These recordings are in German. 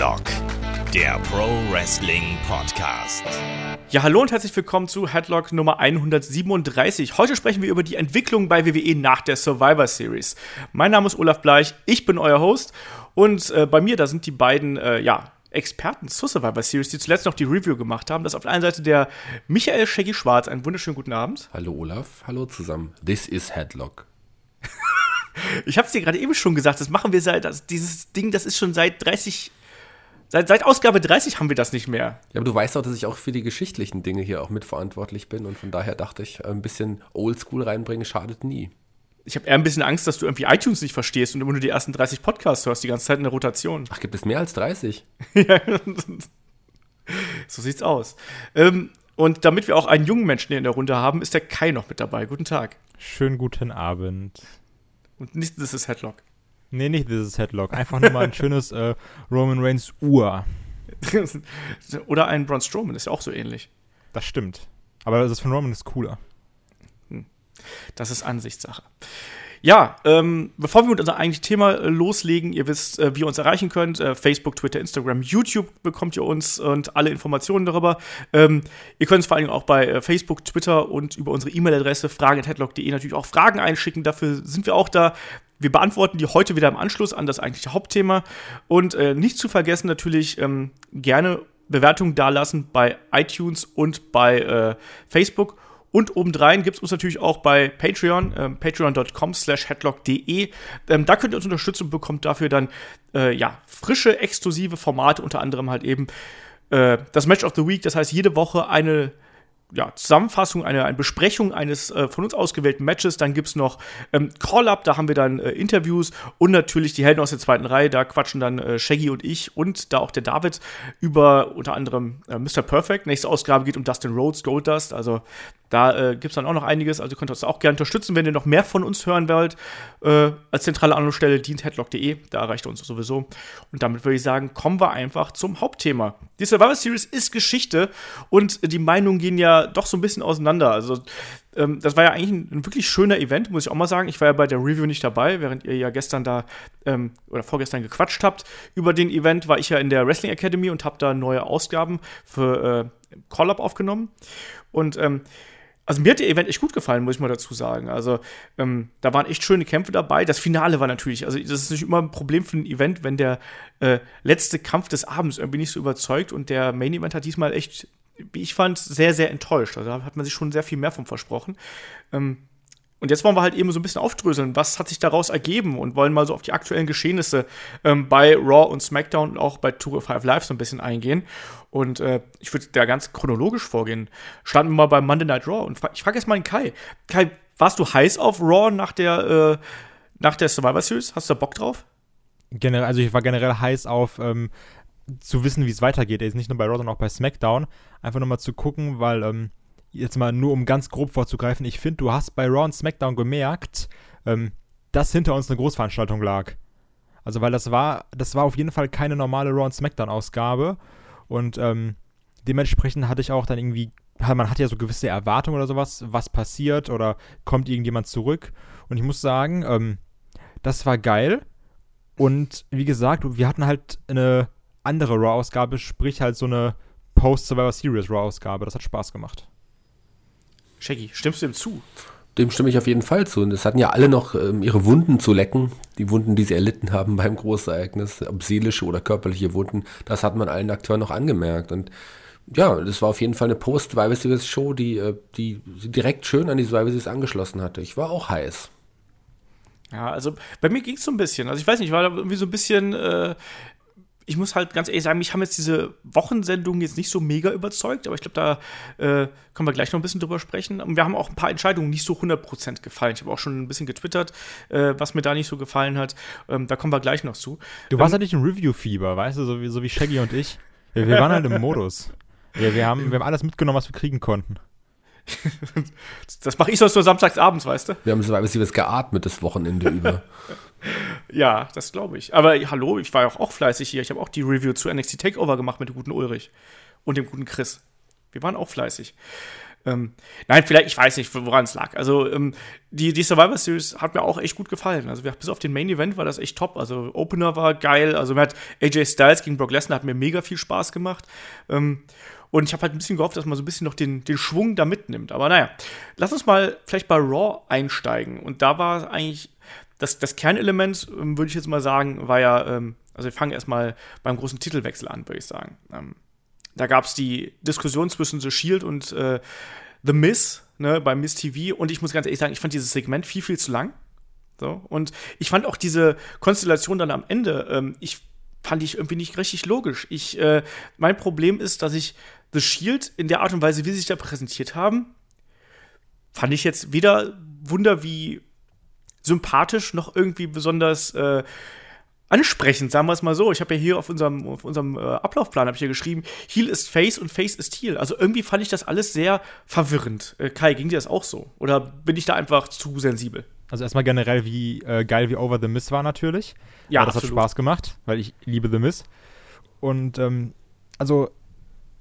Headlock, der Pro Wrestling Podcast. Ja, hallo und herzlich willkommen zu Headlock Nummer 137. Heute sprechen wir über die Entwicklung bei WWE nach der Survivor Series. Mein Name ist Olaf Bleich, ich bin euer Host und äh, bei mir, da sind die beiden, äh, ja, Experten zur Survivor Series, die zuletzt noch die Review gemacht haben. Das ist auf der einen Seite der Michael Shaggy Schwarz. Einen wunderschönen guten Abend. Hallo Olaf, hallo zusammen. This is Headlock. Ich habe es dir gerade eben schon gesagt, das machen wir seit, das, dieses Ding, das ist schon seit 30, seit, seit Ausgabe 30 haben wir das nicht mehr. Ja, aber du weißt auch, dass ich auch für die geschichtlichen Dinge hier auch mitverantwortlich bin und von daher dachte ich, ein bisschen Oldschool reinbringen schadet nie. Ich habe eher ein bisschen Angst, dass du irgendwie iTunes nicht verstehst und immer nur die ersten 30 Podcasts hörst, die ganze Zeit in der Rotation. Ach, gibt es mehr als 30? so sieht's aus. Ähm, und damit wir auch einen jungen Menschen hier in der Runde haben, ist der Kai noch mit dabei. Guten Tag. Schönen guten Abend. Und nicht This is Headlock. Nee, nicht is Headlock. Einfach nur mal ein schönes äh, Roman Reigns Uhr. Oder ein Braun Strowman, ist ja auch so ähnlich. Das stimmt. Aber das von Roman ist cooler. Das ist Ansichtssache. Ja, ähm, bevor wir mit unserem eigentlichen Thema äh, loslegen, ihr wisst, äh, wie ihr uns erreichen könnt. Äh, Facebook, Twitter, Instagram, YouTube bekommt ihr uns und alle Informationen darüber. Ähm, ihr könnt uns vor allem auch bei äh, Facebook, Twitter und über unsere E-Mail-Adresse fragen.headlock.de natürlich auch Fragen einschicken. Dafür sind wir auch da. Wir beantworten die heute wieder im Anschluss an das eigentliche Hauptthema. Und äh, nicht zu vergessen natürlich ähm, gerne Bewertungen dalassen bei iTunes und bei äh, Facebook. Und obendrein gibt es uns natürlich auch bei Patreon, ähm, patreon.com slash headlock.de. Ähm, da könnt ihr uns unterstützen und bekommt dafür dann äh, ja, frische, exklusive Formate, unter anderem halt eben äh, das Match of the Week. Das heißt, jede Woche eine ja, Zusammenfassung, eine, eine Besprechung eines äh, von uns ausgewählten Matches. Dann gibt es noch ähm, Call-Up, da haben wir dann äh, Interviews und natürlich die Helden aus der zweiten Reihe. Da quatschen dann äh, Shaggy und ich und da auch der David über unter anderem äh, Mr. Perfect. Nächste Ausgabe geht um Dustin Rhodes, Goldust. Also da äh, gibt es dann auch noch einiges. Also ihr könnt uns auch gerne unterstützen, wenn ihr noch mehr von uns hören wollt. Äh, als zentrale Anlaufstelle dient headlock.de. Da erreicht ihr uns sowieso. Und damit würde ich sagen, kommen wir einfach zum Hauptthema. Die Survivor Series ist Geschichte und die Meinungen gehen ja doch so ein bisschen auseinander. Also ähm, das war ja eigentlich ein, ein, wirklich schöner Event, muss ich auch mal sagen. Ich war ja bei der Review nicht dabei, während ihr ja gestern da ähm, oder vorgestern gequatscht habt über den Event, war ich ja in der Wrestling Academy und habe da neue Ausgaben für äh, Call-Up aufgenommen. Und ähm, also mir hat der Event echt gut gefallen, muss ich mal dazu sagen. Also ähm, da waren echt schöne Kämpfe dabei. Das Finale war natürlich, also das ist nicht immer ein Problem für ein Event, wenn der äh, letzte Kampf des Abends irgendwie nicht so überzeugt und der Main Event hat diesmal echt, ich fand, sehr, sehr enttäuscht. Also da hat man sich schon sehr viel mehr von versprochen. Ähm, und jetzt wollen wir halt eben so ein bisschen aufdröseln, was hat sich daraus ergeben und wollen mal so auf die aktuellen Geschehnisse ähm, bei Raw und SmackDown und auch bei 205 Live so ein bisschen eingehen. Und äh, ich würde da ganz chronologisch vorgehen. Starten wir mal bei Monday Night Raw und fra ich frage jetzt mal den Kai. Kai, warst du heiß auf Raw nach der, äh, nach der Survivor Series? Hast du da Bock drauf? Generell, also ich war generell heiß auf ähm, zu wissen, wie es weitergeht. Jetzt nicht nur bei Raw, sondern auch bei SmackDown. Einfach nochmal zu gucken, weil ähm, jetzt mal nur um ganz grob vorzugreifen, ich finde, du hast bei Raw und SmackDown gemerkt, ähm, dass hinter uns eine Großveranstaltung lag. Also, weil das war, das war auf jeden Fall keine normale Raw und SmackDown-Ausgabe. Und ähm, dementsprechend hatte ich auch dann irgendwie, man hat ja so gewisse Erwartungen oder sowas, was passiert oder kommt irgendjemand zurück. Und ich muss sagen, ähm, das war geil. Und wie gesagt, wir hatten halt eine andere Raw-Ausgabe, sprich halt so eine Post-Survivor Series Raw-Ausgabe. Das hat Spaß gemacht. Shaggy, stimmst du ihm zu? Dem stimme ich auf jeden Fall zu. Und es hatten ja alle noch ähm, ihre Wunden zu lecken. Die Wunden, die sie erlitten haben beim Großereignis, ob seelische oder körperliche Wunden, das hat man allen Akteuren noch angemerkt. Und ja, das war auf jeden Fall eine Post-Survivor Series Show, die, äh, die direkt schön an die Survivor Series angeschlossen hatte. Ich war auch heiß. Ja, also bei mir ging es so ein bisschen. Also ich weiß nicht, ich war da irgendwie so ein bisschen äh, ich muss halt ganz ehrlich sagen, mich haben jetzt diese Wochensendungen jetzt nicht so mega überzeugt, aber ich glaube, da äh, können wir gleich noch ein bisschen drüber sprechen. Und wir haben auch ein paar Entscheidungen nicht so 100% gefallen. Ich habe auch schon ein bisschen getwittert, äh, was mir da nicht so gefallen hat. Ähm, da kommen wir gleich noch zu. Du warst ähm, ja nicht im Review-Fieber, weißt du, so wie, so wie Shaggy und ich. Wir, wir waren halt im Modus. Wir, wir, haben, wir haben alles mitgenommen, was wir kriegen konnten. das mache ich sonst nur samstags abends, weißt du? Wir haben so ein bisschen was geatmet das Wochenende über. Ja, das glaube ich. Aber hallo, ich war ja auch, auch fleißig hier. Ich habe auch die Review zu NXT Takeover gemacht mit dem guten Ulrich und dem guten Chris. Wir waren auch fleißig. Ähm, nein, vielleicht, ich weiß nicht, woran es lag. Also, ähm, die, die Survivor Series hat mir auch echt gut gefallen. Also, bis auf den Main Event war das echt top. Also, Opener war geil. Also, mir hat AJ Styles gegen Brock Lesnar hat mir mega viel Spaß gemacht. Ähm, und ich habe halt ein bisschen gehofft, dass man so ein bisschen noch den, den Schwung da mitnimmt. Aber naja, lass uns mal vielleicht bei Raw einsteigen. Und da war eigentlich das, das Kernelement, ähm, würde ich jetzt mal sagen, war ja, ähm, also wir fangen erstmal beim großen Titelwechsel an, würde ich sagen. Ähm, da gab es die Diskussion zwischen The Shield und äh, The Miss, ne, bei Miss TV. Und ich muss ganz ehrlich sagen, ich fand dieses Segment viel, viel zu lang. So. Und ich fand auch diese Konstellation dann am Ende, ähm, ich fand ich irgendwie nicht richtig logisch. Ich, äh, mein Problem ist, dass ich The Shield in der Art und Weise, wie sie sich da präsentiert haben, fand ich jetzt weder Wunder wie sympathisch noch irgendwie besonders äh, ansprechend, sagen wir es mal so. Ich habe ja hier auf unserem, auf unserem äh, Ablaufplan ich hier geschrieben, Heal ist Face und Face ist Heal. Also irgendwie fand ich das alles sehr verwirrend. Äh, Kai, ging dir das auch so? Oder bin ich da einfach zu sensibel? Also erstmal generell, wie äh, geil wie Over the Miss war natürlich. Ja, das absolut. hat Spaß gemacht, weil ich liebe The Miss. Und ähm, also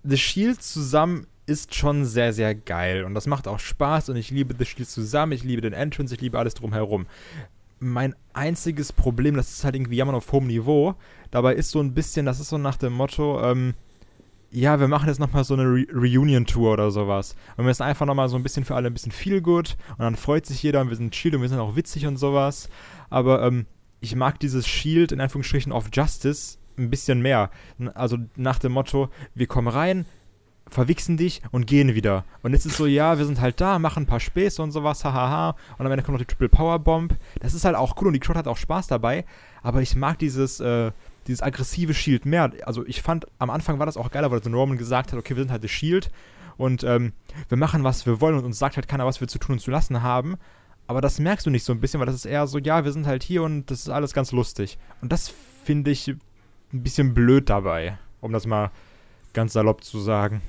The Shield zusammen ist schon sehr, sehr geil und das macht auch Spaß und ich liebe The Shield zusammen, ich liebe den Entrance, ich liebe alles drumherum. Mein einziges Problem, das ist halt irgendwie Jammern auf hohem Niveau, dabei ist so ein bisschen, das ist so nach dem Motto, ähm, ja, wir machen jetzt nochmal so eine Re Reunion-Tour oder sowas. Und wir sind einfach nochmal so ein bisschen für alle ein bisschen viel gut und dann freut sich jeder und wir sind Shield und wir sind auch witzig und sowas. Aber ähm, ich mag dieses Shield in Anführungsstrichen of Justice ein bisschen mehr. Also nach dem Motto, wir kommen rein, verwichsen dich und gehen wieder. Und jetzt ist so, ja, wir sind halt da, machen ein paar Späße und sowas, hahaha. Und am Ende kommt noch die Triple Power Bomb. Das ist halt auch cool und die Crowd hat auch Spaß dabei. Aber ich mag dieses, äh, dieses aggressive Shield mehr. Also ich fand, am Anfang war das auch geiler, weil so Norman gesagt hat, okay, wir sind halt das Shield und ähm, wir machen, was wir wollen und uns sagt halt keiner, was wir zu tun und zu lassen haben. Aber das merkst du nicht so ein bisschen, weil das ist eher so, ja, wir sind halt hier und das ist alles ganz lustig. Und das finde ich ein bisschen blöd dabei, um das mal ganz salopp zu sagen.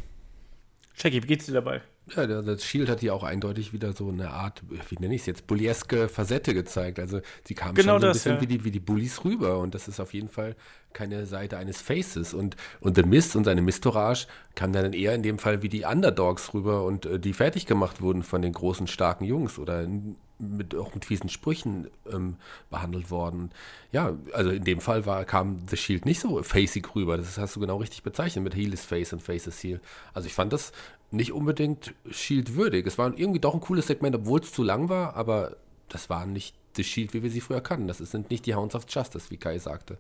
Jackie, wie geht's dir dabei? Ja, das Shield hat ja auch eindeutig wieder so eine Art, wie nenne ich es jetzt, bullieske Facette gezeigt. Also sie kamen genau schon so ein das, bisschen ja. wie, die, wie die Bullies rüber und das ist auf jeden Fall keine Seite eines Faces. Und, und The Mist und seine Mistourage kamen dann eher in dem Fall wie die Underdogs rüber und äh, die fertig gemacht wurden von den großen, starken Jungs oder mit, auch mit fiesen Sprüchen ähm, behandelt worden. Ja, also in dem Fall war, kam The Shield nicht so facig rüber. Das hast du genau richtig bezeichnet mit Heel is Face und Face is Heel. Also ich fand das nicht unbedingt Shield würdig. Es war irgendwie doch ein cooles Segment, obwohl es zu lang war, aber das war nicht The Shield, wie wir sie früher kannten. Das sind nicht die Hounds of Justice, wie Kai sagte.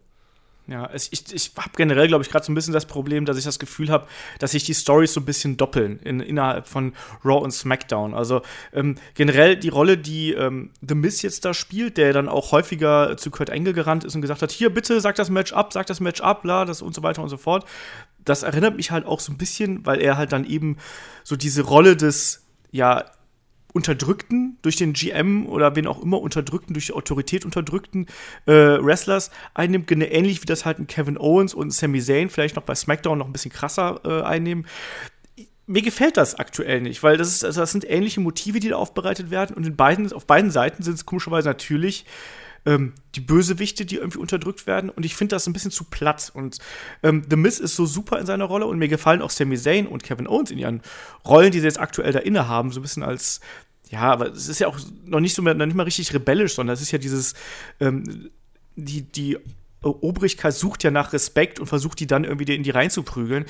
Ja, es, ich, ich habe generell, glaube ich, gerade so ein bisschen das Problem, dass ich das Gefühl habe, dass sich die Stories so ein bisschen doppeln in, innerhalb von Raw und SmackDown. Also ähm, generell die Rolle, die ähm, The Miz jetzt da spielt, der dann auch häufiger zu Kurt Angle gerannt ist und gesagt hat, hier bitte sag das Match ab, sag das Match ab, bla, das und so weiter und so fort. Das erinnert mich halt auch so ein bisschen, weil er halt dann eben so diese Rolle des ja Unterdrückten durch den GM oder wen auch immer Unterdrückten, durch die Autorität Unterdrückten äh, Wrestlers einnimmt, ähnlich wie das halt ein Kevin Owens und Sami Zayn vielleicht noch bei SmackDown noch ein bisschen krasser äh, einnehmen. Mir gefällt das aktuell nicht, weil das, ist, also das sind ähnliche Motive, die da aufbereitet werden und in beiden, auf beiden Seiten sind es komischerweise natürlich ähm, die Bösewichte, die irgendwie unterdrückt werden. Und ich finde das ein bisschen zu platt. Und ähm, The Miz ist so super in seiner Rolle und mir gefallen auch Sami Zayn und Kevin Owens in ihren Rollen, die sie jetzt aktuell da inne haben, so ein bisschen als ja, aber es ist ja auch noch nicht so mehr, noch nicht mal richtig rebellisch, sondern es ist ja dieses, ähm, die, die Obrigkeit sucht ja nach Respekt und versucht die dann irgendwie in die reinzuprügeln.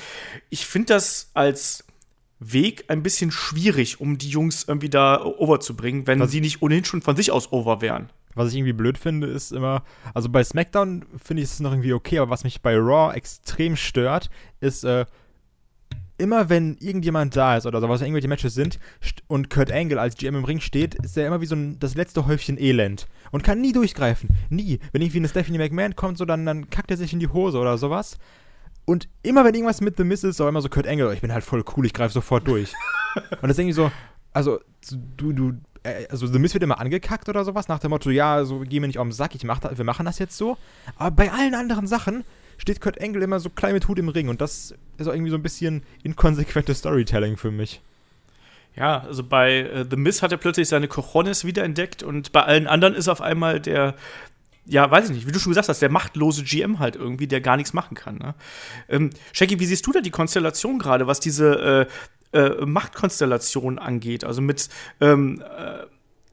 Ich finde das als Weg ein bisschen schwierig, um die Jungs irgendwie da over zu bringen, wenn Was? sie nicht ohnehin schon von sich aus over wären. Was ich irgendwie blöd finde, ist immer, also bei SmackDown finde ich es noch irgendwie okay, aber was mich bei Raw extrem stört, ist, äh, immer wenn irgendjemand da ist oder so, was irgendwelche Matches sind und Kurt Angle als GM im Ring steht, ist er immer wie so ein, das letzte Häufchen Elend und kann nie durchgreifen. Nie. Wenn irgendwie eine Stephanie McMahon kommt, so dann, dann kackt er sich in die Hose oder sowas. Und immer wenn irgendwas mit The Miss ist, auch immer so Kurt Angle, oh, ich bin halt voll cool, ich greife sofort durch. und das ist irgendwie so, also du, du also The Miz wird immer angekackt oder sowas, nach dem Motto, ja, so geh mir nicht auf den Sack, ich mach das, wir machen das jetzt so. Aber bei allen anderen Sachen steht Kurt Angle immer so klein mit Hut im Ring und das ist auch irgendwie so ein bisschen inkonsequentes Storytelling für mich. Ja, also bei äh, The Miz hat er plötzlich seine Cojones wiederentdeckt und bei allen anderen ist auf einmal der, ja, weiß ich nicht, wie du schon gesagt hast, der machtlose GM halt irgendwie, der gar nichts machen kann. Ne? Ähm, Shaggy, wie siehst du da die Konstellation gerade, was diese äh, äh, Machtkonstellationen angeht. Also mit ähm, äh,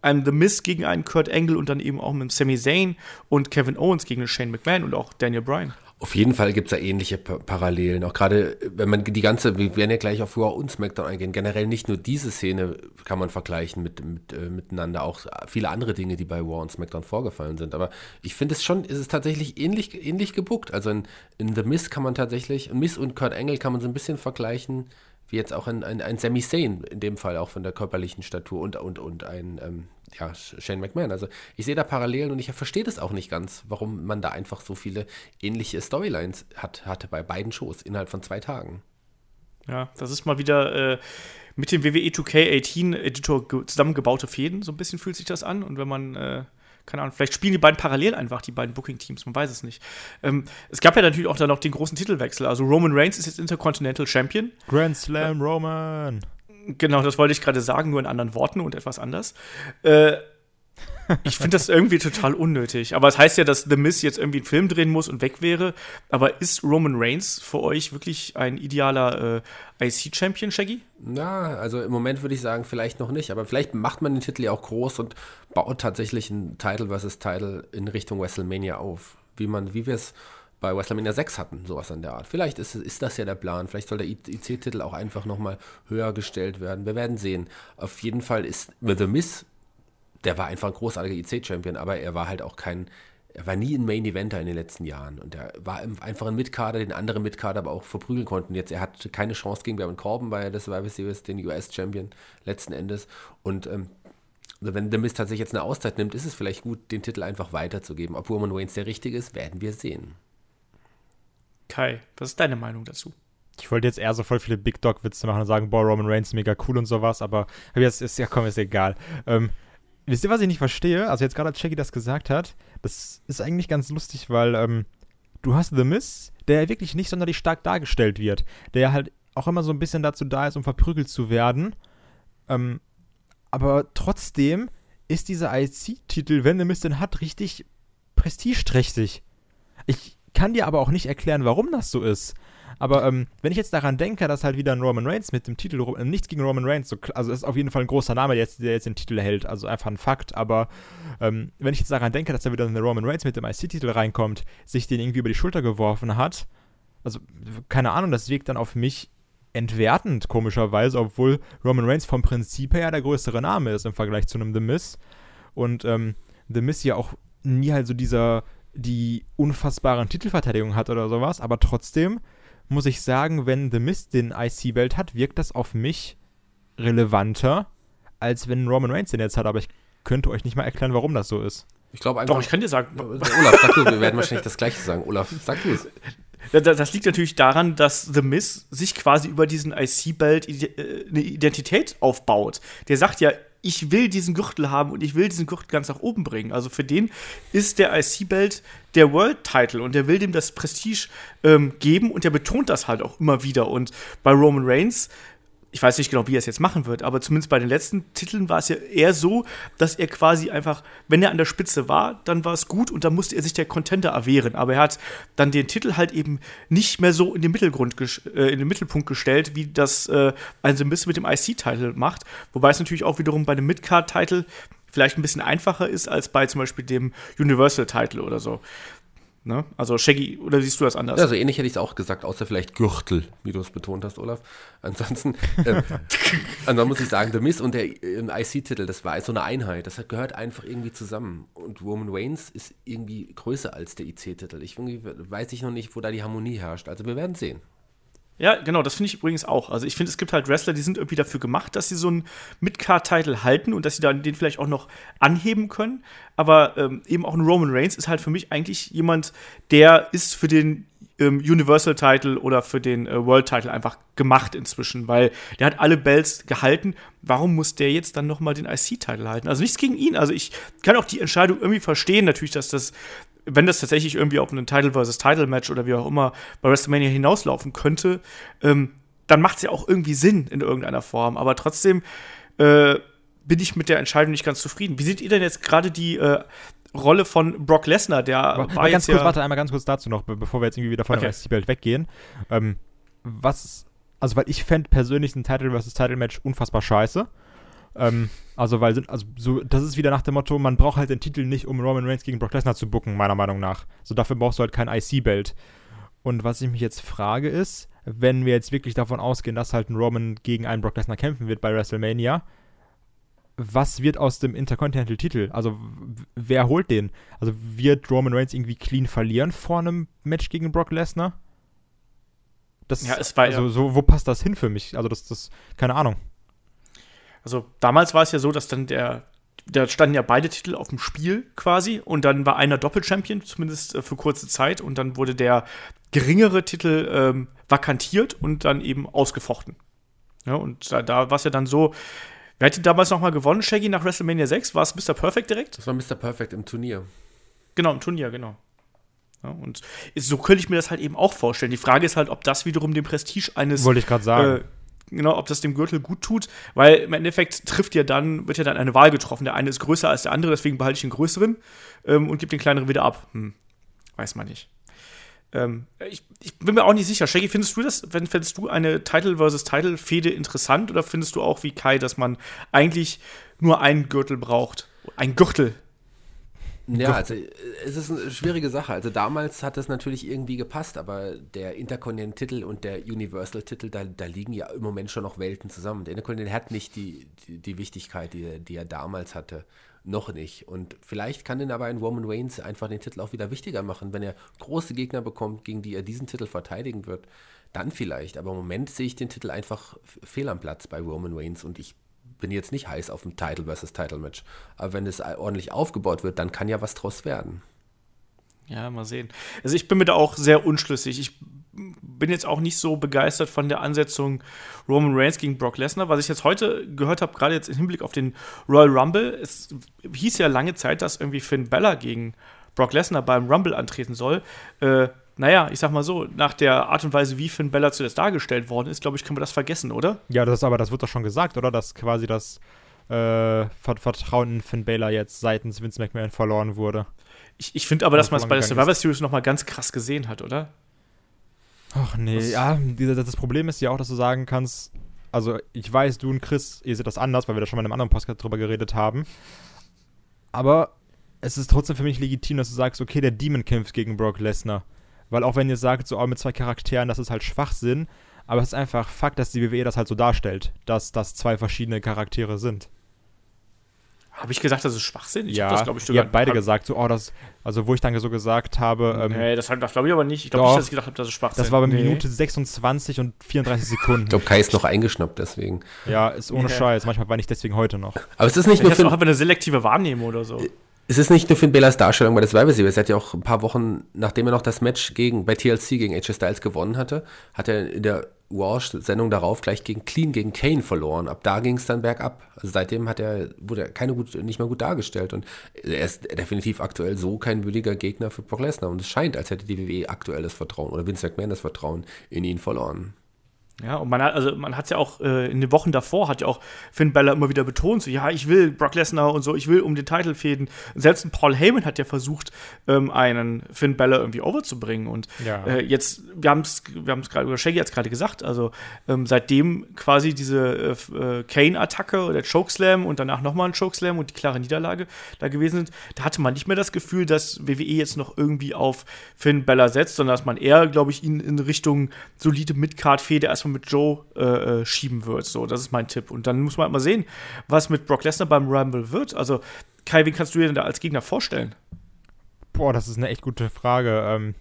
einem The Miz gegen einen Kurt Angle und dann eben auch mit Sami Zayn und Kevin Owens gegen Shane McMahon und auch Daniel Bryan. Auf jeden Fall gibt es da ähnliche pa Parallelen. Auch gerade, wenn man die ganze, wir werden ja gleich auf Raw und SmackDown eingehen, generell nicht nur diese Szene kann man vergleichen mit, mit äh, miteinander, auch viele andere Dinge, die bei Raw und SmackDown vorgefallen sind. Aber ich finde es schon, ist es tatsächlich ähnlich, ähnlich gebuckt. Also in, in The Miz kann man tatsächlich, Miz und Kurt Angle kann man so ein bisschen vergleichen, wie jetzt auch ein, ein, ein Sami Zayn, in dem Fall auch von der körperlichen Statur und, und, und ein, ähm, ja, Shane McMahon. Also ich sehe da Parallelen und ich verstehe das auch nicht ganz, warum man da einfach so viele ähnliche Storylines hat, hatte bei beiden Shows innerhalb von zwei Tagen. Ja, das ist mal wieder äh, mit dem WWE 2K18 Editor zusammengebaute Fäden. So ein bisschen fühlt sich das an. Und wenn man äh, keine Ahnung, vielleicht spielen die beiden parallel einfach, die beiden Booking-Teams, man weiß es nicht. Ähm, es gab ja natürlich auch dann noch den großen Titelwechsel. Also Roman Reigns ist jetzt Intercontinental Champion. Grand Slam Roman. Genau, das wollte ich gerade sagen, nur in anderen Worten und etwas anders. Äh, ich finde das irgendwie total unnötig. Aber es das heißt ja, dass The Miz jetzt irgendwie einen Film drehen muss und weg wäre. Aber ist Roman Reigns für euch wirklich ein idealer äh, IC-Champion, Shaggy? Na, also im Moment würde ich sagen, vielleicht noch nicht. Aber vielleicht macht man den Titel ja auch groß und baut tatsächlich ein Title versus Title in Richtung WrestleMania auf. Wie man, wie wir es bei WrestleMania 6 hatten, sowas an der Art. Vielleicht ist, ist das ja der Plan. Vielleicht soll der IC-Titel auch einfach nochmal höher gestellt werden. Wir werden sehen. Auf jeden Fall ist The Miz der war einfach ein großartiger IC-Champion, aber er war halt auch kein, er war nie ein Main-Eventer in den letzten Jahren. Und er war einfach ein Mitkader, den andere Mitkader aber auch verprügeln konnten. Jetzt, er hat keine Chance gegen Baron Corbin bei der Survivor Series, den US-Champion letzten Endes. Und ähm, wenn The Mist tatsächlich jetzt eine Auszeit nimmt, ist es vielleicht gut, den Titel einfach weiterzugeben. Ob Roman Reigns der richtige ist, werden wir sehen. Kai, was ist deine Meinung dazu? Ich wollte jetzt eher so voll viele Big Dog-Witze machen und sagen, boah, Roman Reigns mega cool und sowas, aber jetzt ist ja komm, ist egal. Ähm, Wisst ihr, was ich nicht verstehe? Also jetzt gerade als Shaggy das gesagt hat, das ist eigentlich ganz lustig, weil ähm, du hast The Miss, der wirklich nicht sonderlich stark dargestellt wird, der halt auch immer so ein bisschen dazu da ist, um verprügelt zu werden. Ähm, aber trotzdem ist dieser IC-Titel, wenn The Miss den hat, richtig prestigeträchtig. Ich kann dir aber auch nicht erklären, warum das so ist. Aber ähm, wenn ich jetzt daran denke, dass halt wieder ein Roman Reigns mit dem Titel, äh, nichts gegen Roman Reigns, so, also ist auf jeden Fall ein großer Name, der jetzt, der jetzt den Titel hält, also einfach ein Fakt. Aber ähm, wenn ich jetzt daran denke, dass da wieder eine Roman Reigns mit dem IC-Titel reinkommt, sich den irgendwie über die Schulter geworfen hat, also keine Ahnung, das wirkt dann auf mich entwertend, komischerweise, obwohl Roman Reigns vom Prinzip her der größere Name ist im Vergleich zu einem The Miz. Und ähm, The Miz ja auch nie halt so dieser die unfassbaren Titelverteidigungen hat oder sowas, aber trotzdem muss ich sagen, wenn The Mist den IC-Belt hat, wirkt das auf mich relevanter, als wenn Roman Reigns den jetzt hat. Aber ich könnte euch nicht mal erklären, warum das so ist. Ich glaube einfach. Doch, ich kann dir sagen. Olaf, sag du, wir werden wahrscheinlich das Gleiche sagen. Olaf, sag du es. Das liegt natürlich daran, dass The Miz sich quasi über diesen IC-Belt äh, eine Identität aufbaut. Der sagt ja, ich will diesen Gürtel haben und ich will diesen Gürtel ganz nach oben bringen. Also für den ist der IC-Belt der World-Title und der will dem das Prestige ähm, geben und der betont das halt auch immer wieder. Und bei Roman Reigns ich weiß nicht genau, wie er es jetzt machen wird, aber zumindest bei den letzten Titeln war es ja eher so, dass er quasi einfach, wenn er an der Spitze war, dann war es gut und dann musste er sich der Contender erwehren. Aber er hat dann den Titel halt eben nicht mehr so in den, Mittelgrund äh, in den Mittelpunkt gestellt, wie das äh, ein bisschen mit dem IC-Title macht. Wobei es natürlich auch wiederum bei einem Midcard-Title vielleicht ein bisschen einfacher ist als bei zum Beispiel dem Universal-Title oder so. Ne? Also Shaggy, oder siehst du das anders? Ja, so ähnlich hätte ich es auch gesagt, außer vielleicht Gürtel, wie du es betont hast, Olaf. Ansonsten, äh, ansonsten muss ich sagen, The Miss und der äh, IC-Titel, das war so eine Einheit. Das gehört einfach irgendwie zusammen. Und Roman Reigns ist irgendwie größer als der IC-Titel. Ich weiß ich noch nicht, wo da die Harmonie herrscht. Also wir werden sehen. Ja, genau, das finde ich übrigens auch. Also ich finde, es gibt halt Wrestler, die sind irgendwie dafür gemacht, dass sie so einen Mid-Card-Title halten und dass sie dann den vielleicht auch noch anheben können. Aber ähm, eben auch ein Roman Reigns ist halt für mich eigentlich jemand, der ist für den ähm, Universal-Title oder für den äh, World-Title einfach gemacht inzwischen, weil der hat alle Bells gehalten. Warum muss der jetzt dann noch mal den IC-Title halten? Also nichts gegen ihn. Also ich kann auch die Entscheidung irgendwie verstehen, natürlich, dass das wenn das tatsächlich irgendwie auf einen Title versus Title Match oder wie auch immer bei WrestleMania hinauslaufen könnte, ähm, dann macht es ja auch irgendwie Sinn in irgendeiner Form. Aber trotzdem äh, bin ich mit der Entscheidung nicht ganz zufrieden. Wie seht ihr denn jetzt gerade die äh, Rolle von Brock Lesnar? Der aber, war ganz kurz, ja warte einmal ganz kurz dazu noch, bevor wir jetzt irgendwie wieder von okay. der IC-Belt weggehen. Ähm, was also weil ich fände persönlich ein Title vs. Title Match unfassbar scheiße. Ähm, also, weil, also, so, das ist wieder nach dem Motto, man braucht halt den Titel nicht, um Roman Reigns gegen Brock Lesnar zu bucken, meiner Meinung nach. So, dafür brauchst du halt kein IC-Belt. Und was ich mich jetzt frage ist, wenn wir jetzt wirklich davon ausgehen, dass halt ein Roman gegen einen Brock Lesnar kämpfen wird bei WrestleMania, was wird aus dem Intercontinental-Titel? Also, wer holt den? Also, wird Roman Reigns irgendwie clean verlieren vor einem Match gegen Brock Lesnar? Das, Ja, es war also, ja- so, wo passt das hin für mich? Also, das, das, keine Ahnung. Also damals war es ja so, dass dann der, da standen ja beide Titel auf dem Spiel quasi und dann war einer Doppelchampion, zumindest äh, für kurze Zeit und dann wurde der geringere Titel ähm, vakantiert und dann eben ausgefochten. Ja, und da, da war es ja dann so, wer hat die damals nochmal gewonnen, Shaggy, nach WrestleMania 6? War es Mr. Perfect direkt? Das war Mr. Perfect im Turnier. Genau, im Turnier, genau. Ja, und so könnte ich mir das halt eben auch vorstellen. Die Frage ist halt, ob das wiederum dem Prestige eines Wollte ich gerade sagen. äh, genau, ob das dem Gürtel gut tut, weil im Endeffekt trifft ja dann, wird ja dann eine Wahl getroffen. Der eine ist größer als der andere, deswegen behalte ich den größeren ähm, und gebe den kleineren wieder ab. Hm, weiß man nicht. Ähm, ich, ich bin mir auch nicht sicher. Shaggy, findest du das, wenn findest du eine Title versus Title Fehde interessant oder findest du auch wie Kai, dass man eigentlich nur einen Gürtel braucht? Ein Gürtel. Ja, also äh, es ist eine schwierige Sache. Also damals hat es natürlich irgendwie gepasst, aber der Intercontinental-Titel und der Universal-Titel, da, da liegen ja im Moment schon noch Welten zusammen. Der Intercontinental hat nicht die, die, die Wichtigkeit, die, er- die er damals hatte. Noch nicht. Und vielleicht kann denn aber ein Roman Reigns einfach den Titel auch wieder wichtiger machen, wenn er große Gegner bekommt, gegen die er diesen Titel verteidigen wird. Dann vielleicht. Aber im Moment sehe ich den Titel einfach fehl am Platz bei Roman Reigns und ich bin jetzt nicht heiß auf ein Title versus Title Match. Aber wenn es ordentlich aufgebaut wird, dann kann ja was draus werden. Ja, mal sehen. Also ich bin mir da auch sehr unschlüssig. Ich bin jetzt auch nicht so begeistert von der Ansetzung Roman Reigns gegen Brock Lesnar. Was ich jetzt heute gehört habe, gerade jetzt im Hinblick auf den Royal Rumble, es hieß ja lange Zeit, dass irgendwie Finn Bella gegen Brock Lesnar beim Rumble antreten soll. Äh, naja, ich sag mal so, nach der Art und Weise, wie Finn Bella zuletzt dargestellt worden ist, glaube ich, können wir das vergessen, oder? Ja, das ist aber, das wird doch schon gesagt, oder? Dass quasi das äh, Ver- Vertrauen in Finn Balor jetzt seitens Vince McMahon verloren wurde. Ich, ich finde aber, dass man es bei der Survivor Series noch mal ganz krass gesehen hat, oder? Ach nee, ja, dieser- das Problem ist ja auch, dass du sagen kannst, also ich weiß, du und Chris, ihr seht das anders, weil wir da schon mal in einem anderen Podcast drüber geredet haben. Aber es ist trotzdem für mich legitim, dass du sagst, okay, der Demon kämpft gegen Brock Lesnar. Weil auch wenn ihr sagt, so oh, mit zwei Charakteren, das ist halt Schwachsinn, aber es ist einfach Fakt, dass die WWE das halt so darstellt, dass das zwei verschiedene Charaktere sind. Habe ich gesagt, das ist Schwachsinn? Ich ja, hab das, glaube ich, ihr habt beide hab- gesagt, so, oh, das, also wo ich dann so gesagt habe, ähm, nee, das, das glaube ich aber nicht. Ich glaube nicht, dass ich gedacht habe, das ist Schwachsinn. das war bei Nee. Minute 26 und 34 Sekunden. Ich glaube, Kai ist noch eingeschnappt deswegen. Ja, ist ohne Ja. Scheiß. Manchmal war nicht deswegen heute noch. Aber es ist nicht Ich nur für, einfach eine selektive Wahrnehmung oder so. Es ist nicht nur Finn Balors Darstellung bei Survivor Series. Er hat ja auch ein paar Wochen, nachdem er noch das Match gegen, bei TLC gegen AJ Styles gewonnen hatte, hat er in der Raw-Sendung darauf gleich gegen Clean, gegen Kane verloren. Ab da ging es dann bergab. Also seitdem hat er, wurde er keine gut, nicht mehr gut dargestellt. Und er ist definitiv aktuell so kein würdiger Gegner für Brock Lesnar. Und es scheint, als hätte die WWE aktuell das Vertrauen oder Vince McMahon das Vertrauen in ihn verloren. Ja, und man hat, also man hat es ja auch äh, in den Wochen davor, hat ja auch Finn Balor immer wieder betont, so, ja, ich will Brock Lesnar und so, ich will um den Titel fäden. Selbst ein Paul Heyman hat ja versucht, ähm, einen Finn Balor irgendwie overzubringen. Und Ja. äh, jetzt, wir haben es wir haben's gerade, oder Shaggy hat es gerade gesagt, also ähm, seitdem quasi diese äh, äh, Kane-Attacke oder Chokeslam und danach nochmal ein Chokeslam und die klare Niederlage da gewesen sind, da hatte man nicht mehr das Gefühl, dass WWE jetzt noch irgendwie auf Finn Balor setzt, sondern dass man eher, glaube ich, ihn in Richtung solide Midcard-Fehde erstmal mit Joe äh, äh, schieben wird. So, das ist mein Tipp. Und dann muss man halt mal sehen, was mit Brock Lesnar beim Rumble wird. Also, Kai, wen kannst du dir denn da als Gegner vorstellen? Boah, das ist eine echt gute Frage. Ähm,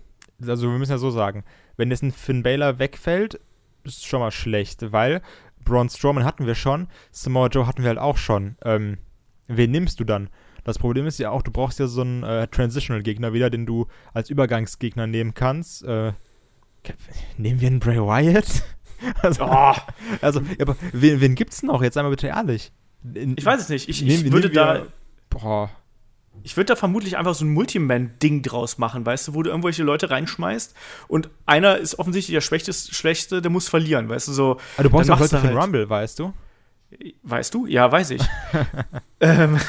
also wir müssen ja so sagen, wenn jetzt ein Finn Balor wegfällt, ist schon mal schlecht, weil Braun Strowman hatten wir schon, Samoa Joe hatten wir halt auch schon. Ähm, wen nimmst du dann? Das Problem ist ja auch, du brauchst ja so einen äh, Transitional-Gegner wieder, den du als Übergangsgegner nehmen kannst. Äh, nehmen wir einen Bray Wyatt? also, Oh, also aber wen, wen gibt's noch? Jetzt einmal bitte ehrlich. ich weiß es nicht. Ich, ich würde wir- da. Boah. Ich würde da vermutlich einfach so ein Multiman-Ding draus machen, weißt du, wo du irgendwelche Leute reinschmeißt und einer ist offensichtlich der Schwächste, der muss verlieren, weißt du, so. Aber du brauchst ja auch Leute für den halt- Rumble, weißt du? Weißt du? Ja, weiß ich. ähm,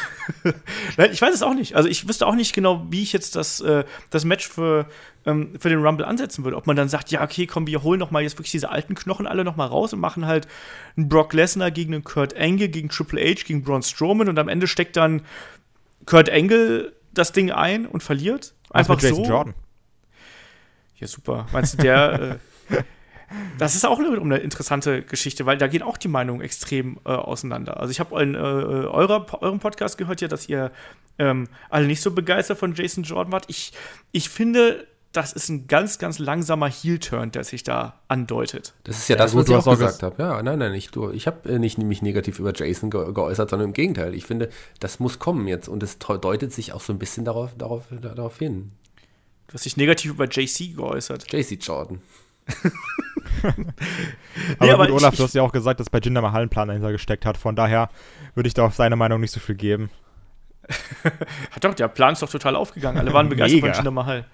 ich weiß es auch nicht. Also ich wüsste auch nicht genau, wie ich jetzt das, äh, das Match für, ähm, für den Rumble ansetzen würde. Ob man dann sagt, ja, okay, komm, wir holen noch mal jetzt wirklich diese alten Knochen alle noch mal raus und machen halt einen Brock Lesnar gegen einen Kurt Angle, gegen Triple H, gegen Braun Strowman und am Ende steckt dann Kurt Angle das Ding ein und verliert. Einfach Was mit Jason so. Jordan. Ja, super. Meinst du, der. äh, das ist auch eine, eine interessante Geschichte, weil da gehen auch die Meinungen extrem äh, auseinander. Also, ich habe in äh, eurer, eurem Podcast gehört, ja, dass ihr ähm, alle nicht so begeistert von Jason Jordan wart. Ich, ich finde, das ist ein ganz, ganz langsamer Heel-Turn, der sich da andeutet. Das ist ja, Ja, das, gut, was ich auch gesagt habe. Ja, nein, nein, ich, ich habe äh, nicht mich negativ über Jason ge geäußert, sondern im Gegenteil. Ich finde, das muss kommen jetzt und es deutet sich auch so ein bisschen darauf, darauf, darauf hin. Du hast dich negativ über JC geäußert. JC Jordan. Aber, Nee, aber gut, Olaf, ich- du hast ja auch gesagt, dass bei Jinder Mahal ein Plan dahinter gesteckt hat. Von daher würde ich da auf seine Meinung nicht so viel geben. Hat doch, der Plan ist doch total aufgegangen. Alle waren begeistert Mega. von Jinder Mahal.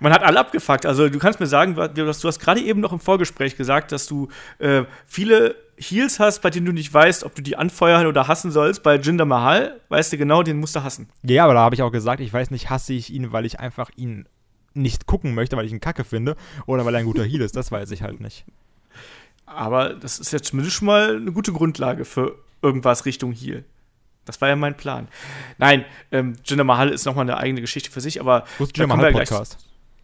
Man hat alle abgefuckt. Also du kannst mir sagen, du hast, hast gerade eben noch im Vorgespräch gesagt, dass du äh, viele Heels hast, bei denen du nicht weißt, ob du die anfeuern oder hassen sollst. Bei Jinder Mahal weißt du genau, den musst du hassen. Ja, aber da habe ich auch gesagt, ich weiß nicht, hasse ich ihn, weil ich einfach ihn nicht gucken möchte, weil ich ihn kacke finde, oder weil er ein guter Heal ist, das weiß ich halt nicht. Aber das ist ja zumindest schon mal eine gute Grundlage für irgendwas Richtung Heel. Das war ja mein Plan. Nein, ähm, Jinder Mahal ist nochmal eine eigene Geschichte für sich, aber da Jinder Mahal Podcast?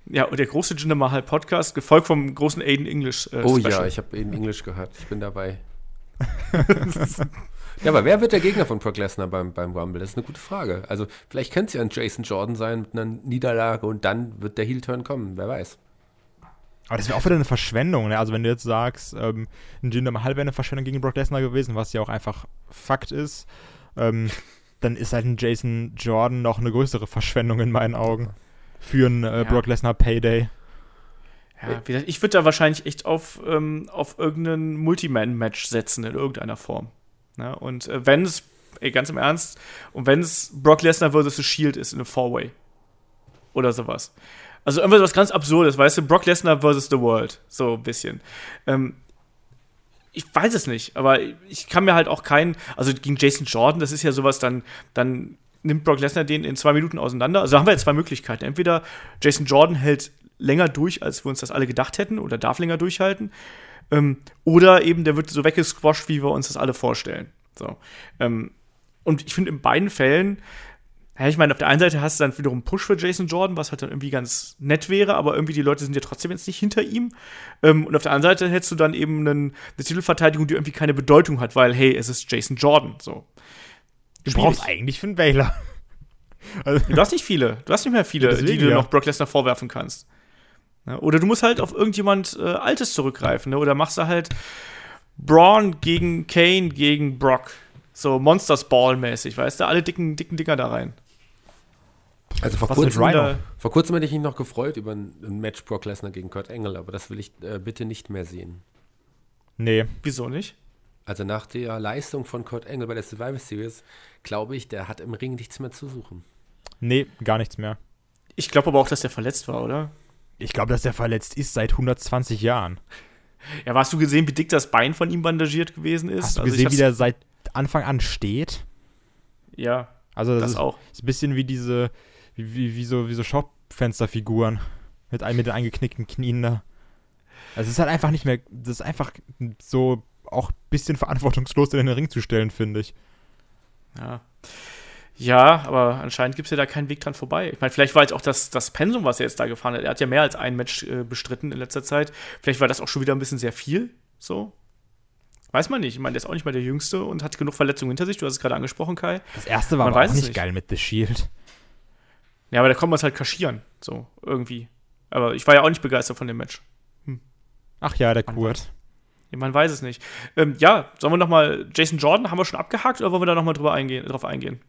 Ja, und der große Jinder Mahal Podcast, gefolgt vom großen Aiden English äh, Oh Special. ja, ich habe in Englisch gehört. Ich bin dabei. ja, aber wer wird der Gegner von Brock Lesnar beim, beim Rumble? Das ist eine gute Frage. Also, vielleicht könnte es ja ein Jason Jordan sein mit einer Niederlage und dann wird der Heel-Turn kommen. Wer weiß. Aber das wäre auch wieder eine Verschwendung, ne? Also wenn du jetzt sagst, ähm, ein Jinder Mahal wäre eine Verschwendung gegen Brock Lesnar gewesen, was ja auch einfach Fakt ist, ähm, dann ist halt ein Jason Jordan noch eine größere Verschwendung in meinen Augen. Für einen äh, Ja. Brock Lesnar Payday. Ja, ich würde da wahrscheinlich echt auf, ähm, auf irgendein Multiman-Match setzen in irgendeiner Form. Ne? Und äh, wenn es, ganz im Ernst, und wenn es Brock Lesnar versus The Shield ist in einem Four-Way oder sowas. Also irgendwas was ganz Absurdes, weißt du, Brock Lesnar versus The World, so ein bisschen. Ähm, ich weiß es nicht, aber ich kann mir halt auch keinen, also gegen Jason Jordan, das ist ja sowas, dann, dann nimmt Brock Lesnar den in zwei Minuten auseinander. Also haben wir jetzt zwei Möglichkeiten. Entweder Jason Jordan hält länger durch, als wir uns das alle gedacht hätten, oder darf länger durchhalten. Ähm, oder eben der wird so weggesquasht, wie wir uns das alle vorstellen. So. Ähm, und ich finde in beiden Fällen, ja, ich meine, auf der einen Seite hast du dann wiederum einen Push für Jason Jordan, was halt dann irgendwie ganz nett wäre, aber irgendwie die Leute sind ja trotzdem jetzt nicht hinter ihm. Ähm, und auf der anderen Seite hättest du dann eben einen, eine Titelverteidigung, die irgendwie keine Bedeutung hat, weil, hey, es ist Jason Jordan. So. Du Schwierig. brauchst eigentlich Finn Baylor. Also, Du hast nicht viele. Du hast nicht mehr viele, deswegen, die du ja. noch Brock Lesnar vorwerfen kannst. Ja, oder du musst halt auf irgendjemand äh, Altes zurückgreifen. Ne? Oder machst du halt Braun gegen Kane gegen Brock. So Monsters Ball-mäßig, weißt du? Alle dicken, dicken Dinger da rein. Also vor Was kurzem, Rhino? vor kurzem hätte ich mich noch gefreut über ein, ein Match Brock Lesnar gegen Kurt Angle, aber das will ich äh, bitte nicht mehr sehen. nee. Wieso nicht? Also nach der Leistung von Kurt Angle bei der Survivor Series, glaube ich, der hat im Ring nichts mehr zu suchen. Nee, gar nichts mehr. Ich glaube aber auch, dass der verletzt war, oder? Ich glaube, dass der verletzt ist seit 120 Jahren. Ja, hast du gesehen, wie dick das Bein von ihm bandagiert gewesen ist? Hast du Also gesehen, wie der seit Anfang an steht? Ja, Also das, das ist, auch. ist ein bisschen wie diese, wie, wie, wie so, wie so Schaufensterfiguren. Mit, mit den eingeknickten Knien da. Also es ist halt einfach nicht mehr, das ist einfach so auch ein bisschen verantwortungslos in den Ring zu stellen, finde ich. Ja. Ja, aber anscheinend gibt es ja da keinen Weg dran vorbei. Ich meine, vielleicht war jetzt auch das, das Pensum, was er jetzt da gefahren hat. Er hat ja mehr als ein Match äh, bestritten in letzter Zeit. Vielleicht war das auch schon wieder ein bisschen sehr viel. So. Weiß man nicht. Ich meine, der ist auch nicht mehr der Jüngste und hat genug Verletzungen hinter sich. Du hast es gerade angesprochen, Kai. Das erste war Man aber auch nicht nicht. geil mit The Shield. Ja, aber da kommt man es halt kaschieren. So, irgendwie. Aber ich war ja auch nicht begeistert von dem Match. Ach ja, der Kurt. Man weiß es nicht. Ähm, ja, sollen wir noch mal Jason Jordan haben wir schon abgehakt oder wollen wir da noch mal drüber eingehen, drauf eingehen?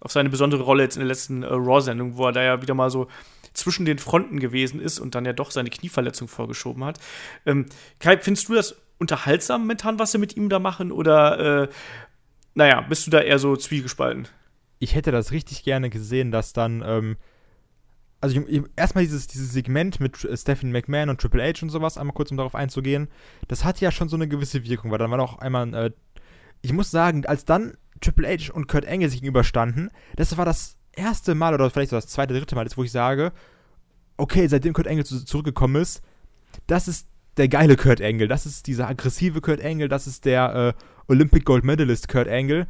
Auf seine besondere Rolle jetzt in der letzten äh, Raw-Sendung, wo er da ja wieder mal so zwischen den Fronten gewesen ist und dann ja doch seine Knieverletzung vorgeschoben hat. Ähm, Kai, findest du das unterhaltsam momentan, was sie mit ihm da machen? Oder, äh, naja, bist du da eher so zwiegespalten? Ich hätte das richtig gerne gesehen, dass dann ähm, also erstmal dieses, dieses Segment mit äh, Stephanie McMahon und Triple H und sowas, einmal kurz um darauf einzugehen, das hat ja schon so eine gewisse Wirkung, weil dann war noch einmal, äh, ich muss sagen, als dann Triple H und Kurt Angle sich gegenüberstanden, das war das erste Mal oder vielleicht so das zweite, dritte Mal, wo ich sage, okay, seitdem Kurt Angle zu, zurückgekommen ist, das ist der geile Kurt Angle, das ist dieser aggressive Kurt Angle, das ist der äh, Olympic Gold Medalist Kurt Angle,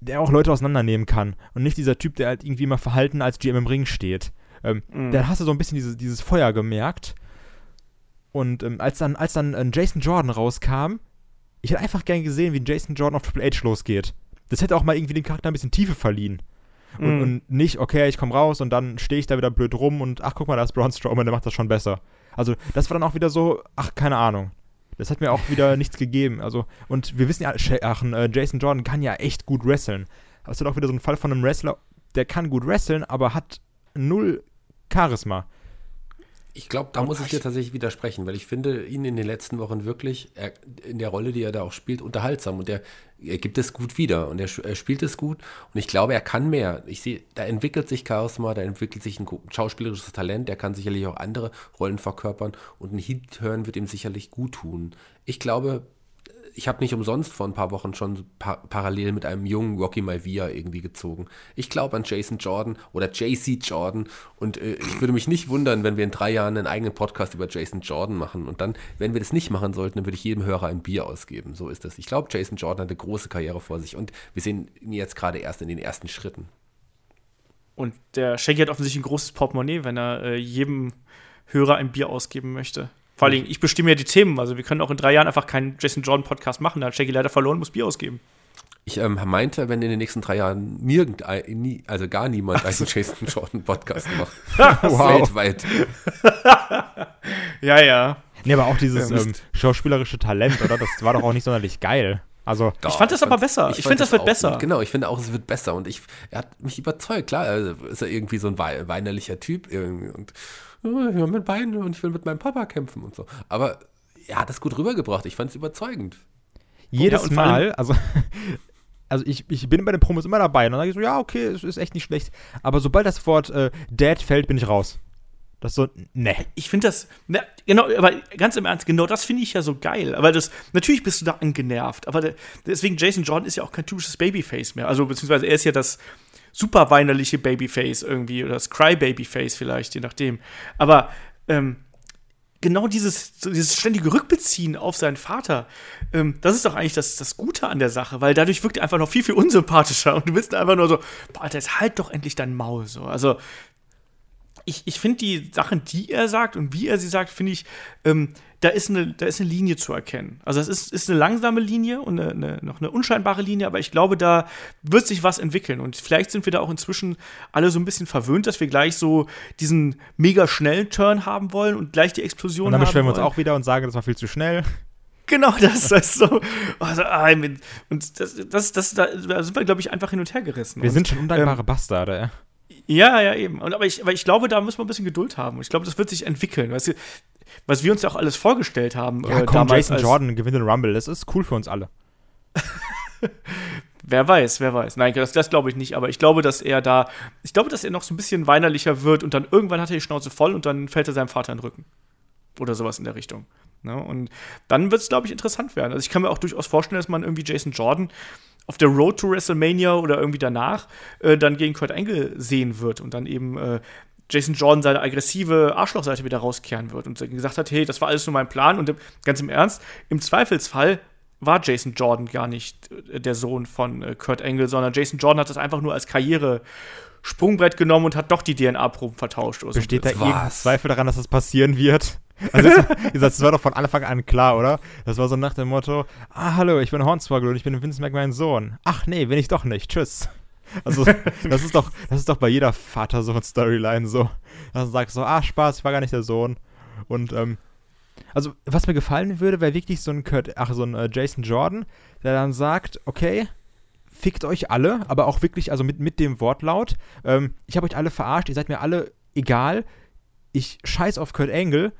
der auch Leute auseinandernehmen kann und nicht dieser Typ, der halt irgendwie immer verhalten als GM im Ring steht. Ähm, mhm. Da hast du so ein bisschen diese, dieses Feuer gemerkt. Und ähm, als dann, als dann äh, Jason Jordan rauskam, ich hätte einfach gern gesehen, wie Jason Jordan auf Triple H losgeht. Das hätte auch mal irgendwie dem Charakter ein bisschen Tiefe verliehen. Und, mhm. und nicht, okay, ich komme raus und dann stehe ich da wieder blöd rum und ach, guck mal, da ist Braun Strowman, der macht das schon besser. Also, das war dann auch wieder so, ach, keine Ahnung. Das hat mir auch wieder nichts gegeben. Also, und wir wissen ja, ach, äh, Jason Jordan kann ja echt gut wresteln. Das ist halt auch wieder so ein Fall von einem Wrestler, der kann gut wresteln, aber hat null Charisma. Ich glaube, da muss ich dir tatsächlich widersprechen, weil ich finde ihn in den letzten Wochen wirklich er, in der Rolle, die er da auch spielt, unterhaltsam. Und er, er gibt es gut wieder. Und er, er, spielt es gut. Und ich glaube, er kann mehr. Ich sehe, da entwickelt sich Charisma, da entwickelt sich ein schauspielerisches Talent, der kann sicherlich auch andere Rollen verkörpern. Und ein Hit hören wird ihm sicherlich gut tun. Ich glaube, ich habe nicht umsonst vor ein paar Wochen schon pa parallel mit einem jungen Rocky Maivia irgendwie gezogen. Ich glaube an Jason Jordan oder JC Jordan und äh, ich würde mich nicht wundern, wenn wir in drei Jahren einen eigenen Podcast über Jason Jordan machen und dann, wenn wir das nicht machen sollten, dann würde ich jedem Hörer ein Bier ausgeben. So ist das. Ich glaube, Jason Jordan hat eine große Karriere vor sich und wir sehen ihn jetzt gerade erst in den ersten Schritten. Und der Shaggy hat offensichtlich ein großes Portemonnaie, wenn er äh, jedem Hörer ein Bier ausgeben möchte. Vor allem, ich bestimme ja die Themen. Also wir können auch in drei Jahren einfach keinen Jason Jordan Podcast machen. Da hat Shaggy leider verloren, muss Bier ausgeben. Ich ähm, meinte, wenn in den nächsten drei Jahren nirgend, nie, also gar niemand einen Jason Jordan Podcast macht. wow. Weltweit. ja, ja. Nee, aber auch dieses ähm, schauspielerische Talent, oder? Das war doch auch nicht sonderlich geil. Also, ich fand das aber besser. Ich, ich finde, das, wird besser. Gut. Genau, ich finde auch, es wird besser. Und ich, er hat mich überzeugt. Klar, also ist er irgendwie so ein weinerlicher Typ irgendwie. Und ich will mit Beinen und ich will mit meinem Papa kämpfen und so. Aber er hat das gut rübergebracht. Ich fand es überzeugend. Jedes ja, Mal, also, also ich, ich bin bei den Promos immer dabei und dann sage ich so, ja, okay, es ist echt nicht schlecht. Aber sobald das Wort äh, Dad fällt, bin ich raus. Das ist so, ne. Ich finde das, ne, genau, aber ganz im Ernst, genau das finde ich ja so geil. Aber das, natürlich bist du da angenervt. Aber der, deswegen, Jason Jordan ist ja auch kein typisches Babyface mehr. Also, beziehungsweise er ist ja das, super weinerliche Babyface irgendwie oder das Cry-Babyface vielleicht, je nachdem. Aber ähm, genau dieses, dieses ständige Rückbeziehen auf seinen Vater, ähm, das ist doch eigentlich das, das Gute an der Sache, weil dadurch wirkt er einfach noch viel, viel unsympathischer und du bist einfach nur so, boah, Alter, jetzt halt doch endlich dein Maul so. Also, ich, ich finde die Sachen, die er sagt und wie er sie sagt, finde ich, ähm, da, ist eine, da ist eine Linie zu erkennen. Also es ist, ist eine langsame Linie und eine, eine, noch eine unscheinbare Linie, aber ich glaube, da wird sich was entwickeln. Und vielleicht sind wir da auch inzwischen alle so ein bisschen verwöhnt, dass wir gleich so diesen mega schnellen Turn haben wollen und gleich die Explosion haben. Und dann beschweren wir uns auch wieder und sagen, das war viel zu schnell. Genau das, ist so. Also, ah, und das, das, das, da sind wir, glaube ich, einfach hin und her gerissen. Wir und, sind schon undankbare ähm, Bastarde, ja. Ja, eben. Und, aber, ich, aber ich glaube, da muss man ein bisschen Geduld haben. Ich glaube, das wird sich entwickeln. Weißt du, was wir uns ja auch alles vorgestellt haben. Ja, äh, komm, Jason Jordan gewinnt den Rumble. Das ist cool für uns alle. wer weiß, wer weiß. Nein, das, das glaube ich nicht. Aber ich glaube, dass er da, ich glaube, dass er noch so ein bisschen weinerlicher wird und dann irgendwann hat er die Schnauze voll und dann fällt er seinem Vater in den Rücken. Oder sowas in der Richtung. Ne? Und dann wird es, glaube ich, interessant werden. Also ich kann mir auch durchaus vorstellen, dass man irgendwie Jason Jordan auf der Road to WrestleMania oder irgendwie danach äh, dann gegen Kurt Angle sehen wird und dann eben äh, Jason Jordan seine aggressive Arschlochseite wieder rauskehren wird und gesagt hat, hey, das war alles nur mein Plan und ganz im Ernst, im Zweifelsfall war Jason Jordan gar nicht äh, der Sohn von äh, Kurt Angle, sondern Jason Jordan hat das einfach nur als Karriere Sprungbrett genommen und hat doch die DNA-Proben vertauscht. Besteht da irgendein Zweifel daran, dass das passieren wird? Also das, das, war doch von Anfang an klar, oder? Das war so nach dem Motto, ah, hallo, ich bin Hornswoggle und ich bin Vince McMahon Sohn. Ach nee, bin ich doch nicht. Tschüss. Also, das ist doch, das ist doch bei jeder Vater-Sohn-Storyline so. Dass du sagst so, ah, Spaß, ich war gar nicht der Sohn. Und, ähm, also, was mir gefallen würde, wäre wirklich so ein Kurt, ach, so ein äh, Jason Jordan, der dann sagt, okay, fickt euch alle, aber auch wirklich, also mit, mit dem Wortlaut, ähm, ich habe euch alle verarscht, ihr seid mir alle egal, ich scheiß auf Kurt Angle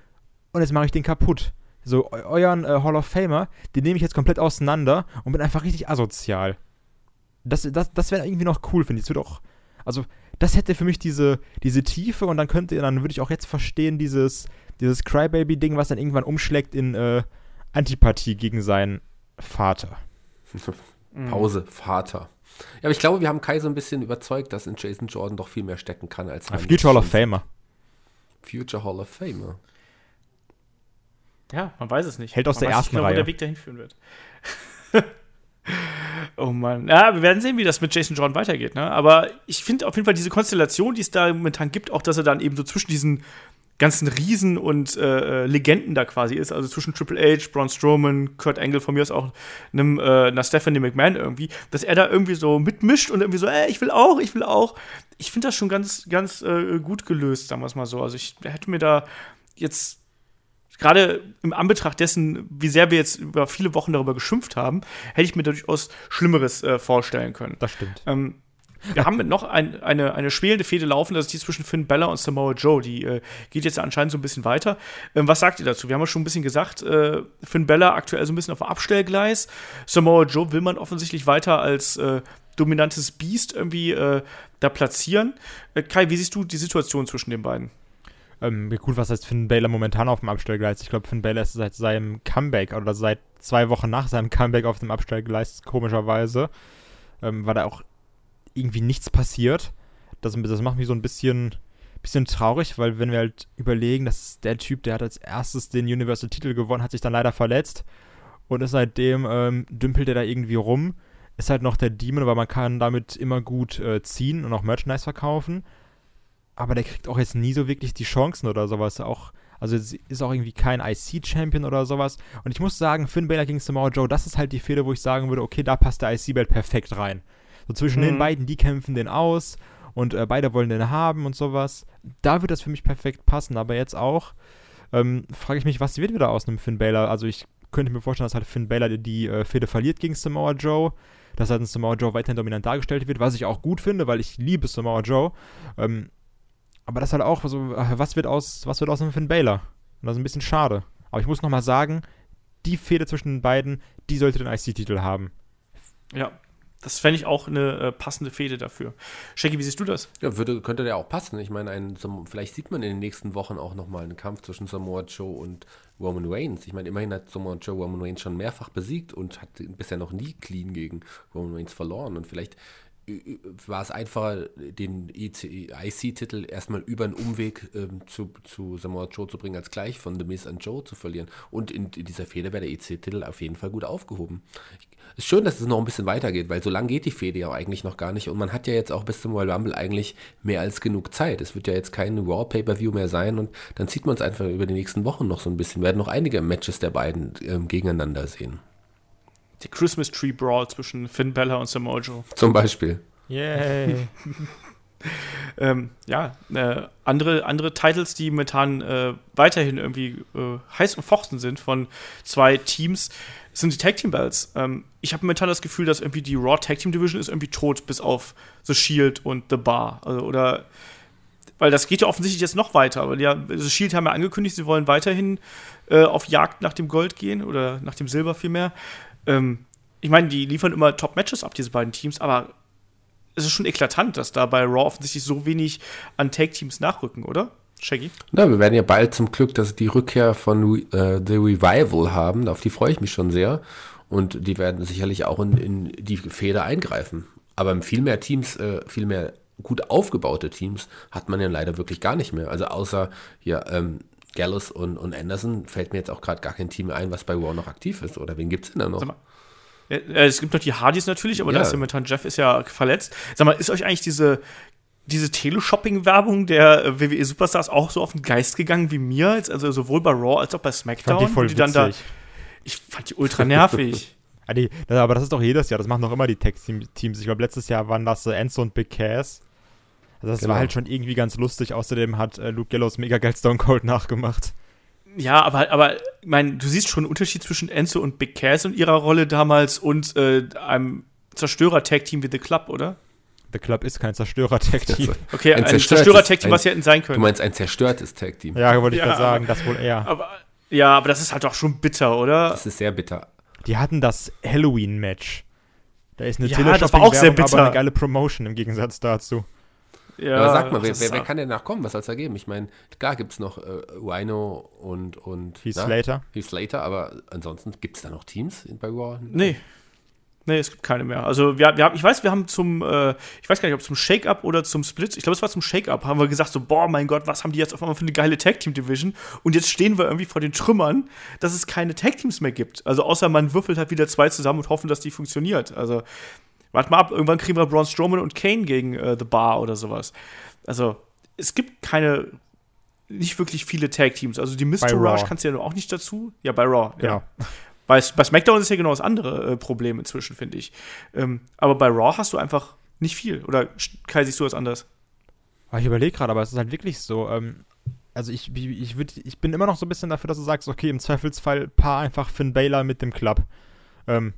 und jetzt mache ich den kaputt. So, euren äh, Hall of Famer, den nehme ich jetzt komplett auseinander und bin einfach richtig asozial. Das, das, das wäre irgendwie noch cool, finde ich. Es wird auch, Also, das hätte für mich diese, diese Tiefe und dann könnte, dann würde ich auch jetzt verstehen, dieses, dieses Crybaby-Ding, was dann irgendwann umschlägt in äh, Antipathie gegen seinen Vater. Pause, Vater. Ja, aber ich glaube, wir haben Kai so ein bisschen überzeugt, dass in Jason Jordan doch viel mehr stecken kann als Ein Future Hall of Famer. Future Hall of Famer. Ja, man weiß es nicht. Hält aus man der weiß ersten nicht genau, Reihe. wo der Weg dahin führen wird. oh Mann. Ja, wir werden sehen, wie das mit Jason Jordan weitergeht. Ne? Aber ich finde auf jeden Fall diese Konstellation, die es da momentan gibt, auch dass er dann eben so zwischen diesen ganzen Riesen und äh, Legenden da quasi ist, also zwischen Triple H, Braun Strowman, Kurt Angle, von mir aus auch einem, äh, einer Stephanie McMahon irgendwie, dass er da irgendwie so mitmischt und irgendwie so, ey, ich will auch, ich will auch. Ich finde das schon ganz, ganz äh, gut gelöst, sagen wir es mal so. Also ich hätte mir da jetzt gerade im Anbetracht dessen, wie sehr wir jetzt über viele Wochen darüber geschimpft haben, hätte ich mir durchaus Schlimmeres äh, vorstellen können. Das stimmt. Ähm, wir haben noch ein, eine, eine schwelende Fehde laufen, das ist die zwischen Finn Bella und Samoa Joe. Die äh, geht jetzt anscheinend so ein bisschen weiter. Ähm, was sagt ihr dazu? Wir haben ja schon ein bisschen gesagt, äh, Finn Bella aktuell so ein bisschen auf dem Abstellgleis. Samoa Joe will man offensichtlich weiter als äh, dominantes Biest irgendwie äh, da platzieren. Äh, Kai, wie siehst du die Situation zwischen den beiden? Ähm, gut, was heißt Finn Balor momentan auf dem Abstellgleis? Ich glaube, Finn Balor ist seit seinem Comeback oder seit zwei Wochen nach seinem Comeback auf dem Abstellgleis, komischerweise, ähm, war da auch irgendwie nichts passiert. Das, das macht mich so ein bisschen, bisschen traurig, weil wenn wir halt überlegen, dass der Typ, der hat als erstes den Universal-Titel gewonnen, hat sich dann leider verletzt und ist seitdem ähm, dümpelt er da irgendwie rum. Ist halt noch der Demon, weil man kann damit immer gut äh, ziehen und auch Merchandise verkaufen aber der kriegt auch jetzt nie so wirklich die Chancen oder sowas. Auch, also ist auch irgendwie kein IC-Champion oder sowas. Und ich muss sagen, Finn Balor gegen Samoa Joe, das ist halt die Fehde, wo ich sagen würde, okay, da passt der IC-Belt perfekt rein. So zwischen Mhm. den beiden, die kämpfen den aus und äh, beide wollen den haben und sowas. Da wird das für mich perfekt passen. Aber jetzt auch ähm, frage ich mich, was wird wieder aus einem Finn Balor? Also ich könnte mir vorstellen, dass halt Finn Balor die, die äh, Fehde verliert gegen Samoa Joe. Dass halt ein Samoa Joe weiterhin dominant dargestellt wird, was ich auch gut finde, weil ich liebe Samoa Joe. Ähm, aber das ist halt auch so, äh, was wird aus, was wird aus einem Finn Balor? Und das ist ein bisschen schade. Aber ich muss nochmal sagen, die Fehde zwischen den beiden, die sollte den IC-Titel haben. Ja, das fände ich auch eine äh, passende Fehde dafür. Shaggy, wie siehst du das? Ja, würde, könnte der auch passen. Ich meine, vielleicht sieht man in den nächsten Wochen auch nochmal einen Kampf zwischen Samoa Joe und Roman Reigns. Ich meine, immerhin hat Samoa Joe Roman Reigns schon mehrfach besiegt und hat bisher noch nie clean gegen Roman Reigns verloren. Und vielleicht war es einfacher, den IC-Titel erstmal über einen Umweg ähm, zu, zu Samoa Joe zu bringen, als gleich von The Miz an Joe zu verlieren. Und in, in dieser Fehde wäre der IC-Titel auf jeden Fall gut aufgehoben. Ist schön, dass es noch ein bisschen weitergeht, weil so lange geht die Fehde ja eigentlich noch gar nicht. Und man hat ja jetzt auch bis zum Royal Rumble eigentlich mehr als genug Zeit. Es wird ja jetzt kein Raw Pay-Per-View mehr sein und dann zieht man es einfach über die nächsten Wochen noch so ein bisschen. Wir werden noch einige Matches der beiden ähm, gegeneinander sehen. Der Christmas Tree Brawl zwischen Finn Balor und Samoa Joe. Zum Beispiel. Yay. Ähm, ja, äh, andere, andere Titles, die momentan äh, weiterhin irgendwie äh, heiß und fochten sind von zwei Teams, sind die Tag Team Belts. Ähm, ich habe momentan das Gefühl, dass irgendwie die Raw Tag Team Division ist irgendwie tot, bis auf The Shield und The Bar. Also, oder weil das geht ja offensichtlich jetzt noch weiter. Aber ja, The Shield haben ja angekündigt, sie wollen weiterhin äh, auf Jagd nach dem Gold gehen oder nach dem Silber vielmehr. Ähm, ich meine, die liefern immer Top-Matches ab, diese beiden Teams, aber es ist schon eklatant, dass da bei Raw offensichtlich so wenig an Take-Teams nachrücken, oder? Shaggy? Na, wir werden ja bald zum Glück, dass die Rückkehr von äh, The Revival haben. Auf die freue ich mich schon sehr. Und die werden sicherlich auch in, in die Feder eingreifen. Aber viel mehr Teams, äh, viel mehr gut aufgebaute Teams hat man ja leider wirklich gar nicht mehr. Also außer hier ähm, Gallus und, und Anderson fällt mir jetzt auch gerade gar kein Team ein, was bei Raw noch aktiv ist. Oder wen gibt es denn da noch? Sag mal, äh, es gibt noch die Hardys natürlich, aber da Ja. ist ja momentan Jeff ist ja verletzt. Sag mal, ist euch eigentlich diese, diese Teleshopping-Werbung der äh, WWE Superstars auch so auf den Geist gegangen wie mir? Jetzt, Also sowohl bei Raw als auch bei Ich SmackDown? fand die voll wo dann da, ich fand die ultra nervig. Ah, die, aber das ist doch jedes Jahr, das machen doch immer die Tech-Teams. Ich glaube, letztes Jahr waren das Enzo und Big Cass. Also das Genau. war halt schon irgendwie ganz lustig. Außerdem hat äh, Luke Gallows mega geil Stone Cold nachgemacht. Ja, aber, aber ich meine, du siehst schon einen Unterschied zwischen Enzo und Big Cass und ihrer Rolle damals und äh, einem Zerstörer-Tag-Team wie The Club, oder? The Club ist kein Zerstörer-Tech-Team. Okay, Ein ein, Zerstörer-Tag-Team, was sie hätten sein Du können. meinst ein zerstörtes Tag-Team. Ja, wollte ich Ja, gerade sagen, aber- das wohl eher. Aber, ja, aber das ist halt auch schon bitter, oder? Das ist sehr bitter. Die hatten das Halloween-Match. Da ist eine Ja, das war auch sehr Teleshopping-Werbung, aber bitter. eine geile Promotion im Gegensatz dazu. Ja, Aber sag mal, wer, das wer, wer kann denn nachkommen? Was soll es da geben? Ich meine, klar gibt es noch äh, Rhino und, und Heath na? Slater. Heath Slater, aber ansonsten gibt es da noch Teams in- bei Raw? Nee. Nee, es gibt keine mehr. Also wir, wir haben, ich weiß, wir haben zum, äh, ich weiß gar nicht, ob zum Shake-Up oder zum Split, ich glaube, es war zum Shake-Up, haben wir gesagt so, boah, mein Gott, was haben die jetzt auf einmal für eine geile Tag-Team-Division? Und jetzt stehen wir irgendwie vor den Trümmern, dass es keine Tag-Teams mehr gibt. Also außer man würfelt halt wieder zwei zusammen und hoffen, dass die funktioniert. Also warte mal ab, irgendwann kriegen wir Braun Strowman und Kane gegen äh, The Bar oder sowas. Also es gibt keine, nicht wirklich viele Tag-Teams. Also die Raw. kannst du ja auch nicht dazu. Ja, bei Raw, Genau. ja. Bei, bei SmackDown ist ja genau das andere äh, Problem inzwischen, finde ich. Ähm, aber bei Raw hast du einfach nicht viel. Oder Kai, siehst du das anders? Aber ich überlege gerade, aber es ist halt wirklich so. Ähm, also ich, ich, ich, würd, ich bin immer noch so ein bisschen dafür, dass du sagst, okay, im Zweifelsfall paar einfach Finn Baylor mit dem Club. Ähm,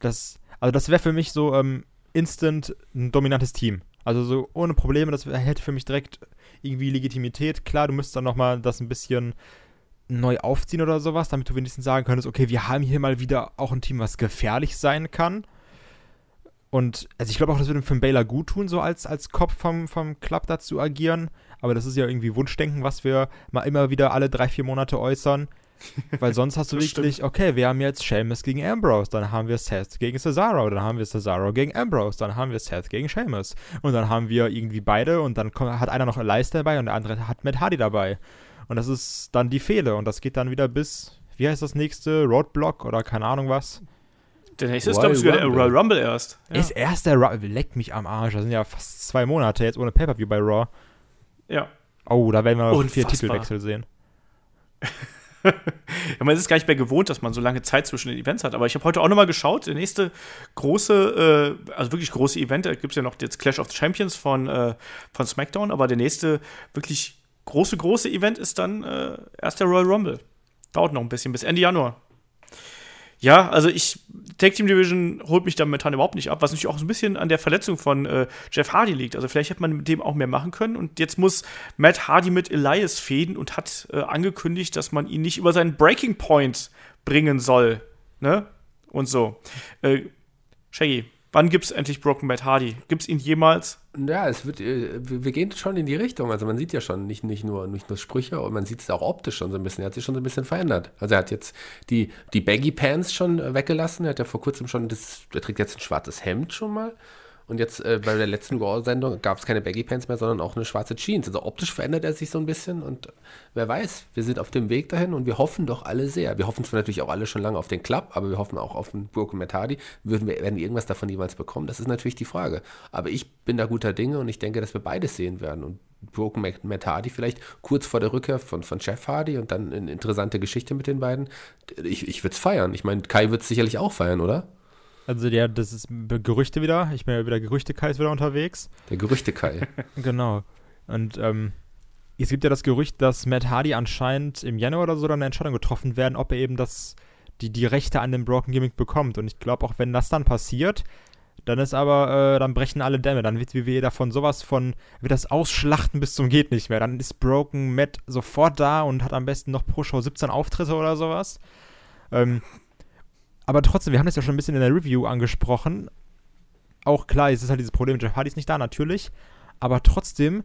das, also das wäre für mich so ähm, instant ein dominantes Team. Also so ohne Probleme, das hätte für mich direkt irgendwie Legitimität. Klar, du müsstest dann nochmal das ein bisschen neu aufziehen oder sowas, damit du wenigstens sagen könntest, okay, wir haben hier mal wieder auch ein Team, was gefährlich sein kann. Und also ich glaube auch, das würde Finn Baylor gut tun, so als, als Kopf vom, vom Club da zu agieren. Aber das ist ja irgendwie Wunschdenken, was wir mal immer wieder alle drei, vier Monate äußern. Weil sonst hast du wirklich, okay, wir haben jetzt Sheamus gegen Ambrose, dann haben wir Seth gegen Cesaro, dann haben wir Cesaro gegen Ambrose, dann haben wir Seth gegen Sheamus. Und dann haben wir irgendwie beide und dann kommt, hat einer noch Elias dabei und der andere hat Matt Hardy dabei. Und das ist dann die Fehde und das geht dann wieder bis, wie heißt das nächste? Roadblock oder keine Ahnung was. Der nächste ist, glaube ich, sogar der Rumble. Royal Rumble erst. Ja. Ist erst der Ra Leck mich am Arsch. Das sind ja fast zwei Monate jetzt ohne Pay-Per-View bei Raw. ja. Oh, da werden wir noch vier. Titelwechsel sehen. Ja, man ist es gar nicht mehr gewohnt, dass man so lange Zeit zwischen den Events hat. Aber ich habe heute auch noch mal geschaut. Der nächste große, äh, also wirklich große Event, da gibt es ja noch jetzt Clash of the Champions von, äh, von SmackDown. Aber der nächste wirklich große, große Event ist dann äh, erst der Royal Rumble. Dauert noch ein bisschen, bis Ende Januar. Ja, also ich, Tag Team Division holt mich da momentan überhaupt nicht ab, was natürlich auch so ein bisschen an der Verletzung von äh, Jeff Hardy liegt. Also vielleicht hätte man mit dem auch mehr machen können. Und jetzt muss Matt Hardy mit Elias fäden und hat äh, angekündigt, dass man ihn nicht über seinen Breaking Point bringen soll. Ne? Und so. Äh, Shaggy, wann gibt's endlich Broken Matt Hardy? Gibt's ihn jemals? Ja, es wird, äh, wir gehen schon in die Richtung. Also man sieht ja schon nicht, nicht, nur, nicht nur Sprüche, und man sieht es auch optisch schon so ein bisschen. Er hat sich schon so ein bisschen verändert. Also er hat jetzt die, die Baggy Pants schon weggelassen. Er hat ja vor kurzem schon das, er trägt jetzt ein schwarzes Hemd schon mal. Und jetzt äh, bei der letzten Raw-Sendung gab es keine Baggy Pants mehr, sondern auch eine schwarze Jeans. Also optisch verändert er sich so ein bisschen und wer weiß, wir sind auf dem Weg dahin und wir hoffen doch alle sehr. Wir hoffen zwar natürlich auch alle schon lange auf den Club, aber wir hoffen auch auf den Broken Hardy. Würden wir, werden wir irgendwas davon jemals bekommen? Das ist natürlich die Frage. Aber ich bin da guter Dinge und ich denke, dass wir beides sehen werden. Und Broken Matt Hardy vielleicht kurz vor der Rückkehr von, von Jeff Hardy und dann eine interessante Geschichte mit den beiden. Ich, ich würde es feiern. Ich meine, Kai wird es sicherlich auch feiern, oder? Also ja, das ist Gerüchte wieder. Ich bin ja wieder Gerüchte-Kai ist wieder unterwegs. Der Gerüchte Kai. Genau. Und ähm, es gibt ja das Gerücht, dass Matt Hardy anscheinend im Januar oder so dann eine Entscheidung getroffen werden, ob er eben das, die, die Rechte an dem Broken Gimmick bekommt. Und ich glaube, auch wenn das dann passiert, dann ist aber, äh, dann brechen alle Dämme. Dann wird WWE davon sowas von, wird das ausschlachten bis zum geht nicht mehr. Dann ist Broken Matt sofort da und hat am besten noch pro Show 17 Auftritte oder sowas. Ähm, aber trotzdem, wir haben das ja schon ein bisschen in der Review angesprochen. Auch klar, es ist halt dieses Problem, Jeff Hardy ist nicht da, natürlich. Aber trotzdem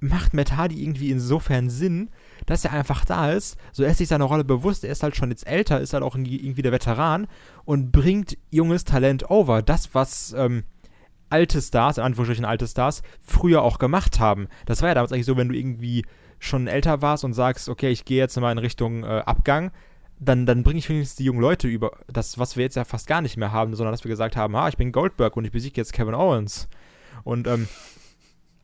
macht Matt Hardy irgendwie insofern Sinn, dass er einfach da ist. So, er ist sich seiner Rolle bewusst, er ist halt schon jetzt älter, ist halt auch irgendwie der Veteran und bringt junges Talent over. Das, was ähm, alte Stars, in Anführungsstrichen alte Stars, früher auch gemacht haben. Das war ja damals eigentlich so, wenn du irgendwie schon älter warst und sagst, okay, ich gehe jetzt mal in Richtung äh, Abgang, dann, dann bringe ich wenigstens die jungen Leute über. Das, was wir jetzt ja fast gar nicht mehr haben, sondern dass wir gesagt haben, ah, ich bin Goldberg und ich besiege jetzt Kevin Owens. Und ähm,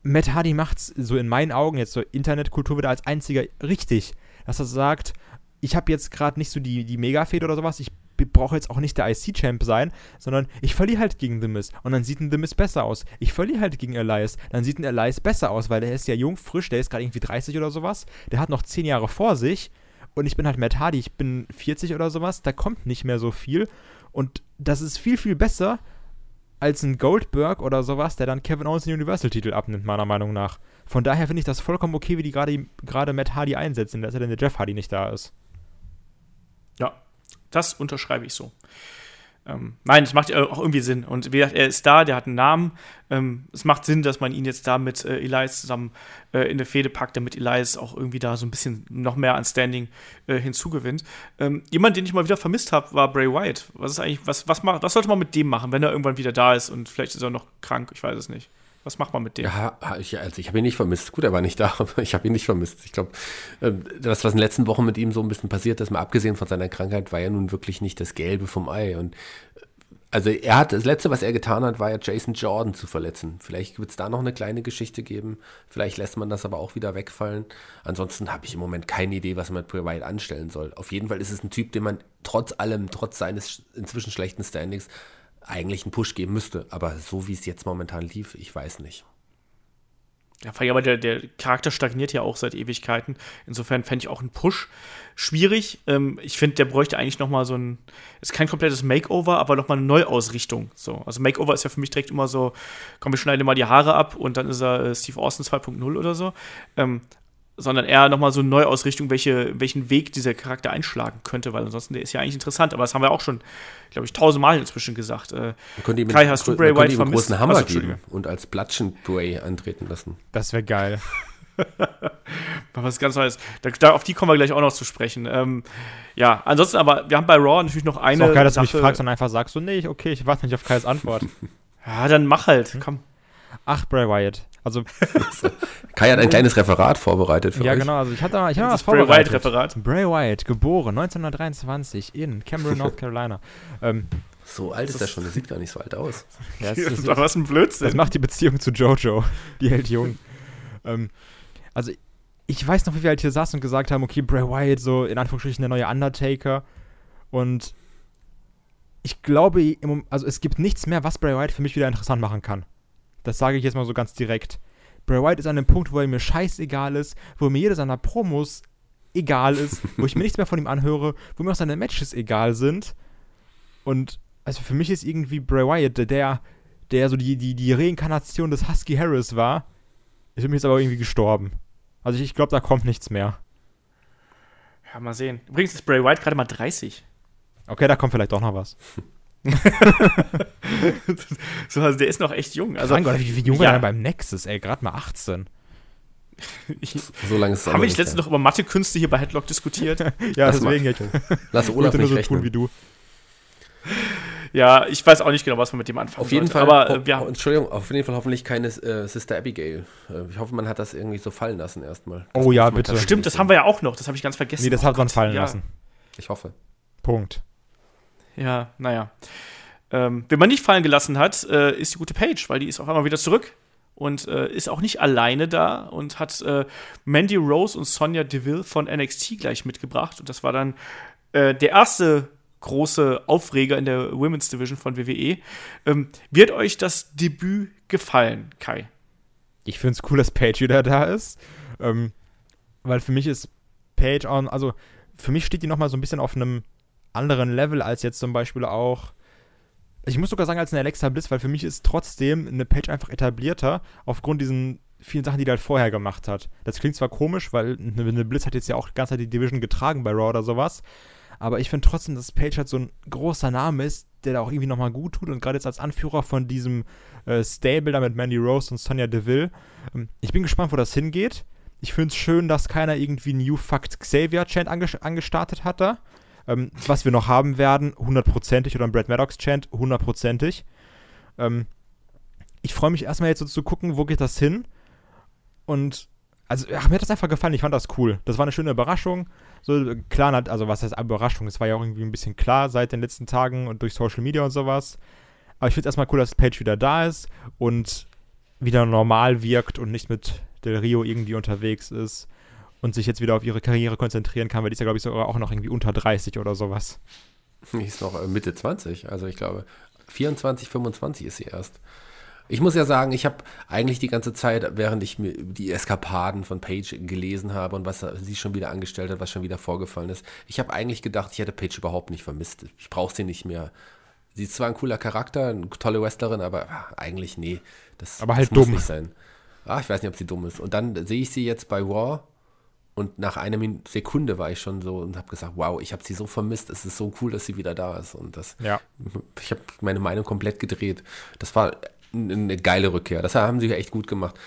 Matt Hardy macht's so in meinen Augen, jetzt so Internetkultur wieder als einziger richtig, dass er sagt, ich habe jetzt gerade nicht so die, die Mega-Fehde oder sowas, ich brauche jetzt auch nicht der IC-Champ sein, sondern ich verliere halt gegen The Miz und dann sieht ein The Miz besser aus. Ich verliere halt gegen Elias, dann sieht ein Elias besser aus, weil der ist ja jung, frisch, der ist gerade irgendwie 30 oder sowas, der hat noch 10 Jahre vor sich und ich bin halt Matt Hardy, ich bin 40 oder sowas, da kommt nicht mehr so viel und das ist viel, viel besser als ein Goldberg oder sowas, der dann Kevin Owens den Universal-Titel abnimmt, meiner Meinung nach. Von daher finde ich das vollkommen okay, wie die gerade Matt Hardy einsetzen, dass er denn der Jeff Hardy nicht da ist. Ja, das unterschreibe ich so. Ähm, nein, es macht auch irgendwie Sinn. Und wie gesagt, er ist da, der hat einen Namen. Ähm, es macht Sinn, dass man ihn jetzt da mit äh, Elias zusammen äh, in der Fehde packt, damit Elias auch irgendwie da so ein bisschen noch mehr an Standing äh, hinzugewinnt. Ähm, jemand, den ich mal wieder vermisst habe, war Bray Wyatt. Was ist eigentlich, was, was, macht, was sollte man mit dem machen, wenn er irgendwann wieder da ist und vielleicht ist er noch krank, ich weiß es nicht. Was macht man mit dem? Ja, ich, also ich habe ihn nicht vermisst. Gut, er war nicht da, aber ich habe ihn nicht vermisst. Ich glaube, ähm, das, was in den letzten Wochen mit ihm so ein bisschen passiert ist, mal abgesehen von seiner Krankheit, war ja nun wirklich nicht das Gelbe vom Ei. Und also er hat, das Letzte, was er getan hat, war ja Jason Jordan zu verletzen. Vielleicht wird es da noch eine kleine Geschichte geben. Vielleicht lässt man das aber auch wieder wegfallen. Ansonsten habe ich im Moment keine Idee, was man mit Wyatt anstellen soll. Auf jeden Fall ist es ein Typ, den man trotz allem, trotz seines inzwischen schlechten Standings, eigentlich einen Push geben müsste. Aber so wie es jetzt momentan lief, ich weiß nicht. Ja, aber der, der Charakter stagniert ja auch seit Ewigkeiten. Insofern fände ich auch einen Push schwierig. Ähm, ich finde, der bräuchte eigentlich noch mal so ein, ist kein komplettes Makeover, aber noch mal eine Neuausrichtung. So, also Makeover ist ja für mich direkt immer so, komm, wir schneiden mal die Haare ab und dann ist er äh, Steve Austin 2.0 oder so. Ähm, sondern eher nochmal so eine Neuausrichtung, welche, welchen Weg dieser Charakter einschlagen könnte, weil ansonsten der ist ja eigentlich interessant, aber das haben wir auch schon, glaube ich, tausendmal inzwischen gesagt. Äh, ihm Kai, hast du Bray White vermisst? großen Hammer also, geben und als Blatschen Bray antreten lassen. Das wäre geil. was ganz Neues. Da, da, auf die kommen wir gleich auch noch zu sprechen. Ähm, ja, ansonsten aber, wir haben bei Raw natürlich noch eine. Ist auch geil, dass Sache, du mich fragst und einfach sagst so, nee, okay, ich warte nicht auf Kais Antwort. ja, dann mach halt, hm? komm. Ach, Bray Wyatt. Also Kai hat ein kleines Referat vorbereitet für ja, euch. Ja, genau. Also ich hatte, ich hatte was vorbereitet. Bray Wyatt Referat. Bray Wyatt, geboren 1923 in Cameron, North Carolina. ähm, so alt ist er schon, der sieht gar nicht so alt aus. Ja, das, ist doch was ein Blödsinn. Das macht die Beziehung zu Jojo. Die hält jung. ähm, also ich weiß noch, wie wir halt hier saßen und gesagt haben, okay, Bray Wyatt, so in Anführungsstrichen der neue Undertaker. Und ich glaube, also es gibt nichts mehr, was Bray Wyatt für mich wieder interessant machen kann. Das sage ich jetzt mal so ganz direkt. Bray Wyatt ist an dem Punkt, wo er mir scheißegal ist, wo mir jede seiner Promos egal ist, wo ich mir nichts mehr von ihm anhöre, wo mir auch seine Matches egal sind. Und also für mich ist irgendwie Bray Wyatt, der, der so die, die, die Reinkarnation des Husky Harris war, ist für mich jetzt aber irgendwie gestorben. Also ich, ich glaube, da kommt nichts mehr. Ja, mal sehen. Übrigens ist Bray Wyatt gerade mal 30. Okay, da kommt vielleicht doch noch was. so, also der ist noch echt jung. Also, Gott, wie, wie jung ja. er beim Nexus, ey, gerade mal 18. Ich, so lange ist es Haben wir nicht letztens noch über Mathekünste hier bei Headlock diskutiert? ja, Lass deswegen jetzt. Lass Olaf nicht so rechnen. tun wie du. Ja, ich weiß auch nicht genau, was man mit dem anfangen Auf jeden sollte. Fall, aber äh, ja. Entschuldigung, auf jeden Fall hoffentlich keine äh, Sister Abigail. Äh, ich hoffe, man hat das irgendwie so fallen lassen erstmal. oh ja, bitte. Stimmt, das haben wir ja auch noch, das habe ich ganz vergessen. Nee, das oh hat man fallen ja. lassen. Ich hoffe. Punkt. Ja, naja. Ähm, wen man nicht fallen gelassen hat, äh, ist die gute Paige, weil die ist auf einmal wieder zurück und äh, ist auch nicht alleine da und hat äh, Mandy Rose und Sonja Deville von NXT gleich mitgebracht. Und das war dann äh, der erste große Aufreger in der Women's Division von WWE. Ähm, wird euch das Debüt gefallen, Kai? Ich finde es cool, dass Paige wieder da ist. Ähm, weil für mich ist Paige auch, also für mich steht die noch mal so ein bisschen auf einem anderen Level als jetzt zum Beispiel auch ich muss sogar sagen, als eine Alexa Bliss, weil für mich ist trotzdem eine Page einfach etablierter, aufgrund diesen vielen Sachen, die die halt vorher gemacht hat. Das klingt zwar komisch, weil eine Bliss hat jetzt ja auch die ganze Zeit die Division getragen bei Raw oder sowas, aber ich finde trotzdem, dass Page halt so ein großer Name ist, der da auch irgendwie nochmal gut tut und gerade jetzt als Anführer von diesem äh, Stable da mit Mandy Rose und Sonja Deville. Ähm, ich bin gespannt, wo das hingeht. Ich finde es schön, dass keiner irgendwie New Fact Xavier Chant angestartet hat da. Ähm, was wir noch haben werden, hundertprozentig, oder ein Brad Maddox-Chant, hundertprozentig. Ähm, ich freue mich erstmal jetzt so zu gucken, wo geht das hin. Und also ach, mir hat das einfach gefallen, ich fand das cool. Das war eine schöne Überraschung. So klar, also was heißt Überraschung? Es war ja auch irgendwie ein bisschen klar seit den letzten Tagen und durch Social Media und sowas. Aber ich finde es erstmal cool, dass Page wieder da ist und wieder normal wirkt und nicht mit Del Rio irgendwie unterwegs ist und sich jetzt wieder auf ihre Karriere konzentrieren kann, weil die ist ja, glaube ich, sogar auch noch irgendwie unter 30 oder sowas. Die ist noch äh, Mitte 20, also ich glaube 24, 25 ist sie erst. Ich muss ja sagen, ich habe eigentlich die ganze Zeit, während ich mir die Eskapaden von Paige gelesen habe und was sie schon wieder angestellt hat, was schon wieder vorgefallen ist, ich habe eigentlich gedacht, ich hätte Paige überhaupt nicht vermisst. Ich brauche sie nicht mehr. Sie ist zwar ein cooler Charakter, eine tolle Wrestlerin, aber eigentlich nee. Das, aber halt das dumm. muss nicht sein. Ah, ich weiß nicht, ob sie dumm ist. Und dann sehe ich sie jetzt bei Raw Und nach einer Sekunde war ich schon so und habe gesagt, wow, ich habe sie so vermisst. Es ist so cool, dass sie wieder da ist. Und das, Ja. ich habe meine Meinung komplett gedreht. Das war eine geile Rückkehr. Das haben sie echt gut gemacht.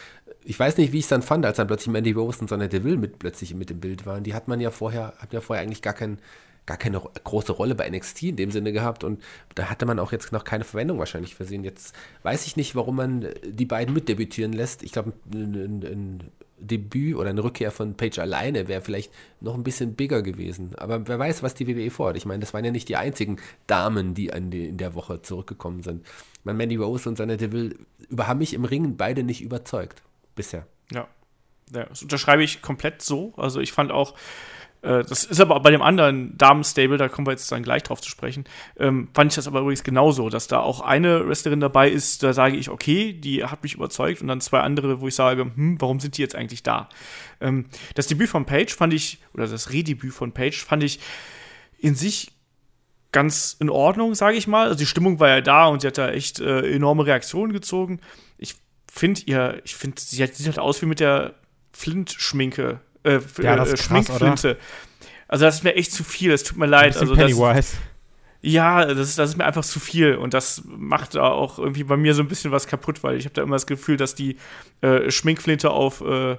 Ich weiß nicht, wie ich es dann fand, als dann plötzlich Mandy Rose und Sonja Deville mit plötzlich mit im Bild waren. Die hat man ja vorher, hat ja vorher eigentlich gar kein, gar keine große Rolle bei NXT in dem Sinne gehabt und da hatte man auch jetzt noch keine Verwendung wahrscheinlich für sie. Und jetzt weiß ich nicht, warum man die beiden mitdebütieren lässt. Ich glaube, ein, ein, ein Debüt oder eine Rückkehr von Page alleine wäre vielleicht noch ein bisschen bigger gewesen. Aber wer weiß, was die WWE vorhat. Ich meine, das waren ja nicht die einzigen Damen, die, die in der Woche zurückgekommen sind. Man, Mandy Rose und Deville über, haben mich im Ringen beide nicht überzeugt. Bisher. Ja. ja. Das unterschreibe ich komplett so. Also ich fand auch, das ist aber bei dem anderen Damen-Stable, da kommen wir jetzt dann gleich drauf zu sprechen, ähm, fand ich das aber übrigens genauso, dass da auch eine Wrestlerin dabei ist, da sage ich, okay, die hat mich überzeugt und dann zwei andere, wo ich sage, hm, warum sind die jetzt eigentlich da? Ähm, das Debüt von Page fand ich, oder das Redebüt von Page fand ich in sich ganz in Ordnung, sage ich mal. Also die Stimmung war ja da und sie hat da echt äh, enorme Reaktionen gezogen. Ich finde ihr, ich finde, sie sieht halt aus wie mit der Flint-Schminke äh, Ja, das äh, ist krass, Schminkflinte. Also das ist mir echt zu viel, es tut mir leid. Also das, Pennywise. ja, das ist, das ist mir einfach zu viel und das macht da auch irgendwie bei mir so ein bisschen was kaputt, weil ich habe da immer das Gefühl, dass die äh, Schminkflinte auf, äh,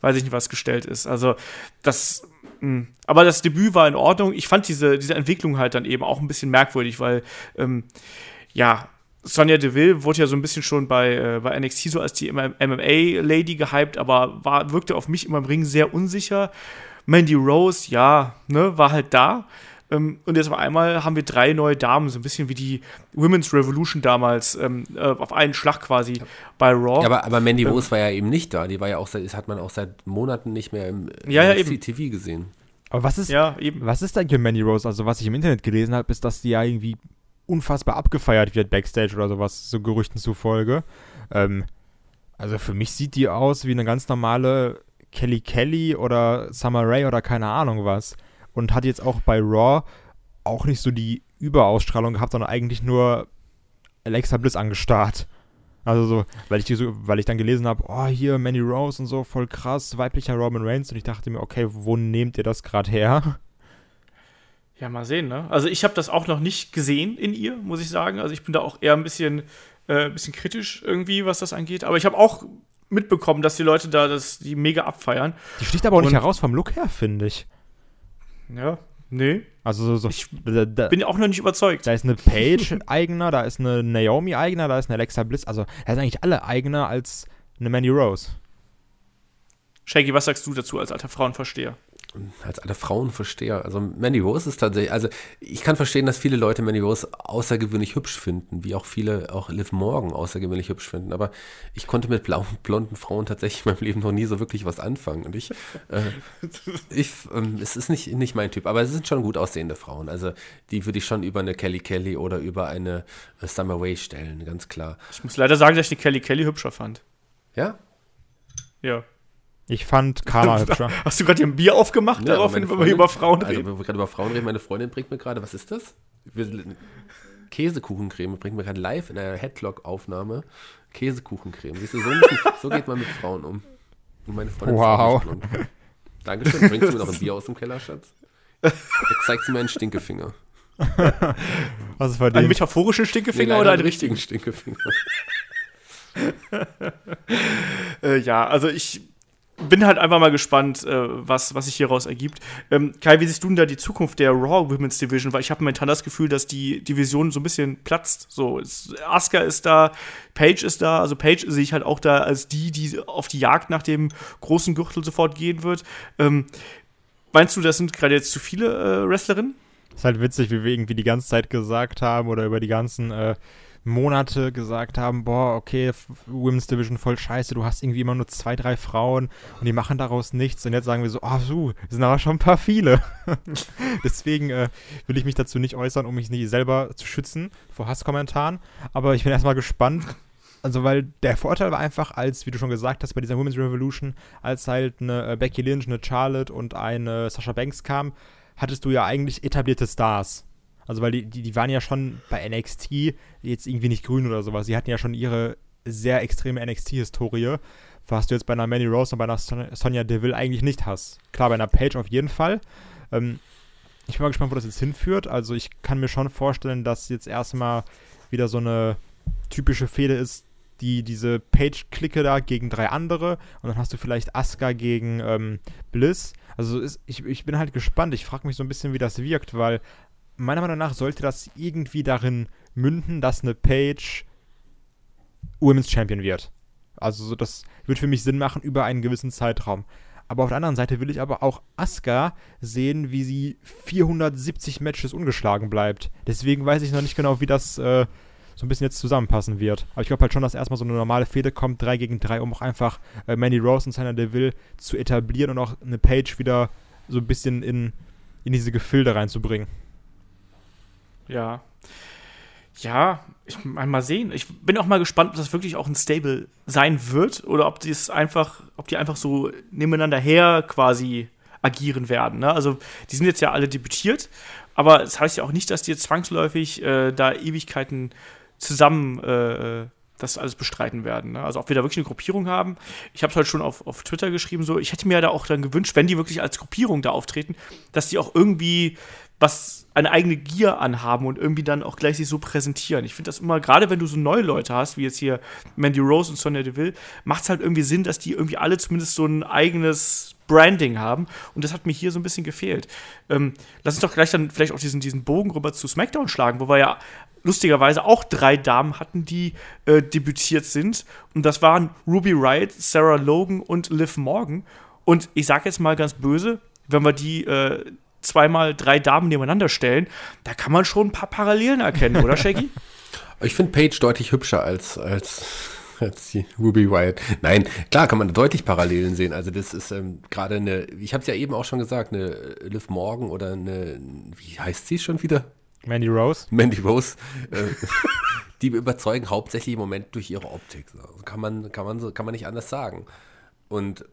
weiß ich nicht was, gestellt ist. Also das, mh. aber das Debüt war in Ordnung. Ich fand diese, diese Entwicklung halt dann eben auch ein bisschen merkwürdig, weil, ähm, ja, Sonja Deville wurde ja so ein bisschen schon bei, äh, bei NXT so als die MMA-Lady gehypt, aber war, wirkte auf mich immer im Ring sehr unsicher. Mandy Rose, ja, ne, war halt da. Ähm, und jetzt auf einmal haben wir drei neue Damen, so ein bisschen wie die Women's Revolution damals, ähm, äh, auf einen Schlag quasi bei Raw. Ja, aber, aber Mandy Ähm, Rose war ja eben nicht da. Die war ja auch seit, das hat man auch seit Monaten nicht mehr im Ja, ja. TV gesehen. Aber was ist, ja, eben. was ist eigentlich mit Mandy Rose? Also, was ich im Internet gelesen habe, ist, dass die ja irgendwie unfassbar abgefeiert wird Backstage oder sowas, so Gerüchten zufolge. Ähm, also für mich sieht die aus wie eine ganz normale Kelly Kelly oder Summer Rae oder keine Ahnung was. Und hat jetzt auch bei Raw auch nicht so die Überausstrahlung gehabt, sondern eigentlich nur Alexa Bliss angestarrt. Also so, weil ich so, weil ich dann gelesen habe, oh hier Mandy Rose und so, voll krass, weiblicher Roman Reigns und ich dachte mir, okay, wo nehmt ihr das gerade her? Ja, mal sehen, ne? Also ich habe das auch noch nicht gesehen in ihr, muss ich sagen. Also ich bin da auch eher ein bisschen, äh, bisschen kritisch irgendwie, was das angeht. Aber ich habe auch mitbekommen, dass die Leute da das, die mega abfeiern. Die sticht aber auch nicht Und- heraus vom Look her, finde ich. Ja, nee. Also so, so Ich da, da, Bin auch noch nicht überzeugt. da ist eine Paige eigener, da ist eine Naomi eigener, da ist eine Alexa Bliss. Also da sind eigentlich alle eigener als eine Mandy Rose. Shaggy, was sagst du dazu als alter Frauenversteher? Als alle Frauenversteher. Also Mandy Rose ist tatsächlich, also ich kann verstehen, dass viele Leute Mandy Rose außergewöhnlich hübsch finden, wie auch viele auch Liv Morgan außergewöhnlich hübsch finden. Aber ich konnte mit blauen, blonden Frauen tatsächlich in meinem Leben noch nie so wirklich was anfangen. Und ich, äh, ich ähm, es ist nicht, nicht mein Typ, aber es sind schon gut aussehende Frauen. Also die würde ich schon über eine Kelly Kelly oder über eine äh, Summer Way stellen, ganz klar. Ich muss leider sagen, dass ich die Kelly Kelly hübscher fand. Ja? Ja. Ich fand Karma hübscher. Hast du gerade hier ein Bier aufgemacht, Ja, daraufhin, wenn wir hier über Frauen Also, reden? wenn wir gerade über Frauen reden, meine Freundin bringt mir gerade, was ist das? Wir- Käsekuchencreme bringt mir gerade live in einer Headlock-Aufnahme Käsekuchencreme. Siehst du, so, so geht man mit Frauen um. Und meine Freundin ist auch Wow. nicht blond. Dankeschön. Bringst du mir noch ein Bier aus dem Keller, Schatz? Jetzt zeigt sie mir einen Stinkefinger. Was ist bei Einen metaphorischen Stinkefinger leider oder einen einen richtigen? Stinkefinger. Äh, ja, also ich bin halt einfach mal gespannt, äh, was, was sich hieraus ergibt. Ähm, Kai, wie siehst du denn da die Zukunft der Raw Women's Division? Weil ich habe momentan das Gefühl, dass die Division so ein bisschen platzt. So, Asuka ist da, Paige ist da. Also Paige sehe ich halt auch da als die, die auf die Jagd nach dem großen Gürtel sofort gehen wird. Ähm, meinst du, das sind gerade jetzt zu viele äh, Wrestlerinnen? Ist halt witzig, wie wir irgendwie die ganze Zeit gesagt haben oder über die ganzen äh, Monate gesagt haben, boah, okay, Women's Division voll scheiße, du hast irgendwie immer nur zwei, drei Frauen und die machen daraus nichts. Und jetzt sagen wir so, ah, so, sind aber schon ein paar viele. Deswegen äh, will ich mich dazu nicht äußern, um mich nicht selber zu schützen vor Hasskommentaren. Aber ich bin erstmal gespannt. Also, weil der Vorteil war einfach, als, wie du schon gesagt hast, bei dieser Women's Revolution, als halt eine äh, Becky Lynch, eine Charlotte und eine Sasha Banks kam, hattest du ja eigentlich etablierte Stars. Also, weil die, die, die waren ja schon bei NXT jetzt irgendwie nicht grün oder sowas. Sie hatten ja schon ihre sehr extreme NXT-Historie, was du jetzt bei einer Manny Rose und bei einer Son Sonja Deville eigentlich nicht hast. Klar, bei einer Page auf jeden Fall. Ähm, ich bin mal gespannt, wo das jetzt hinführt. Also ich kann mir schon vorstellen, dass jetzt erstmal wieder so eine typische Fehde ist, die diese Page-Clique da gegen drei andere und dann hast du vielleicht Asuka gegen ähm, Bliss. Also ist, ich, ich bin halt gespannt. Ich frage mich so ein bisschen, wie das wirkt, weil meiner Meinung nach sollte das irgendwie darin münden, dass eine Page Women's Champion wird. Also das wird für mich Sinn machen über einen gewissen Zeitraum. Aber auf der anderen Seite will ich aber auch Asuka sehen, wie sie 470 Matches ungeschlagen bleibt. Deswegen weiß ich noch nicht genau, wie das äh, so ein bisschen jetzt zusammenpassen wird. Aber ich glaube halt schon, dass erstmal so eine normale Fehde kommt, 3 gegen 3, um auch einfach äh, Mandy Rose und Sana Deville zu etablieren und auch eine Page wieder so ein bisschen in, in diese Gefilde reinzubringen. Ja. Ja, ich mein, mal sehen. Ich bin auch mal gespannt, ob das wirklich auch ein Stable sein wird oder ob die einfach, ob die einfach so nebeneinander her quasi agieren werden. Ne? Also die sind jetzt ja alle debütiert, aber es das heißt ja auch nicht, dass die jetzt zwangsläufig äh, da Ewigkeiten zusammen äh, das alles bestreiten werden. Ne? Also ob wir da wirklich eine Gruppierung haben. Ich habe es halt schon auf, auf Twitter geschrieben, so, ich hätte mir ja da auch dann gewünscht, wenn die wirklich als Gruppierung da auftreten, dass die auch irgendwie was eine eigene Gier anhaben und irgendwie dann auch gleich sich so präsentieren. Ich finde das immer, gerade wenn du so neue Leute hast, wie jetzt hier Mandy Rose und Sonya Deville, macht es halt irgendwie Sinn, dass die irgendwie alle zumindest so ein eigenes Branding haben. Und das hat mir hier so ein bisschen gefehlt. Ähm, lass uns doch gleich dann vielleicht auch diesen, diesen Bogen rüber zu SmackDown schlagen, wo wir ja lustigerweise auch drei Damen hatten, die äh, debütiert sind. Und das waren Ruby Wright, Sarah Logan und Liv Morgan. Und ich sage jetzt mal ganz böse, wenn wir die äh, zweimal drei Damen nebeneinander stellen, da kann man schon ein paar Parallelen erkennen, oder Shaggy? Ich finde Paige deutlich hübscher als, als, als die Ruby Wyatt. Nein, klar kann man deutlich Parallelen sehen. Also das ist ähm, gerade eine, ich habe es ja eben auch schon gesagt, eine Liv Morgan oder eine, wie heißt sie schon wieder? Mandy Rose. Mandy Rose. Äh, die überzeugen hauptsächlich im Moment durch ihre Optik. So. Kann, man, kann, man so, kann man nicht anders sagen. Und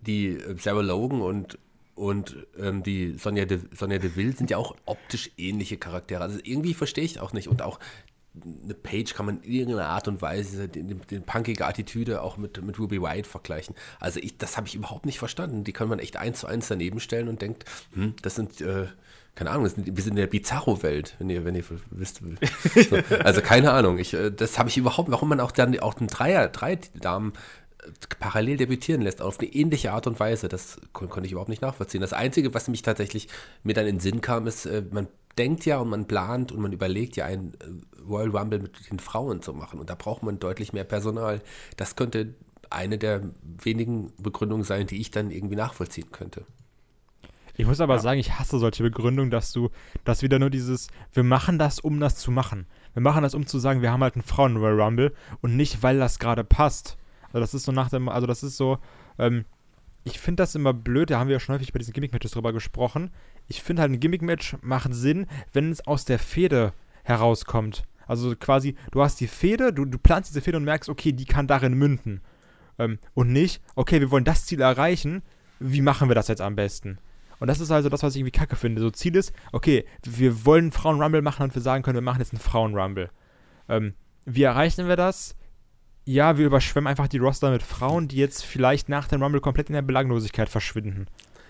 die äh, Sarah Logan und, und ähm, die Sonja de, Sonja Deville sind ja auch optisch ähnliche Charaktere. Also irgendwie verstehe ich auch nicht. Und auch eine Page kann man in irgendeiner Art und Weise den, den punkige Attitüde auch mit, mit Ruby White vergleichen. Also ich, das habe ich überhaupt nicht verstanden. Die kann man echt eins zu eins daneben stellen und denkt, hm, das sind äh, keine Ahnung, wir sind in der Bizarro-Welt, wenn ihr, wenn ihr wisst. So, also keine Ahnung, ich, äh, das habe ich überhaupt, warum man auch dann auch den Dreier, drei Damen parallel debütieren lässt, auf eine ähnliche Art und Weise, das kon konnte ich überhaupt nicht nachvollziehen. Das Einzige, was mich tatsächlich mir dann in den Sinn kam, ist, äh, man denkt ja und man plant und man überlegt ja, einen Royal Rumble mit den Frauen zu machen. Und da braucht man deutlich mehr Personal. Das könnte eine der wenigen Begründungen sein, die ich dann irgendwie nachvollziehen könnte. Ich muss aber ja. sagen, ich hasse solche Begründungen, dass du, dass wieder nur dieses, wir machen das, um das zu machen. Wir machen das, um zu sagen, wir haben halt einen Frauen Royal Rumble und nicht, weil das gerade passt. Also das ist so nach dem, also das ist so, ähm, ich finde das immer blöd, da haben wir ja schon häufig bei diesen Gimmick-Matches drüber gesprochen. Ich finde halt, ein Gimmick-Match macht Sinn, wenn es aus der Fehde herauskommt. Also quasi, du hast die Fehde, du, du planst diese Fehde und merkst, okay, die kann darin münden. Ähm, und nicht, okay, wir wollen das Ziel erreichen, wie machen wir das jetzt am besten? Und das ist also das, was ich irgendwie kacke finde. So Ziel ist, okay, wir wollen Frauen-Rumble machen und wir sagen können, wir machen jetzt einen Frauen-Rumble. Ähm, wie erreichen wir das? Ja, wir überschwemmen einfach die Roster mit Frauen, die jetzt vielleicht nach dem Rumble komplett in der Belanglosigkeit verschwinden.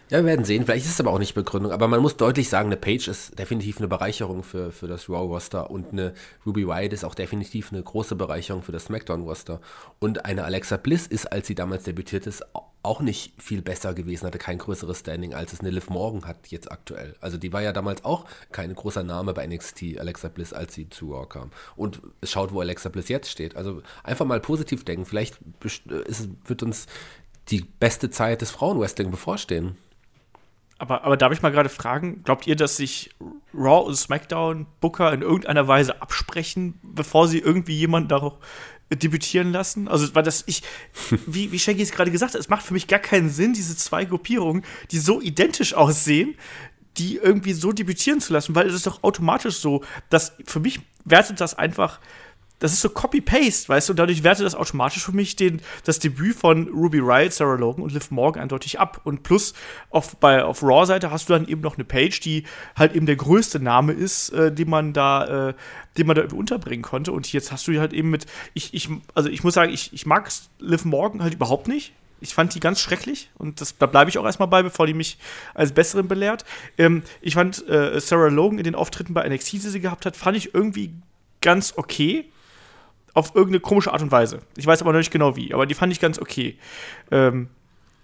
Ja, wir werden sehen. Vielleicht ist es aber auch nicht Begründung. Aber man muss deutlich sagen, eine Page ist definitiv eine Bereicherung für, für das Raw-Roster und eine Ruby Wyatt ist auch definitiv eine große Bereicherung für das SmackDown-Roster. Und eine Alexa Bliss ist, als sie damals debütiert ist, auch nicht viel besser gewesen, hatte kein größeres Standing, als es eine Liv Morgan hat jetzt aktuell. Also die war ja damals auch kein großer Name bei NXT, Alexa Bliss, als sie zu Raw kam. Und schaut, wo Alexa Bliss jetzt steht. Also einfach mal positiv denken. Vielleicht ist, wird uns die beste Zeit des Frauenwrestling bevorstehen. Aber, aber darf ich mal gerade fragen, glaubt ihr, dass sich Raw und SmackDown Booker in irgendeiner Weise absprechen, bevor sie irgendwie jemanden darauf debütieren lassen? Also, weil das, ich, wie, wie Shaggy es gerade gesagt hat, es macht für mich gar keinen Sinn, diese zwei Gruppierungen, die so identisch aussehen, die irgendwie so debütieren zu lassen, weil es ist doch automatisch so, dass für mich wertet das einfach das ist so Copy-Paste, weißt du, und dadurch wertet das automatisch für mich den, das Debüt von Ruby Riot, Sarah Logan und Liv Morgan eindeutig ab. Und plus auf, auf Raw-Seite hast du dann eben noch eine Page, die halt eben der größte Name ist, äh, den man da, äh, den man da unterbringen konnte. Und jetzt hast du halt eben mit, ich, ich, also ich muss sagen, ich, ich mag Liv Morgan halt überhaupt nicht. Ich fand die ganz schrecklich und das, da bleibe ich auch erstmal bei, bevor die mich als Besseren belehrt. Ähm, ich fand äh, Sarah Logan in den Auftritten bei NXT, die sie gehabt hat, fand ich irgendwie ganz okay auf irgendeine komische Art und Weise. Ich weiß aber noch nicht genau wie, aber die fand ich ganz okay. Ähm,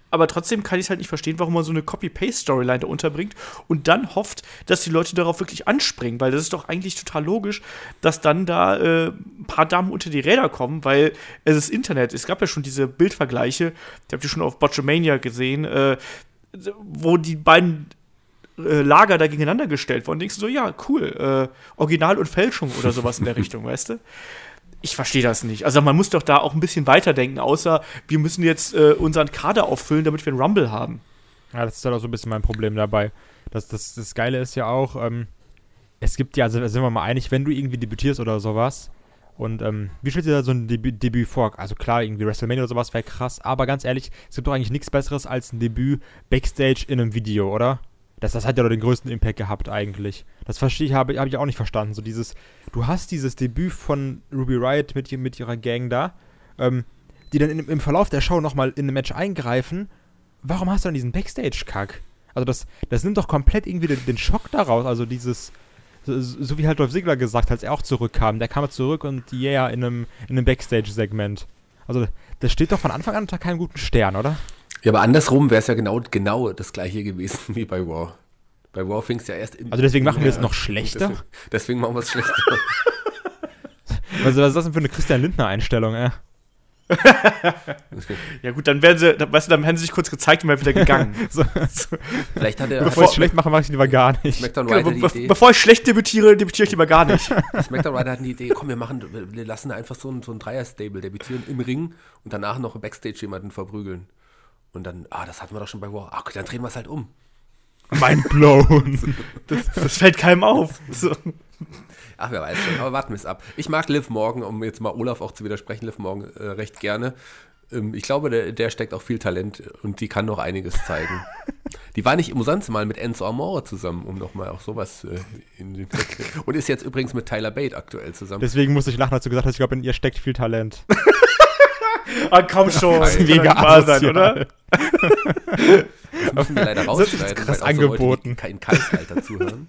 aber trotzdem kann ich es halt nicht verstehen, warum man so eine Copy-Paste-Storyline da unterbringt und dann hofft, dass die Leute darauf wirklich anspringen, weil das ist doch eigentlich total logisch, dass dann da äh, ein paar Damen unter die Räder kommen, weil es ist Internet. Es gab ja schon diese Bildvergleiche, die habt ihr schon auf Botchamania gesehen, äh, wo die beiden äh, Lager da gegeneinander gestellt wurden. Denkst du so, ja, cool, äh, Original und Fälschung oder sowas in der Richtung, weißt du? Ich verstehe das nicht. Also man muss doch da auch ein bisschen weiterdenken, außer wir müssen jetzt äh, unseren Kader auffüllen, damit wir einen Rumble haben. Ja, das ist halt auch so ein bisschen mein Problem dabei. Das, das, das Geile ist ja auch, ähm, es gibt ja, also sind wir mal einig, wenn du irgendwie debütierst oder sowas, und ähm, wie stellt dir da so ein Debüt, Debüt vor? Also klar, irgendwie WrestleMania oder sowas wäre krass, aber ganz ehrlich, es gibt doch eigentlich nichts Besseres als ein Debüt Backstage in einem Video, oder? Das, das hat ja doch den größten Impact gehabt eigentlich. Das verstehe ich, habe hab ich auch nicht verstanden. So dieses, du hast dieses Debüt von Ruby Riot mit, mit ihrer Gang da, ähm, die dann in, im Verlauf der Show nochmal in ein Match eingreifen. Warum hast du dann diesen Backstage-Kack? Also das, das nimmt doch komplett irgendwie den, den Schock daraus. Also dieses, so, so, wie halt Dolph Ziggler gesagt hat, als er auch zurückkam. Der kam zurück und yeah, in einem, in einem Backstage-Segment. Also das steht doch von Anfang an unter keinem guten Stern, oder? Ja, aber andersrum wäre es ja genau, genau das gleiche gewesen wie bei Raw. Bei Raw fing es ja erst in. Also deswegen machen wir es noch schlechter? Deswegen, deswegen machen wir es schlechter. also, was ist das denn für eine Christian Lindner-Einstellung, ey? ja gut, dann werden sie, weißt du, dann hätten sie sich kurz gezeigt und wären wieder gegangen. so. Vielleicht hat er. Bevor ich schlecht mache, mache ich lieber gar nicht. SmackDown genau, be be bevor ich schlecht debütiere, debütiere ich lieber gar nicht. SmackDown Rider hat eine Idee, komm, wir machen, wir lassen einfach so ein, so ein Dreier-Stable debütieren im Ring und danach noch Backstage jemanden verprügeln. Und dann, ah, das hatten wir doch schon bei War. Ach, dann drehen wir es halt um. Mind blown. Das, das fällt keinem auf. So. Ach, wer weiß schon. Aber warten wir es ab. Ich mag Liv Morgan, um jetzt mal Olaf auch zu widersprechen, Liv Morgan äh, recht gerne. Ähm, ich glaube, der, der, steckt auch viel Talent und die kann noch einiges zeigen. die war nicht umsonst mal mit Enzo Amore zusammen, um nochmal auch sowas äh, in den Und ist jetzt übrigens mit Tyler Bate aktuell zusammen. Deswegen musste ich lachen, als du gesagt hast, ich glaube, in ihr steckt viel Talent. Ah, komm schon. Das ist mega wahr sein, oder? Das müssen wir leider rausschneiden, das krass angeboten. Leute, kein Kalkalter zuhören.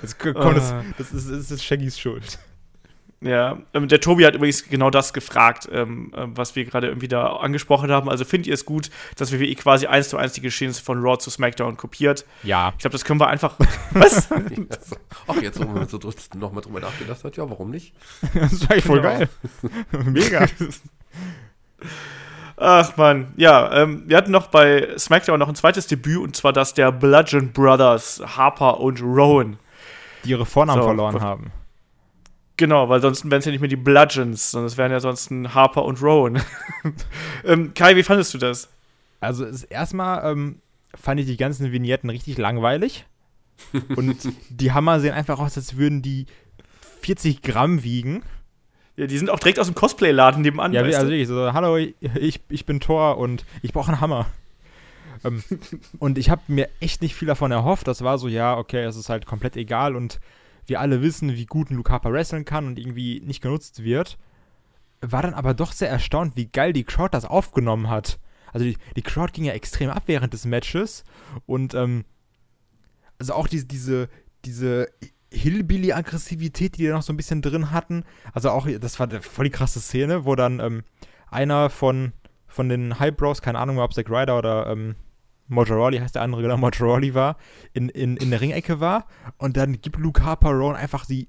Das, kommt, das, ah. das, ist, das ist Shaggys Schuld. Ja, ähm, der Tobi hat übrigens genau das gefragt, ähm, äh, was wir gerade irgendwie da angesprochen haben. Also findet ihr es gut, dass WWE quasi eins zu eins die Geschehnisse von Raw zu SmackDown kopiert? Ja. Ich glaube, das können wir einfach. was? Ach, jetzt, wo man so nochmal drüber nachgedacht hat, ja, warum nicht? das ist eigentlich voll genau. geil. Mega. Ach man, ja, ähm, wir hatten noch bei SmackDown noch ein zweites Debüt und zwar das der Bludgeon Brothers, Harper und Rowan. Die ihre Vornamen so, verloren haben. Genau, weil sonst wären es ja nicht mehr die Bludgeons, sondern es wären ja sonst Harper und Rowan. ähm, Kai, wie fandest du das? Also erstmal ähm, fand ich die ganzen Vignetten richtig langweilig. und die Hammer sehen einfach aus, als würden die 40 Gramm wiegen. Ja, die sind auch direkt aus dem Cosplay-Laden nebenan. Ja, also wirklich so, hallo, ich, ich bin Thor und ich brauche einen Hammer. ähm, und ich habe mir echt nicht viel davon erhofft. Das war so, ja, okay, es ist halt komplett egal und wir alle wissen, wie gut ein Luke Harper wresteln kann und irgendwie nicht genutzt wird. War dann aber doch sehr erstaunt, wie geil die Crowd das aufgenommen hat. Also die, die Crowd ging ja extrem ab während des Matches und ähm, also auch diese, diese, diese Hillbilly-Aggressivität, die die noch so ein bisschen drin hatten. Also auch, das war voll die krasse Szene, wo dann ähm, einer von, von den Highbrows, keine Ahnung, ob Zack Ryder oder ähm, Motoroli heißt der andere, genau, Motoroli war, in, in, in der Ringecke war. Und dann gibt Luke Harper Rowan einfach die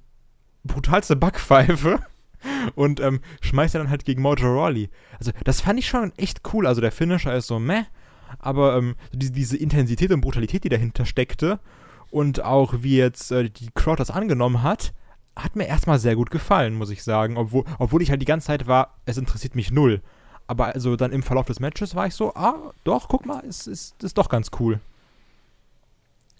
brutalste Backpfeife und ähm, schmeißt er dann halt gegen Motoroli. Also, das fand ich schon echt cool. Also, der Finisher ist so meh, aber ähm, diese, diese Intensität und Brutalität, die dahinter steckte und auch wie jetzt äh, die Crowd das angenommen hat, hat mir erstmal sehr gut gefallen, muss ich sagen. Obwohl, obwohl ich halt die ganze Zeit war, es interessiert mich null. Aber also dann im Verlauf des Matches war ich so, ah, doch, guck mal, es ist, ist, ist doch ganz cool.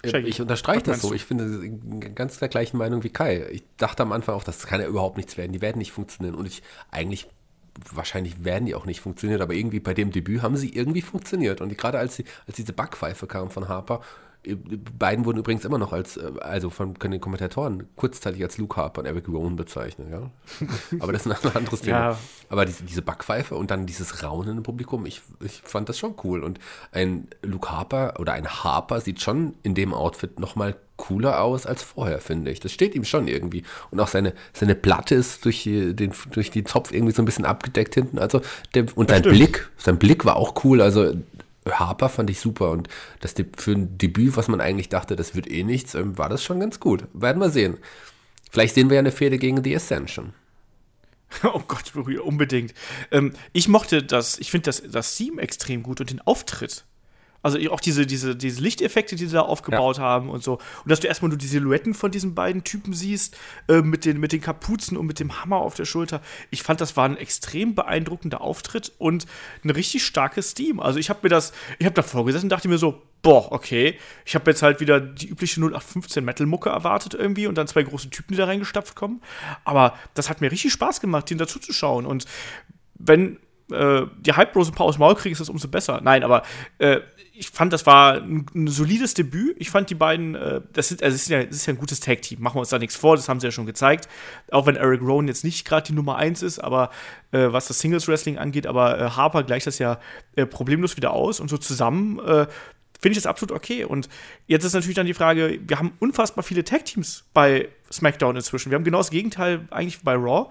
Ich unterstreiche das so. Ich finde ganz der gleichen Meinung wie Kai. Ich dachte am Anfang auch, das kann ja überhaupt nichts werden. Die werden nicht funktionieren. Und ich eigentlich wahrscheinlich werden die auch nicht funktionieren, aber irgendwie bei dem Debüt haben sie irgendwie funktioniert. Und gerade als, die, als diese Backpfeife kam von Harper, beiden wurden übrigens immer noch als, äh, also von den Kommentatoren, kurzzeitig als Luke Harper und Eric Rowan bezeichnet, ja. Aber das ist ein anderes Thema. Ja. Aber diese, diese Backpfeife und dann dieses Raunen im Publikum, ich, ich fand das schon cool. Und ein Luke Harper oder ein Harper sieht schon in dem Outfit nochmal cooler aus als vorher, finde ich. Das steht ihm schon irgendwie. Und auch seine, seine Platte ist durch, den, durch den Zopf irgendwie so ein bisschen abgedeckt hinten. Also der, und sein Blick, sein Blick war auch cool. Also Harper fand ich super und das für ein Debüt, was man eigentlich dachte, das wird eh nichts, ähm, war das schon ganz gut. Werden wir sehen. Vielleicht sehen wir ja eine Fehde gegen The Ascension. Oh Gott, unbedingt. Ähm, ich mochte das, ich finde das, das Theme extrem gut und den Auftritt. Also auch diese, diese, diese Lichteffekte, die sie da aufgebaut ja. haben und so. Und dass du erstmal nur die Silhouetten von diesen beiden Typen siehst, äh, mit, den, mit den Kapuzen und mit dem Hammer auf der Schulter. Ich fand, das war ein extrem beeindruckender Auftritt und ein richtig starkes Team. Also ich habe mir das, ich habe davor gesessen und dachte mir so, boah, okay, ich habe jetzt halt wieder die übliche 0815 Metal-Mucke erwartet irgendwie und dann zwei große Typen, die da reingestapft kommen. Aber das hat mir richtig Spaß gemacht, denen dazu zu schauen. Und wenn äh, die Hype Bros ein paar aus dem Maul kriegen, ist das umso besser. Nein, aber äh, ich fand, das war ein, ein, solides Debüt. Ich fand die beiden, äh, das, sind, also das, ist ja, das ist ja ein gutes Tag-Team. Machen wir uns da nichts vor, das haben sie ja schon gezeigt. Auch wenn Eric Rowan jetzt nicht gerade die Nummer 1 ist, aber äh, was das Singles-Wrestling angeht, aber äh, Harper gleicht das ja äh, problemlos wieder aus und so zusammen äh, finde ich das absolut okay. Und jetzt ist natürlich dann die Frage, wir haben unfassbar viele Tag-Teams bei SmackDown inzwischen. Wir haben genau das Gegenteil eigentlich bei Raw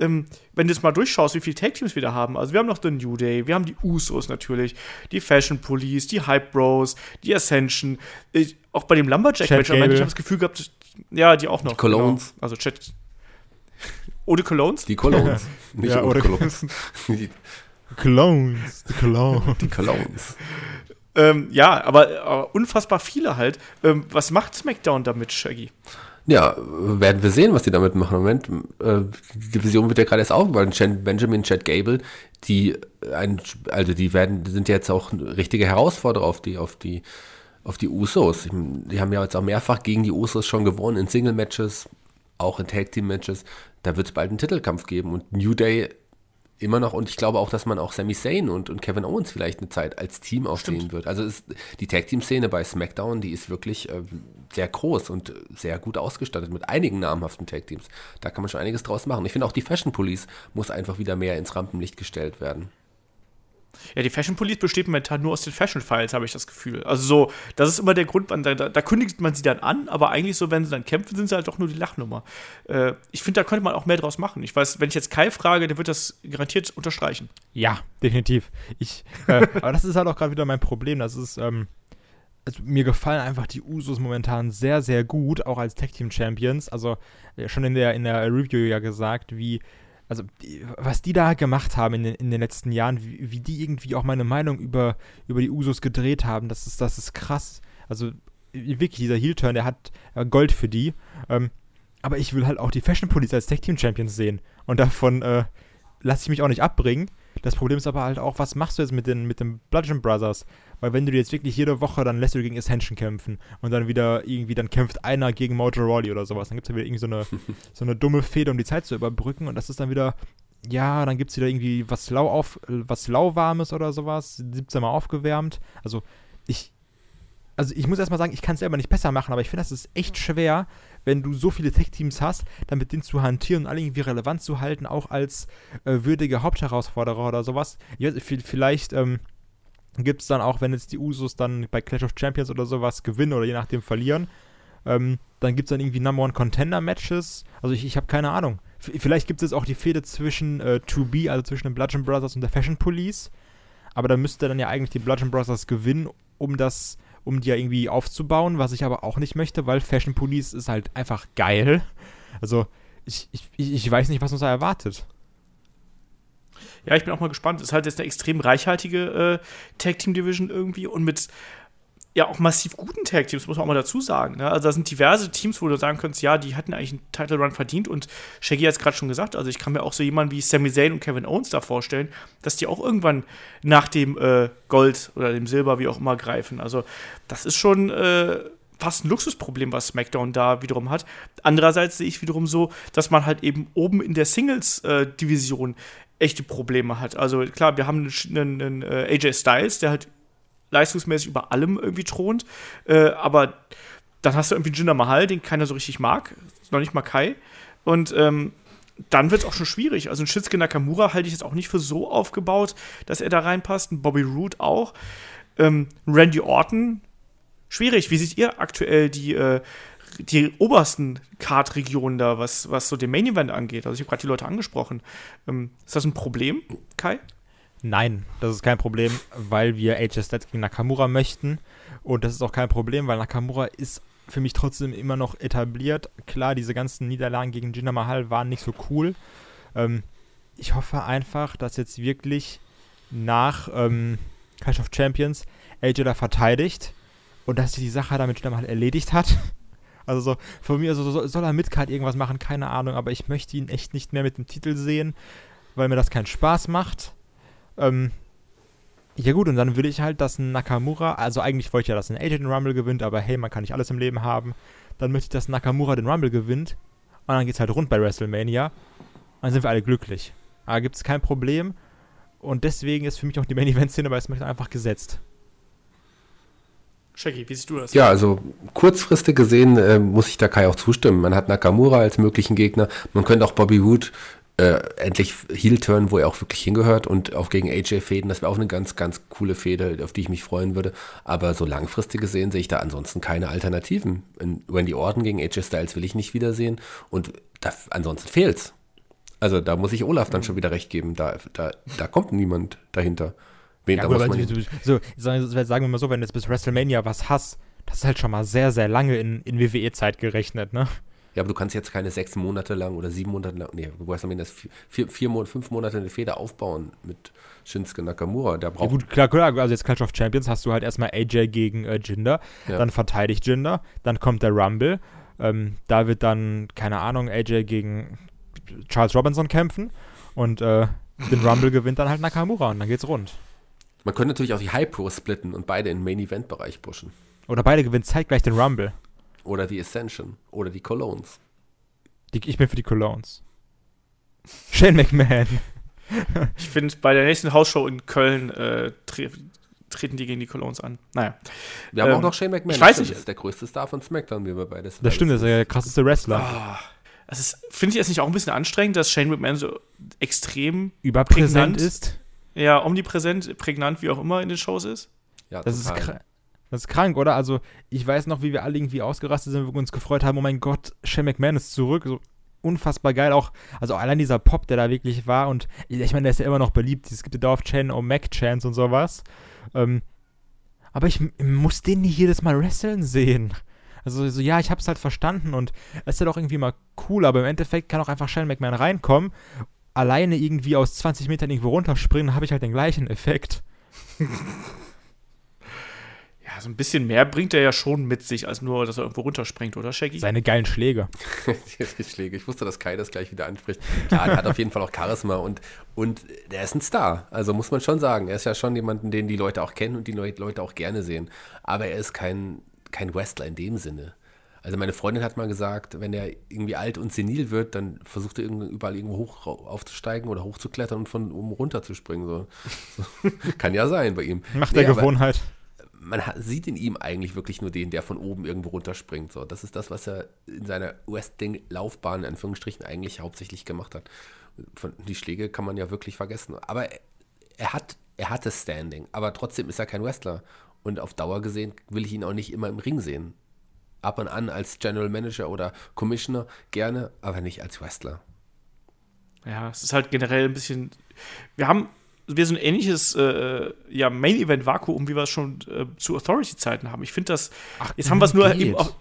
ähm, wenn du jetzt mal durchschaust, wie viele Tag-Teams wir da haben, also wir haben noch The New Day, wir haben die Usos natürlich, die Fashion Police, die Hype Bros, die Ascension, ich, auch bei dem Lumberjack-Match, ich habe das Gefühl gehabt, ja, die auch noch. Die Colognes. Genau. Also Chat. Ohne Colognes? Die Colognes. Nicht ja, ohne Colognes. Colognes. Die Colognes. Die Colognes. ähm, ja, aber, aber, unfassbar viele halt. Ähm, was macht SmackDown damit, Shaggy? Ja, werden wir sehen, was die damit machen. Moment, äh, die Division wird ja gerade erst aufgebaut. Benjamin, Chad Gable, die ein, also die werden, sind ja jetzt auch richtige Herausforderer auf die, auf die, auf die Usos. Die haben ja jetzt auch mehrfach gegen die Usos schon gewonnen in Single-Matches, auch in Tag-Team-Matches. Da wird es bald einen Titelkampf geben und New Day immer noch, und ich glaube auch, dass man auch Sami Zayn und, und Kevin Owens vielleicht eine Zeit als Team aufstehen wird. Also ist, die Tag-Team-Szene bei SmackDown, die ist wirklich äh, sehr groß und sehr gut ausgestattet mit einigen namhaften Tag-Teams. Da kann man schon einiges draus machen. Ich finde auch die Fashion Police muss einfach wieder mehr ins Rampenlicht gestellt werden. Ja, die Fashion Police besteht momentan nur aus den Fashion Files, habe ich das Gefühl. Also so, das ist immer der Grund, man, da, da, kündigt man sie dann an, aber eigentlich so, wenn sie dann kämpfen, sind sie halt doch nur die Lachnummer. Äh, ich finde, da könnte man auch mehr draus machen. Ich weiß, wenn ich jetzt Kai frage, der wird das garantiert unterstreichen. Ja, definitiv. Ich, äh, aber das ist halt auch gerade wieder mein Problem. Das ist, ähm, also mir gefallen einfach die Usos momentan sehr, sehr gut, auch als Tag Team Champions. Also äh, schon in der, in der Review ja gesagt, wie also was die da gemacht haben in den, in den letzten Jahren, wie, wie, die irgendwie auch meine Meinung über, über die Usos gedreht haben, das ist, das ist krass. Also wirklich, dieser Heel-Turn, der hat äh, Gold für die. Ähm, aber ich will halt auch die Fashion Police als Tag Team Champions sehen. Und davon äh, lasse ich mich auch nicht abbringen. Das Problem ist aber halt auch, was machst du jetzt mit den, mit den Bludgeon Brothers? Weil wenn du jetzt wirklich jede Woche, dann lässt du gegen Ascension kämpfen und dann wieder irgendwie, dann kämpft einer gegen Mojo Rawley oder sowas. Dann gibt es ja wieder irgendwie so eine, so eine dumme Feder, um die Zeit zu überbrücken und das ist dann wieder, ja, dann gibt es wieder irgendwie was, lau auf, was lauwarmes oder sowas, 17 Mal aufgewärmt. Also ich, also ich muss erstmal sagen, ich kann es selber nicht besser machen, aber ich finde, das ist echt schwer, wenn du so viele Tech-Teams hast, dann mit denen zu hantieren und alle irgendwie relevant zu halten, auch als äh, würdige Hauptherausforderer oder sowas. Ja, vielleicht, ähm, gibt es dann auch, wenn jetzt die Usos dann bei Clash of Champions oder sowas gewinnen oder je nachdem verlieren, ähm, dann gibt es dann irgendwie Number One Contender Matches. Also ich, ich habe keine Ahnung. F vielleicht gibt es auch die Fehde zwischen äh, 2B, also zwischen den Bludgeon Brothers und der Fashion Police. Aber da müsste dann ja eigentlich die Bludgeon Brothers gewinnen, um das, um die ja irgendwie aufzubauen, was ich aber auch nicht möchte, weil Fashion Police ist halt einfach geil. Also ich, ich, ich weiß nicht, was uns da erwartet. Ja, ich bin auch mal gespannt. Es ist halt jetzt eine extrem reichhaltige äh, Tag Team Division irgendwie und mit ja auch massiv guten Tag Teams, muss man auch mal dazu sagen. Ne? Also da sind diverse Teams, wo du sagen könntest, ja, die hatten eigentlich einen Title Run verdient und Shaggy hat es gerade schon gesagt, also ich kann mir auch so jemanden wie Sami Zayn und Kevin Owens da vorstellen, dass die auch irgendwann nach dem äh, Gold oder dem Silber, wie auch immer, greifen. Also das ist schon äh, fast ein Luxusproblem, was SmackDown da wiederum hat. Andererseits sehe ich wiederum so, dass man halt eben oben in der Singles-Division echte Probleme hat. Also klar, wir haben einen, einen, einen äh, AJ Styles, der halt leistungsmäßig über allem irgendwie thront, äh, aber dann hast du irgendwie Jinder Mahal, den keiner so richtig mag, noch nicht mal Kai. Und ähm, dann wird es auch schon schwierig. Also ein Shinsuke Nakamura halte ich jetzt auch nicht für so aufgebaut, dass er da reinpasst. Ein Bobby Roode auch. Ähm, Randy Orton, schwierig. Wie seht ihr aktuell die, äh, die obersten Card-Regionen da, was, was so den Main Event angeht? Also ich habe gerade die Leute angesprochen. Ähm, ist das ein Problem, Kai? Nein, das ist kein Problem, weil wir AJ Styles gegen Nakamura möchten. Und das ist auch kein Problem, weil Nakamura ist für mich trotzdem immer noch etabliert. Klar, diese ganzen Niederlagen gegen Jinder Mahal waren nicht so cool. Ähm, ich hoffe einfach, dass jetzt wirklich nach ähm, Clash of Champions AJ da verteidigt und dass sich die Sache damit Jinder Mahal erledigt hat. Also so, von mir, also soll er mit Card irgendwas machen, keine Ahnung, aber ich möchte ihn echt nicht mehr mit dem Titel sehen, weil mir das keinen Spaß macht. Ähm, ja gut, und dann will ich halt, dass ein Nakamura, also eigentlich wollte ich ja, dass ein AJ den Rumble gewinnt, aber hey, man kann nicht alles im Leben haben. Dann möchte ich, dass Nakamura den Rumble gewinnt und dann geht's halt rund bei WrestleMania. Und dann sind wir alle glücklich. Da gibt es kein Problem und deswegen ist für mich auch die Main-Event-Szene bei SmackDown einfach gesetzt. Shaggy, wie siehst du das? Ja, also kurzfristig gesehen äh, muss ich da Kai auch zustimmen. Man hat Nakamura als möglichen Gegner. Man könnte auch Bobby Wood äh, endlich Heel-Turn, wo er auch wirklich hingehört und auch gegen AJ fäden. Das wäre auch eine ganz, ganz coole Fehde, auf die ich mich freuen würde. Aber so langfristig gesehen sehe ich da ansonsten keine Alternativen. In Randy Orton gegen AJ Styles will ich nicht wiedersehen und da, ansonsten fehlt's. Also da muss ich Olaf dann schon wieder recht geben. Da, da, da kommt niemand dahinter. Wen, ja, da gut, muss man du, so, sagen wir mal so, wenn du jetzt bis WrestleMania was hast, das ist halt schon mal sehr, sehr lange in, in WWE-Zeit gerechnet, ne? Ja, aber du kannst jetzt keine sechs Monate lang oder sieben Monate lang, nee, du weißt das vier, vier, fünf Monate eine Feder aufbauen mit Shinsuke Nakamura. Der braucht. Ja, gut, klar, klar, also jetzt Clash of Champions hast du halt erstmal AJ gegen äh, Jinder, ja. dann verteidigt Jinder, dann kommt der Rumble, ähm, da wird dann, keine Ahnung, AJ gegen Charles Robinson kämpfen und äh, den Rumble gewinnt dann halt Nakamura und dann geht's rund. Man könnte natürlich auch die High Pro splitten und beide in den Main Event Bereich pushen. Oder beide gewinnen zeitgleich den Rumble. Oder die Ascension. Oder die Colognes. Die, ich bin für die Colognes. Shane McMahon. ich finde, bei der nächsten Hausshow in Köln äh, tre treten die gegen die Colognes an. Naja. Wir haben ähm, auch noch Shane McMahon. Ich weiß nicht. Das ist der größte Star von SmackDown, wie wir beides. Das stimmt, das ist der krasseste Wrestler. Oh, das ist, finde ich jetzt nicht auch ein bisschen anstrengend, dass Shane McMahon so extrem überpräsent ist. Ja, omnipräsent, prägnant, wie auch immer in den Shows ist. Ja, das total. ist das ist krank, oder? Also, ich weiß noch, wie wir alle irgendwie ausgerastet sind, wir uns gefreut haben, oh mein Gott, Shane McMahon ist zurück. So unfassbar geil. Auch, also allein dieser Pop, der da wirklich war. Und ich meine, der ist ja immer noch beliebt. Es gibt ja da auf Chan o Mac Chance und sowas. Ähm, aber ich muss den nicht jedes Mal wresteln sehen. Also, so, ja, ich hab's halt verstanden und es ist ja doch irgendwie mal cool, aber im Endeffekt kann auch einfach Shane McMahon reinkommen, alleine irgendwie aus 20 Metern irgendwo runterspringen, habe ich halt den gleichen Effekt. So ein bisschen mehr bringt er ja schon mit sich, als nur, dass er irgendwo runterspringt, oder Shaggy? Seine geilen Schläge. die Schläge. Ich wusste, dass Kai das gleich wieder anspricht. Klar, der hat auf jeden Fall auch Charisma und, und der ist ein Star. Also muss man schon sagen. Er ist ja schon jemanden, den die Leute auch kennen und die Leute auch gerne sehen. Aber er ist kein, kein Wrestler in dem Sinne. Also meine Freundin hat mal gesagt, wenn er irgendwie alt und senil wird, dann versucht er überall irgendwo hoch aufzusteigen oder hochzuklettern und von oben runter zu springen. So. so. Kann ja sein bei ihm. Macht nee, der Gewohnheit man sieht in ihm eigentlich wirklich nur den, der von oben irgendwo runterspringt. So, das ist das, was er in seiner Wrestling-Laufbahn in Anführungsstrichen eigentlich hauptsächlich gemacht hat. Von, die Schläge kann man ja wirklich vergessen. Aber er, er hat, er hatte Standing, aber trotzdem ist er kein Wrestler. Und auf Dauer gesehen will ich ihn auch nicht immer im Ring sehen. Ab und an als General Manager oder Commissioner gerne, aber nicht als Wrestler. Ja, es ist halt generell ein bisschen. Wir haben wir so ein ähnliches äh, ja, Main-Event-Vakuum, wie wir es schon äh, zu Authority-Zeiten haben. Ich finde das. Ach, jetzt haben wir es nur eben auch,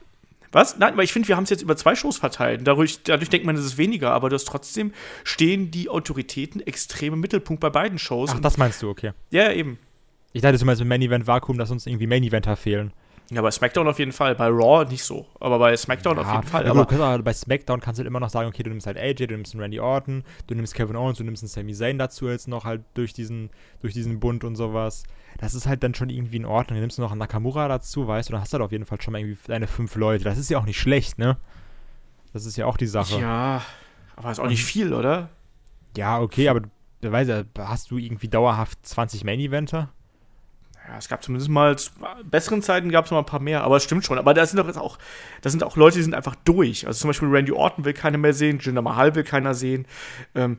Was? Nein, weil ich finde, wir haben es jetzt über zwei Shows verteilt. Dadurch, dadurch denkt man, es ist weniger, aber das trotzdem stehen die Autoritäten extrem im Mittelpunkt bei beiden Shows. Ach, das meinst du, okay. Ja, eben. Ich dachte, du meinst mit Main-Event-Vakuum, dass uns irgendwie Main-Eventer fehlen. Ja, bei SmackDown auf jeden Fall, bei Raw nicht so, aber bei SmackDown auf jeden Fall. Ja, aber gut, du kannst auch- bei SmackDown kannst du halt immer noch sagen, okay, du nimmst halt AJ, du nimmst einen Randy Orton, du nimmst Kevin Owens, du nimmst einen Sami Zayn dazu jetzt noch halt durch diesen, durch diesen Bund und sowas. Das ist halt dann schon irgendwie in Ordnung. Dann nimmst du noch einen Nakamura dazu, weißt du, dann hast du halt auf jeden Fall schon mal irgendwie deine fünf Leute. Das ist ja auch nicht schlecht, ne? Das ist ja auch die Sache. ja, aber ist auch nicht viel, oder? Ja, okay, aber du weißt ja, hast du irgendwie dauerhaft 20 Main-Eventer? Ja, es gab zumindest mal zu besseren Zeiten gab es noch mal ein paar mehr, aber es stimmt schon. Aber da sind doch jetzt auch, da sind auch Leute, die sind einfach durch. Also zum Beispiel Randy Orton will keiner mehr sehen, Jinder Mahal will keiner sehen. Ähm,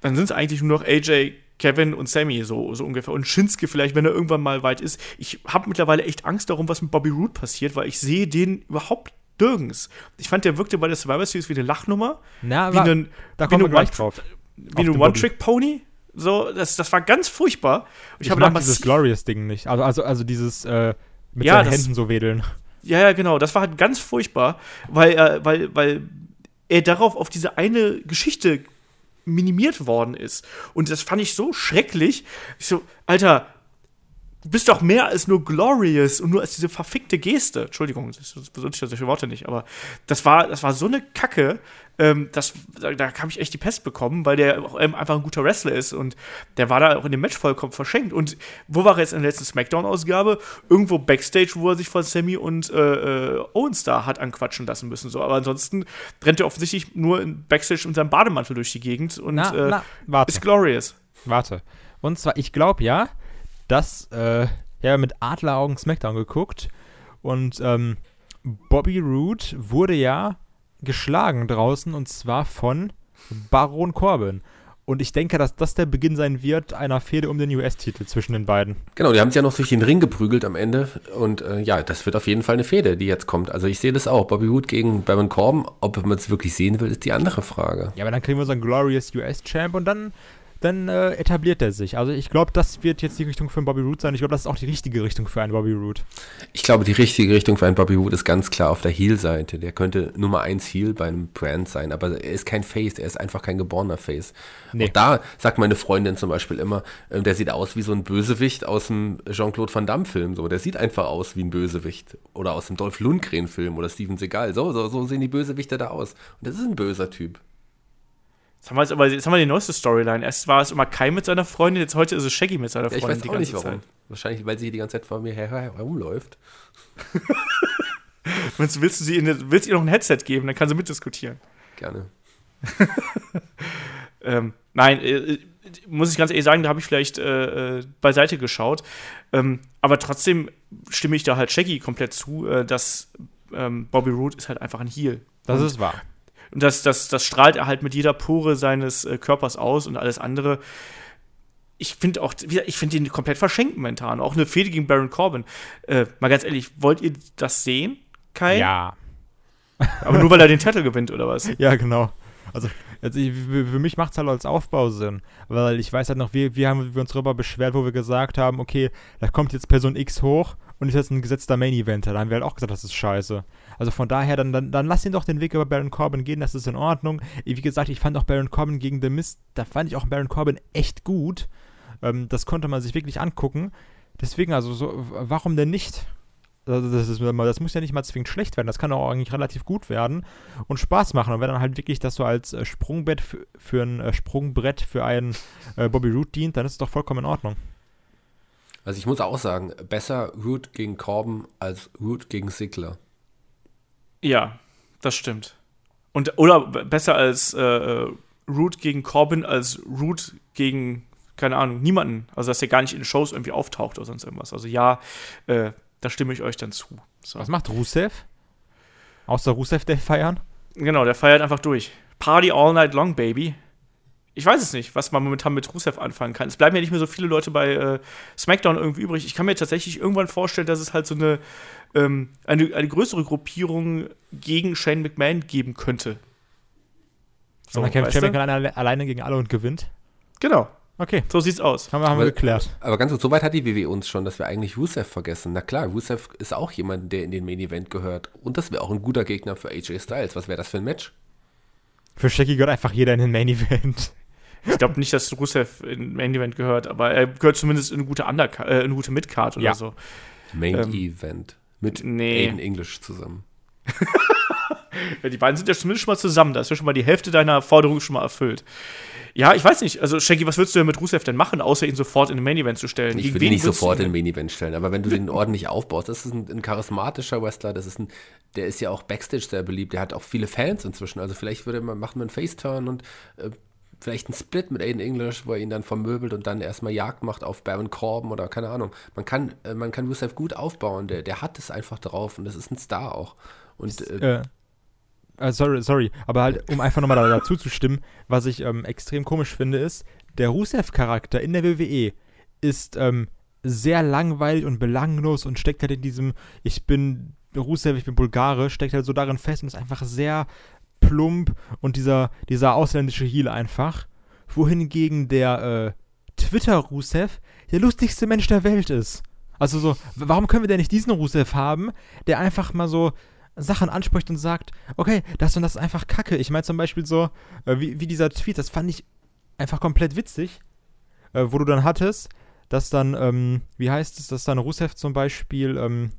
dann sind es eigentlich nur noch AJ, Kevin und Sammy so, so ungefähr. Und Shinsuke vielleicht, wenn er irgendwann mal weit ist. Ich habe mittlerweile echt Angst darum, was mit Bobby Roode passiert, weil ich sehe den überhaupt nirgends. Ich fand, der wirkte bei der Survivor Series wie eine Lachnummer, Na, wie aber ein, da kommen wir eine gleich drauf. wie ein. One-Trick-Pony. So, das, das war ganz furchtbar. Und ich, Ich, habe mag dieses Glorious-Ding nicht. Also, also, also dieses äh, mit Ja, seinen das- Händen so wedeln. Ja, ja, genau. Das war halt ganz furchtbar, weil, äh, weil, weil er darauf auf diese eine Geschichte minimiert worden ist. Und das fand ich so schrecklich. Ich so, Alter, du bist doch mehr als nur glorious und nur als diese verfickte Geste. Entschuldigung, das das benutze ich ja solche Worte nicht, aber das war, das war so eine Kacke. Ähm, das, da, da habe ich echt die Pest bekommen, weil der auch ähm, einfach ein guter Wrestler ist und der war da auch in dem Match vollkommen verschenkt. Und wo war er jetzt in der letzten Smackdown-Ausgabe? Irgendwo Backstage, wo er sich von Sammy und äh, äh, Owens da hat anquatschen lassen müssen. So. Aber ansonsten rennt er offensichtlich nur in Backstage in seinem Bademantel durch die Gegend und Na, äh, na, ist glorious. Warte. Und zwar, ich glaube ja, dass, äh, ja, mit Adleraugen Smackdown geguckt und ähm, Bobby Roode wurde ja geschlagen draußen und zwar von Baron Corbin. Und ich denke, dass das der Beginn sein wird einer Fehde um den US-Titel zwischen den beiden. Genau, die haben sich ja noch durch den Ring geprügelt am Ende. Und äh, ja, das wird auf jeden Fall eine Fehde, die jetzt kommt. Also ich sehe das auch. Bobby Roode gegen Baron Corbin. Ob man es wirklich sehen will, ist die andere Frage. Ja, aber dann kriegen wir so einen Glorious US-Champ und dann, dann äh, etabliert er sich. Also ich glaube, das wird jetzt die Richtung für einen Bobby Roode sein. Ich glaube, das ist auch die richtige Richtung für einen Bobby Roode. Ich glaube, die richtige Richtung für einen Bobby Roode ist ganz klar auf der Heel-Seite. Der könnte Nummer 1 Heel bei einem Brand sein, aber er ist kein Face, er ist einfach kein geborener Face. Nee. Auch da sagt meine Freundin zum Beispiel immer, äh, der sieht aus wie so ein Bösewicht aus dem Jean-Claude Van Damme-Film. So. Der sieht einfach aus wie ein Bösewicht. Oder aus dem Dolph Lundgren-Film oder Steven Seagal. So, so, so sehen die Bösewichte da aus. Und das ist ein böser Typ. Jetzt haben wir, jetzt aber, jetzt haben wir die neueste Storyline. Erst war es immer Kai mit seiner Freundin, jetzt heute ist es Shaggy mit seiner Ja, ich Freundin. weiß die auch nicht ganze warum. Zeit. Wahrscheinlich, weil sie die ganze Zeit vor mir her herumläuft. Willst, willst du sie in, willst ihr noch ein Headset geben, dann kann sie mitdiskutieren. Gerne. Ähm, nein, äh, muss ich ganz ehrlich sagen, da habe ich vielleicht äh, äh, beiseite geschaut. Ähm, aber trotzdem stimme ich da halt Shaggy komplett zu, äh, dass ähm, Bobby Roode ist halt einfach ein Heel. Das und, ist wahr. Und das, das, das strahlt er halt mit jeder Pore seines äh, Körpers aus und alles andere. Ich finde auch, ich finde ihn komplett verschenkt momentan. Auch eine Fehde gegen Baron Corbin. Äh, mal ganz ehrlich, wollt ihr das sehen, Kai? Ja. Aber nur weil er den Titel gewinnt, oder was? Ja, genau. Also, also ich, für, für mich macht es halt als Aufbau Sinn. Weil ich weiß halt noch, wir, wir haben wir uns darüber beschwert, wo wir gesagt haben, okay, da kommt jetzt Person X hoch und ist jetzt ein gesetzter Main-Eventer. Da haben wir halt auch gesagt, das ist scheiße. Also von daher, dann, dann, dann lass ihn doch den Weg über Baron Corbin gehen, das ist in Ordnung. Wie gesagt, ich fand auch Baron Corbin gegen The Mist, da fand ich auch Baron Corbin echt gut. Ähm, das konnte man sich wirklich angucken. Deswegen, also, so, warum denn nicht? Also das, ist, das muss ja nicht mal zwingend schlecht werden, das kann auch eigentlich relativ gut werden und Spaß machen. Und wenn dann halt wirklich das so als äh, Sprungbrett für, für ein äh, Sprungbrett für einen äh, Bobby Roode dient, dann ist es doch vollkommen in Ordnung. Also ich muss auch sagen, besser Root gegen Corbin als Root gegen Sigler. Ja, das stimmt. Und, oder besser als äh, äh, Root gegen Corbin, als Root gegen, keine Ahnung, niemanden. Also, dass der gar nicht in den Shows irgendwie auftaucht oder sonst irgendwas. Also, ja, äh, da stimme ich euch dann zu. So. Was macht Rusev? Außer Rusev Day feiern? Genau, der feiert einfach durch. Party all night long, baby. Ich weiß es nicht, was man momentan mit Rusev anfangen kann. Es bleiben ja nicht mehr so viele Leute bei äh, SmackDown irgendwie übrig. Ich kann mir tatsächlich irgendwann vorstellen, dass es halt so eine, ähm, eine, eine größere Gruppierung gegen Shane McMahon geben könnte. So, und dann kämpft du? Champion alleine, gegen alle und gewinnt? Genau, Okay, so sieht's aus. haben wir, haben wir Aber- geklärt. Aber ganz kurz, so weit hat die WWE uns schon, dass wir eigentlich Rusev vergessen. Na klar, Rusev ist auch jemand, der in den Main Event gehört. Und das wäre auch ein guter Gegner für AJ Styles. Was wäre das für ein Match? Für Shaggy gehört einfach jeder in den Main Event. Ich glaube nicht, dass Rusev in Main Event gehört, aber er gehört zumindest in eine gute, äh, in eine gute Midcard oder Ja. so. Main Ähm. Event. Mit Nee. Aiden English zusammen. Ja, die beiden sind ja zumindest schon mal zusammen. Da ist ja schon mal die Hälfte deiner Forderung schon mal erfüllt. Ja, ich weiß nicht. Also, Shaggy, was willst du denn mit Rusev denn machen, außer ihn sofort in den Main Event zu stellen? Ich würde ihn nicht sofort in den Main Event stellen, aber wenn du den ordentlich aufbaust, das ist ein, ein charismatischer Wrestler, das ist ein, der ist ja auch Backstage sehr beliebt, der hat auch viele Fans inzwischen, also vielleicht würde man, macht man einen Face-Turn und äh, vielleicht einen Split mit Aiden English, wo er ihn dann vermöbelt und dann erstmal Jagd macht auf Baron Corbin oder keine Ahnung. Man kann, äh, man kann Rusev gut aufbauen, der, der hat es einfach drauf und das ist ein Star auch. Und äh, Äh, äh, sorry, sorry, aber halt, um einfach nochmal da, dazu zu stimmen, was ich ähm, extrem komisch finde, ist, der Rusev-Charakter in der WWE ist ähm, sehr langweilig und belanglos und steckt halt in diesem, ich bin Rusev, ich bin Bulgare, steckt halt so darin fest und ist einfach sehr plump und dieser, dieser ausländische Heel einfach. Wohingegen der äh, Twitter-Rusev der lustigste Mensch der Welt ist. Also so, warum können wir denn nicht diesen Rusev haben, der einfach mal so Sachen anspricht und sagt, okay, das und das ist einfach Kacke. Ich meine zum Beispiel so, äh, wie, wie dieser Tweet, das fand ich einfach komplett witzig, äh, wo du dann hattest, dass dann, ähm, wie heißt es, dass dann Rusev zum Beispiel ähm,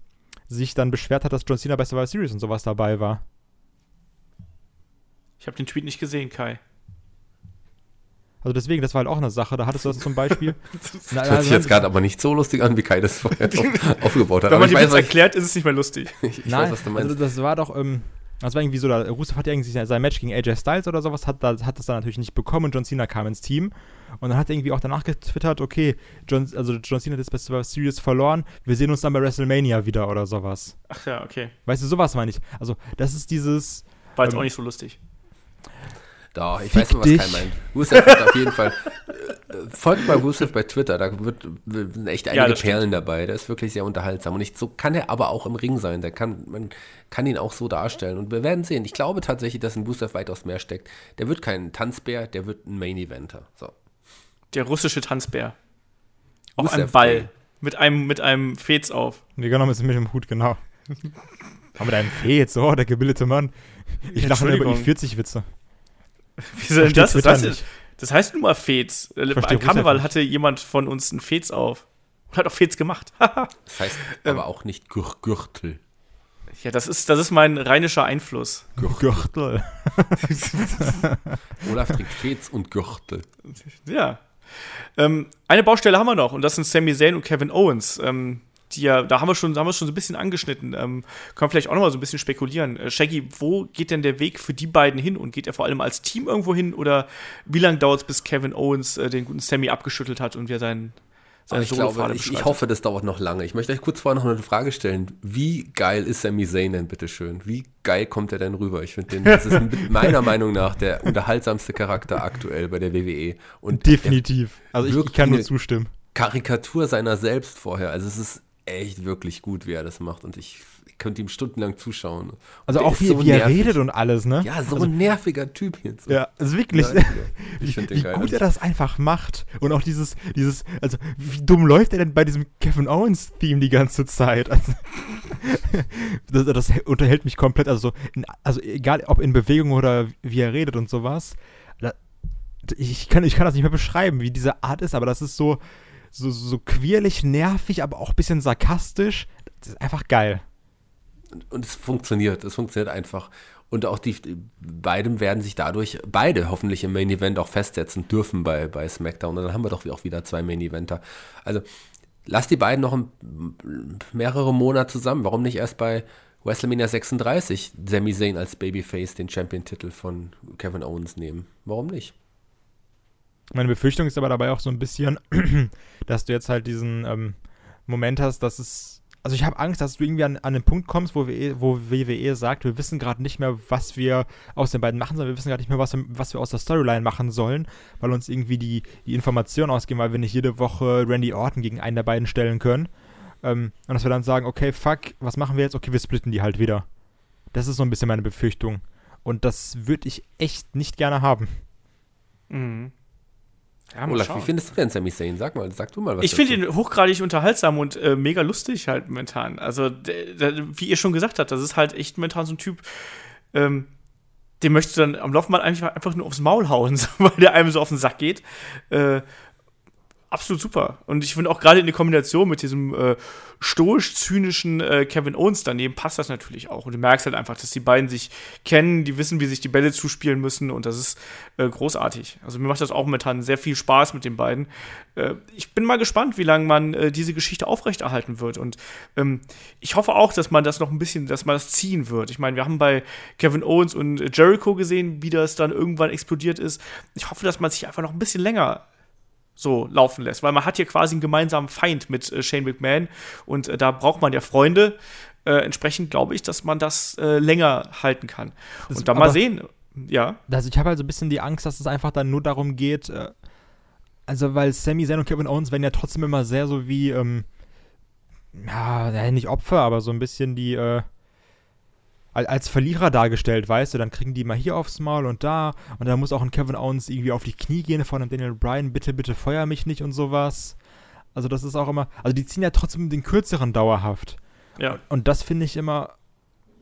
sich dann beschwert hat, dass John Cena bei Survivor Series und sowas dabei war. Ich habe den Tweet nicht gesehen, Kai. Also deswegen, das war halt auch eine Sache. Da hattest du das zum Beispiel. Na, das hört sich jetzt gerade aber nicht so lustig an, wie Kai das vorher auf, aufgebaut hat. Wenn Aber man ich was ich, erklärt, ist es nicht mehr lustig. ich Nein, weiß, was du meinst. also das war doch, ähm, das war irgendwie so, da, Rusev hat ja irgendwie sein Match gegen AJ Styles oder sowas, hat, da, hat das dann natürlich nicht bekommen und John Cena kam ins Team. Und dann hat er irgendwie auch danach getwittert, okay, John, also John Cena hat jetzt bei Survivor Series verloren, wir sehen uns dann bei WrestleMania wieder oder sowas. Ach ja, okay. Weißt du, sowas meine ich. Also, das ist dieses, War jetzt Ähm, auch nicht so lustig. Doch, ich Fick weiß nur, was dich. Kai meint. Rusev hat auf jeden Fall. Äh, folgt mal Rusev bei Twitter, da wird, sind echt einige stimmt. Perlen dabei. Der ist wirklich sehr unterhaltsam. Und ich, so kann er aber auch im Ring sein. Der kann, man kann ihn auch so darstellen. Und wir werden sehen. Ich glaube tatsächlich, dass in Rusev weitaus mehr steckt. Der wird kein Tanzbär, der wird ein Main Eventer. So. Der russische Tanzbär. Auf einem Ball. Mit einem, mit einem Fez auf. nee, genau, mit dem Hut, genau. Aber mit einem Fee so, der gebildete Mann. Ich lache nur über Entschuldigung. I40-Witze. Wieso denn das? Das heißt, nicht. das heißt nun mal Fez. Äh, Beim Karneval hatte jemand von uns einen Fez auf. Und hat auch Fez gemacht. Haha. Das heißt Ähm. aber auch nicht Gür Gürtel. ja, das ist, das ist mein rheinischer Einfluss. Gürtel. Olaf trägt Fez und Gürtel. Ja. Ähm, eine Baustelle haben wir noch und das sind Sami Zayn und Kevin Owens. Ähm, die ja, da haben wir schon, haben wir schon so ein bisschen angeschnitten. Ähm, können wir vielleicht auch noch mal so ein bisschen spekulieren. Äh, Shaggy, wo geht denn der Weg für die beiden hin und geht er vor allem als Team irgendwo hin oder wie lange dauert es, bis Kevin Owens äh, den guten Sammy abgeschüttelt hat und wir seinen seine ich glaube, ich, ich hoffe, das dauert noch lange. Ich möchte euch kurz vorher noch eine Frage stellen. Wie geil ist Sami Zayn denn, bitteschön? Wie geil kommt er denn rüber? Ich finde den, das ist meiner Meinung nach der unterhaltsamste Charakter aktuell bei der WWE. Und Definitiv. Also ich, ich kann nur zustimmen. Karikatur seiner selbst vorher. Also es ist echt wirklich gut, wie er das macht. Und ich, ich könnte ihm stundenlang zuschauen. Und Also auch wie, so wie er redet und alles, ne? Ja, so ein nerviger Typ jetzt. Ja, also wirklich. Ja, wie ich den wie geil. gut Also er das einfach macht. Und auch dieses, dieses, also wie dumm läuft er denn bei diesem Kevin Owens-Theme die ganze Zeit? Also, das, das unterhält mich komplett. Also, so in, also egal ob in Bewegung oder wie er redet und sowas. Ich, kann, ich kann das nicht mehr beschreiben, wie diese Art ist, aber das ist so, so, so quirlig, nervig, aber auch ein bisschen sarkastisch. Das ist einfach geil. Und es funktioniert, es funktioniert einfach. Und auch die, die beiden werden sich dadurch, beide hoffentlich im Main Event auch festsetzen dürfen bei, bei SmackDown. Und dann haben wir doch auch wieder zwei Main Eventer. Also lass die beiden noch ein, mehrere Monate zusammen. Warum nicht erst bei WrestleMania 36 Sami Zayn als Babyface den Champion-Titel von Kevin Owens nehmen? Warum nicht? Meine Befürchtung ist aber dabei auch so ein bisschen, dass du jetzt halt diesen ähm, Moment hast, dass es. Also ich habe Angst, dass du irgendwie an, an den Punkt kommst, wo, WWE, wo WWE sagt, wir wissen gerade nicht mehr, was wir aus den beiden machen sollen, wir wissen gerade nicht mehr, was, wir- was wir aus der Storyline machen sollen, weil uns irgendwie die, die Informationen ausgehen, weil wir nicht jede Woche Randy Orton gegen einen der beiden stellen können. Ähm, und dass wir dann sagen, okay, fuck, was machen wir jetzt? Okay, wir splitten die halt wieder. Das ist so ein bisschen meine Befürchtung. Und das würde ich echt nicht gerne haben. Mhm. Ja, mal Olaf, schauen. wie findest du denn Sami Zayn? Sag mal, sag du mal was Ich finde ihn hochgradig unterhaltsam und äh, mega lustig halt momentan. Also, wie ihr schon gesagt habt, das ist halt echt momentan so ein Typ, ähm, den möchtest du dann am Laufband einfach, einfach nur aufs Maul hauen, weil der einem so auf den Sack geht. Äh, absolut super. Und ich finde auch gerade in der Kombination mit diesem äh, stoisch-zynischen äh, Kevin Owens daneben passt das natürlich auch. Und du merkst halt einfach, dass die beiden sich kennen, die wissen, wie sich die Bälle zuspielen müssen und das ist äh, großartig. Also mir macht das auch momentan sehr viel Spaß mit den beiden. Äh, ich bin mal gespannt, wie lange man äh, diese Geschichte aufrechterhalten wird. Und ähm, ich hoffe auch, dass man das noch ein bisschen, dass man das ziehen wird. Ich meine, wir haben bei Kevin Owens und Jericho gesehen, wie das dann irgendwann explodiert ist. Ich hoffe, dass man sich einfach noch ein bisschen länger so laufen lässt, weil man hat hier quasi einen gemeinsamen Feind mit äh, Shane McMahon und äh, da braucht man ja Freunde. Äh, entsprechend glaube ich, dass man das äh, länger halten kann. Das und dann mal sehen, ja. Also ich habe halt so ein bisschen die Angst, dass es einfach dann nur darum geht, äh, also weil Sami Zayn und Kevin Owens werden ja trotzdem immer sehr so wie, ähm, ja, nicht Opfer, aber so ein bisschen die, äh, als Verlierer dargestellt, weißt du, dann kriegen die mal hier aufs Maul und da und dann muss auch ein Kevin Owens irgendwie auf die Knie gehen von einem Daniel Bryan, bitte, bitte feuer mich nicht und sowas. Also das ist auch immer, also die ziehen ja trotzdem den kürzeren dauerhaft. Ja. Und das finde ich immer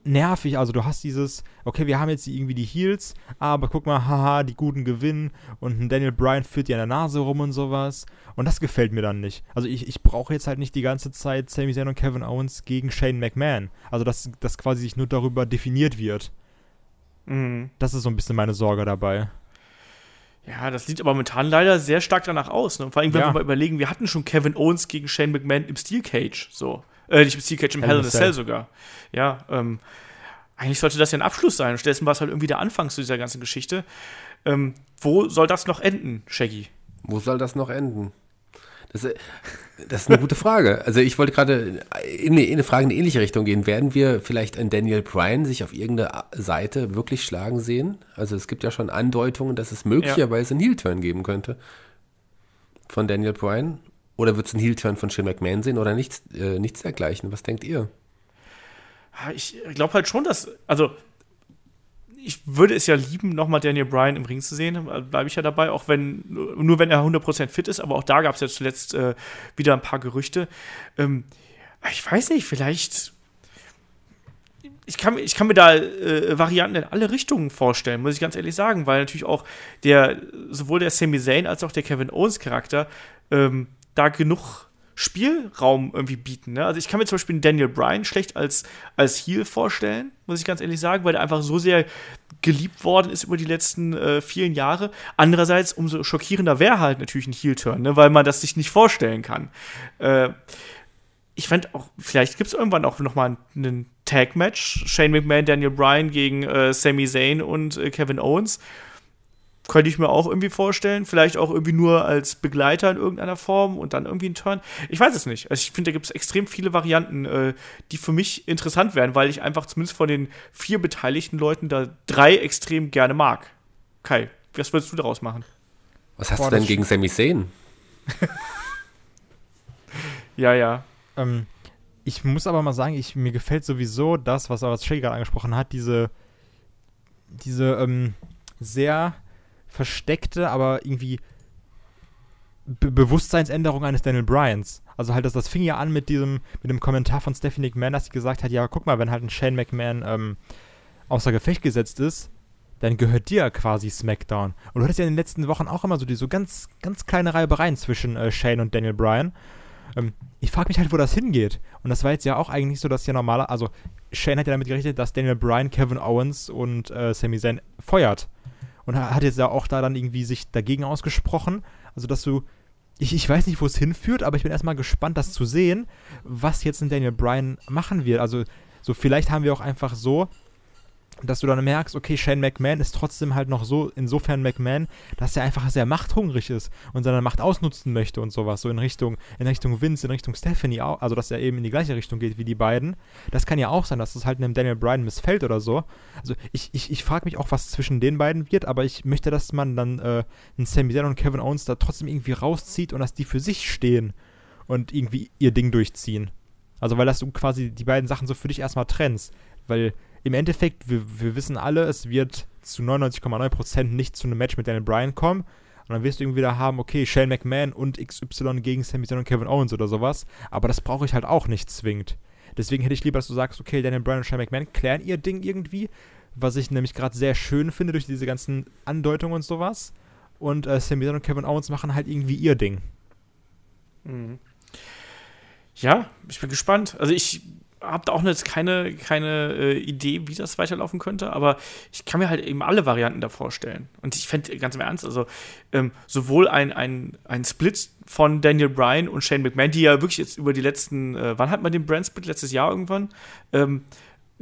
nervig. Also du hast dieses, okay, wir haben jetzt irgendwie die Heels, aber guck mal, haha, die Guten gewinnen und ein Daniel Bryan führt dir an der Nase rum und sowas. Und das gefällt mir dann nicht. Also ich, ich brauche jetzt halt nicht die ganze Zeit Sami Zayn und Kevin Owens gegen Shane McMahon. Also dass das quasi sich nur darüber definiert wird. Mhm. Das ist so ein bisschen meine Sorge dabei. Ja, das sieht aber momentan leider sehr stark danach aus. Ne? Vor allem, wenn ja. wir mal überlegen, wir hatten schon Kevin Owens gegen Shane McMahon im Steel Cage. So. Äh, nicht im Steel Cage, im Hell in a Cell sogar. Ja, ähm, eigentlich sollte das ja ein Abschluss sein. Stattdessen war es halt irgendwie der Anfang zu dieser ganzen Geschichte. Ähm, wo soll das noch enden, Shaggy? Wo soll das noch enden? Das, äh, das ist eine gute Frage. Also ich wollte gerade in, in eine Frage in eine ähnliche Richtung gehen. Werden wir vielleicht ein Daniel Bryan sich auf irgendeine Seite wirklich schlagen sehen? Also es gibt ja schon Andeutungen, dass es möglicherweise ja. einen Heel-Turn geben könnte von Daniel Bryan. Oder wird es einen Heel-Turn von Shane McMahon sehen oder nichts, äh, nichts dergleichen? Was denkt ihr? Ich glaube halt schon, dass, also ich würde es ja lieben, nochmal Daniel Bryan im Ring zu sehen. Bleibe ich ja dabei, auch wenn, nur wenn er 100% fit ist. Aber auch da gab es ja zuletzt äh, wieder ein paar Gerüchte. Ähm, ich weiß nicht, vielleicht. Ich kann, ich kann mir da äh, Varianten in alle Richtungen vorstellen, muss ich ganz ehrlich sagen, weil natürlich auch der, sowohl der Sami Zayn als auch der Kevin Owens Charakter ähm, da genug Spielraum irgendwie bieten. Ne? Also ich kann mir zum Beispiel Daniel Bryan schlecht als, als Heel vorstellen, muss ich ganz ehrlich sagen, weil er einfach so sehr geliebt worden ist über die letzten äh, vielen Jahre. Andererseits, umso schockierender wäre halt natürlich ein Heel-Turn, ne? weil man das sich nicht vorstellen kann. Äh, ich fände auch, vielleicht gibt es irgendwann auch noch mal einen Tag-Match. Shane McMahon, Daniel Bryan gegen äh, Sami Zayn und äh, Kevin Owens könnte ich mir auch irgendwie vorstellen. Vielleicht auch irgendwie nur als Begleiter in irgendeiner Form und dann irgendwie ein Turn. Ich weiß es nicht. Also ich finde, da gibt es extrem viele Varianten, äh, die für mich interessant wären, weil ich einfach zumindest von den vier beteiligten Leuten da drei extrem gerne mag. Kai, was würdest du daraus machen? Was hast Boah, du denn gegen Sami Zayn? ja, ja. Ähm, ich muss aber mal sagen, ich, mir gefällt sowieso das, was, Shay gerade angesprochen hat, diese, diese ähm, sehr versteckte, aber irgendwie Be Bewusstseinsänderung eines Daniel Bryans. Also halt, das, das fing ja an mit diesem, mit dem Kommentar von Stephanie McMahon, dass sie gesagt hat, ja, guck mal, wenn halt ein Shane McMahon ähm, außer Gefecht gesetzt ist, dann gehört dir quasi SmackDown. Und du hattest ja in den letzten Wochen auch immer so die so ganz, ganz kleine Reibereien zwischen äh, Shane und Daniel Bryan. Ähm, ich frage mich halt, wo das hingeht. Und das war jetzt ja auch eigentlich so, dass ja normaler, also Shane hat ja damit gerechnet, dass Daniel Bryan, Kevin Owens und äh, Sami Zayn feuert und hat jetzt ja auch da dann irgendwie sich dagegen ausgesprochen. Also, dass du. Ich, ich weiß nicht, wo es hinführt, aber ich bin erstmal gespannt, das zu sehen, was jetzt ein Daniel Bryan machen wird. Also, so vielleicht haben wir auch einfach so dass du dann merkst, okay, Shane McMahon ist trotzdem halt noch so, insofern McMahon, dass er einfach sehr machthungrig ist und seine Macht ausnutzen möchte und sowas, so in Richtung, in Richtung Vince, in Richtung Stephanie, also dass er eben in die gleiche Richtung geht wie die beiden. Das kann ja auch sein, dass es halt einem Daniel Bryan missfällt oder so. Also ich, ich, ich frage mich auch, was zwischen den beiden wird, aber ich möchte, dass man dann äh, einen Sami Zayn und Kevin Owens da trotzdem irgendwie rauszieht und dass die für sich stehen und irgendwie ihr Ding durchziehen. Also weil das du quasi die beiden Sachen so für dich erstmal trennst. Weil im Endeffekt, wir, wir wissen alle, es wird zu 99,9% nicht zu einem Match mit Daniel Bryan kommen. Und dann wirst du irgendwie da haben, okay, Shane McMahon und XY gegen Sami Zayn und Kevin Owens oder sowas. Aber das brauche ich halt auch nicht zwingend. Deswegen hätte ich lieber, dass du sagst, okay, Daniel Bryan und Shane McMahon klären ihr Ding irgendwie. Was ich nämlich gerade sehr schön finde durch diese ganzen Andeutungen und sowas. Und äh, Sami Zayn und Kevin Owens machen halt irgendwie ihr Ding. Ja, ich bin gespannt. Also ich habe da auch jetzt keine, keine äh, Idee, wie das weiterlaufen könnte, aber ich kann mir halt eben alle Varianten da vorstellen. Und ich fände ganz im Ernst, also ähm, sowohl ein, ein, ein Split von Daniel Bryan und Shane McMahon, die ja wirklich jetzt über die letzten, äh, wann hat man den Brand Split? Letztes Jahr irgendwann? Ähm,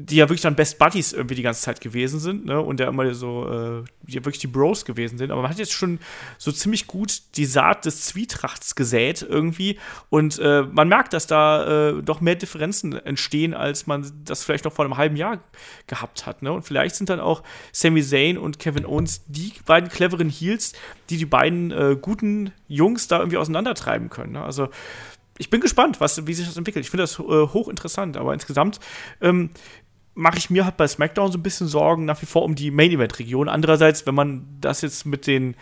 die ja wirklich dann Best Buddies irgendwie die ganze Zeit gewesen sind, ne? Und ja immer so, äh, die ja wirklich die Bros gewesen sind. Aber man hat jetzt schon so ziemlich gut die Saat des Zwietrachts gesät irgendwie. Und äh, man merkt, dass da äh, doch mehr Differenzen entstehen, als man das vielleicht noch vor einem halben Jahr gehabt hat, ne? Und vielleicht sind dann auch Sami Zayn und Kevin Owens die beiden cleveren Heels, die die beiden äh, guten Jungs da irgendwie auseinandertreiben können. Ne? Also ich bin gespannt, was, wie sich das entwickelt. Ich finde das äh, hochinteressant, aber insgesamt ähm, mache ich mir halt bei SmackDown so ein bisschen Sorgen nach wie vor um die Main Event Region. Andererseits, wenn man das jetzt mit den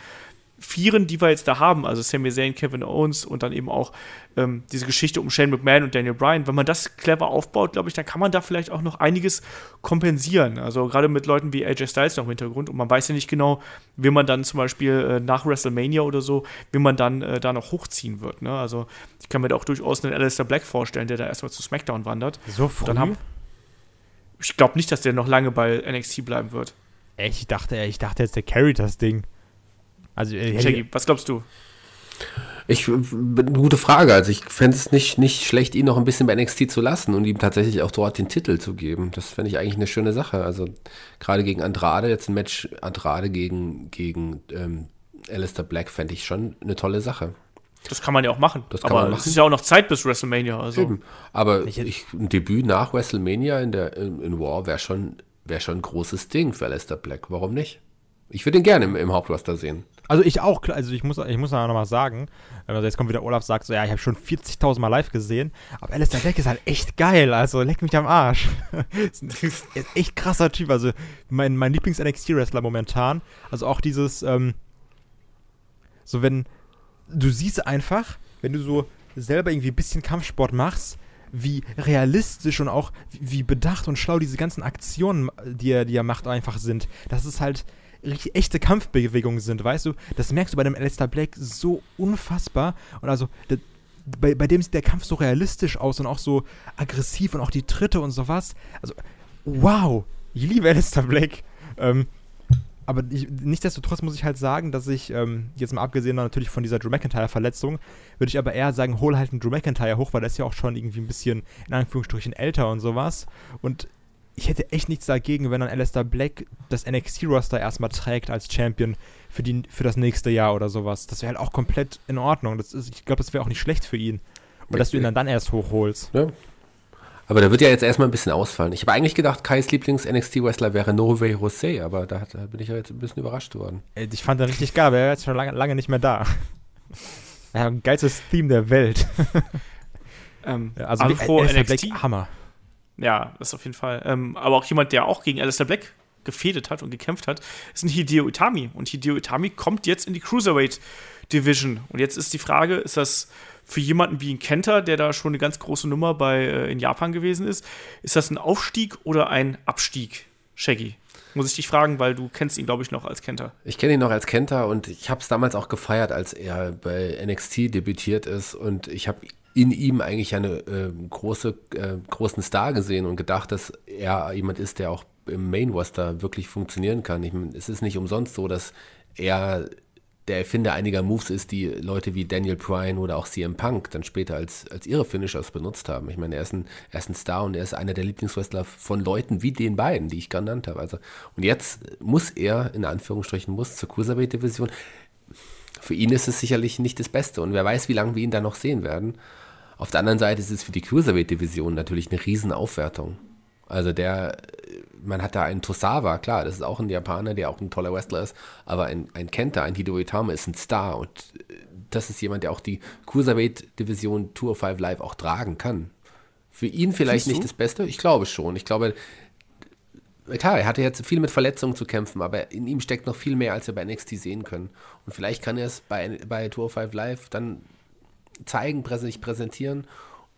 Vieren, die wir jetzt da haben, also Sami Zayn, Kevin Owens und dann eben auch ähm, diese Geschichte um Shane McMahon und Daniel Bryan, wenn man das clever aufbaut, glaube ich, dann kann man da vielleicht auch noch einiges kompensieren. Also gerade mit Leuten wie AJ Styles noch im Hintergrund und man weiß ja nicht genau, wie man dann zum Beispiel äh, nach WrestleMania oder so, wie man dann äh, da noch hochziehen wird. Ne? Also ich kann mir da auch durchaus einen Alistair Black vorstellen, der da erstmal zu SmackDown wandert. So früh? Ich glaube nicht, dass der noch lange bei NXT bleiben wird. Echt? Ich dachte, ich dachte jetzt, der carried das Ding. Also, äh, Shaggy, was glaubst du? Ich, eine gute Frage. Also ich fände es nicht, nicht schlecht, ihn noch ein bisschen bei NXT zu lassen und ihm tatsächlich auch dort den Titel zu geben. Das fände ich eigentlich eine schöne Sache. Also gerade gegen Andrade, jetzt ein Match Andrade gegen, gegen ähm, Alistair Black fände ich schon eine tolle Sache. Das kann man ja auch machen. Das kann Aber man machen. es ist ja auch noch Zeit bis WrestleMania. Also. Eben. Aber Ich ein Debüt nach WrestleMania in, der, in, in War wäre schon, wär schon ein großes Ding für Alistair Black. Warum nicht? Ich würde ihn gerne im, im Hauptroster sehen. Also ich auch, klar, also ich muss, ich muss noch mal sagen, also jetzt kommt wieder Olaf sagt so, ja, ich habe schon 40.000 Mal live gesehen, aber Alistair Black ist halt echt geil, also leck mich am Arsch. ist ein ist echt krasser Typ, also mein, mein Lieblings-NXT-Wrestler momentan, also auch dieses, ähm, so wenn, du siehst einfach, wenn du so selber irgendwie ein bisschen Kampfsport machst, wie realistisch und auch wie bedacht und schlau diese ganzen Aktionen, die er, die er macht, einfach sind. Das ist halt richtig echte Kampfbewegungen sind, weißt du? Das merkst du bei dem Alistair Black so unfassbar. Und also, der, bei, bei dem sieht der Kampf so realistisch aus und auch so aggressiv und auch die Tritte und sowas. Also, wow! Ich liebe Alistair Black. Ähm, aber ich, nichtsdestotrotz muss ich halt sagen, dass ich, ähm, jetzt mal abgesehen natürlich von dieser Drew McIntyre-Verletzung, würde ich aber eher sagen, hol halt einen Drew McIntyre hoch, weil der ist ja auch schon irgendwie ein bisschen, in Anführungsstrichen, älter und sowas. Und ich hätte echt nichts dagegen, wenn dann Alistair Black das NXT-Roster erstmal trägt als Champion für, die, für das nächste Jahr oder sowas. Das wäre halt auch komplett in Ordnung. Das ist, ich glaube, das wäre auch nicht schlecht für ihn. Und dass du ihn dann, dann erst hochholst. Ja. Aber da wird ja jetzt erstmal ein bisschen ausfallen. Ich habe eigentlich gedacht, Kais Lieblings-NXT-Wrestler wäre Norway Jose, aber da, da bin ich ja jetzt ein bisschen überrascht worden. Äh, Ich fand den richtig geil, aber er ist jetzt schon lange, lange nicht mehr da. Er hat ein geilstes Theme der Welt. Ähm, Also Afro Alistair NXT. Black, Hammer. Ja, das auf jeden Fall. Ähm, aber auch jemand, der auch gegen Alistair Black gefädet hat und gekämpft hat, ist ein Hideo Itami. Und Hideo Itami kommt jetzt in die Cruiserweight Division. Und jetzt ist die Frage, ist das für jemanden wie ein Kenter, der da schon eine ganz große Nummer bei äh, in Japan gewesen ist, ist das ein Aufstieg oder ein Abstieg, Shaggy? Muss ich dich fragen, weil du kennst ihn, glaube ich, noch als Kenter. Ich kenne ihn noch als Kenter und ich habe es damals auch gefeiert, als er bei NXT debütiert ist und ich habe in ihm eigentlich eine äh, große, äh, großen Star gesehen und gedacht, dass er jemand ist, der auch im Main Roster wirklich funktionieren kann. Ich mein, es ist nicht umsonst so, dass er der Erfinder einiger Moves ist, die Leute wie Daniel Bryan oder auch CM Punk dann später als, als ihre Finishers benutzt haben. Ich meine, er ist, ein, er ist ein Star und er ist einer der Lieblingswrestler von Leuten wie den beiden, die ich genannt habe. Also, und jetzt muss er, in Anführungsstrichen, muss zur Cruiserweight-Division. Für ihn ist es sicherlich nicht das Beste und wer weiß, wie lange wir ihn da noch sehen werden. Auf der anderen Seite ist es für die Cruiserweight-Division natürlich eine Riesenaufwertung. Also der, man hat da einen Tosawa, klar, das ist auch ein Japaner, der auch ein toller Wrestler ist, aber ein, ein Kenta, ein Hideo Itama ist ein Star und äh, das ist jemand, der auch die Cruiserweight-Division Tour 5 Live auch tragen kann. Für ihn vielleicht nicht das Beste, ich glaube schon. Ich glaube, klar, er hatte jetzt viel mit Verletzungen zu kämpfen, aber in ihm steckt noch viel mehr, als wir bei NXT sehen können. Und vielleicht kann er es bei, bei Tour 5 Live dann zeigen, sich präsentieren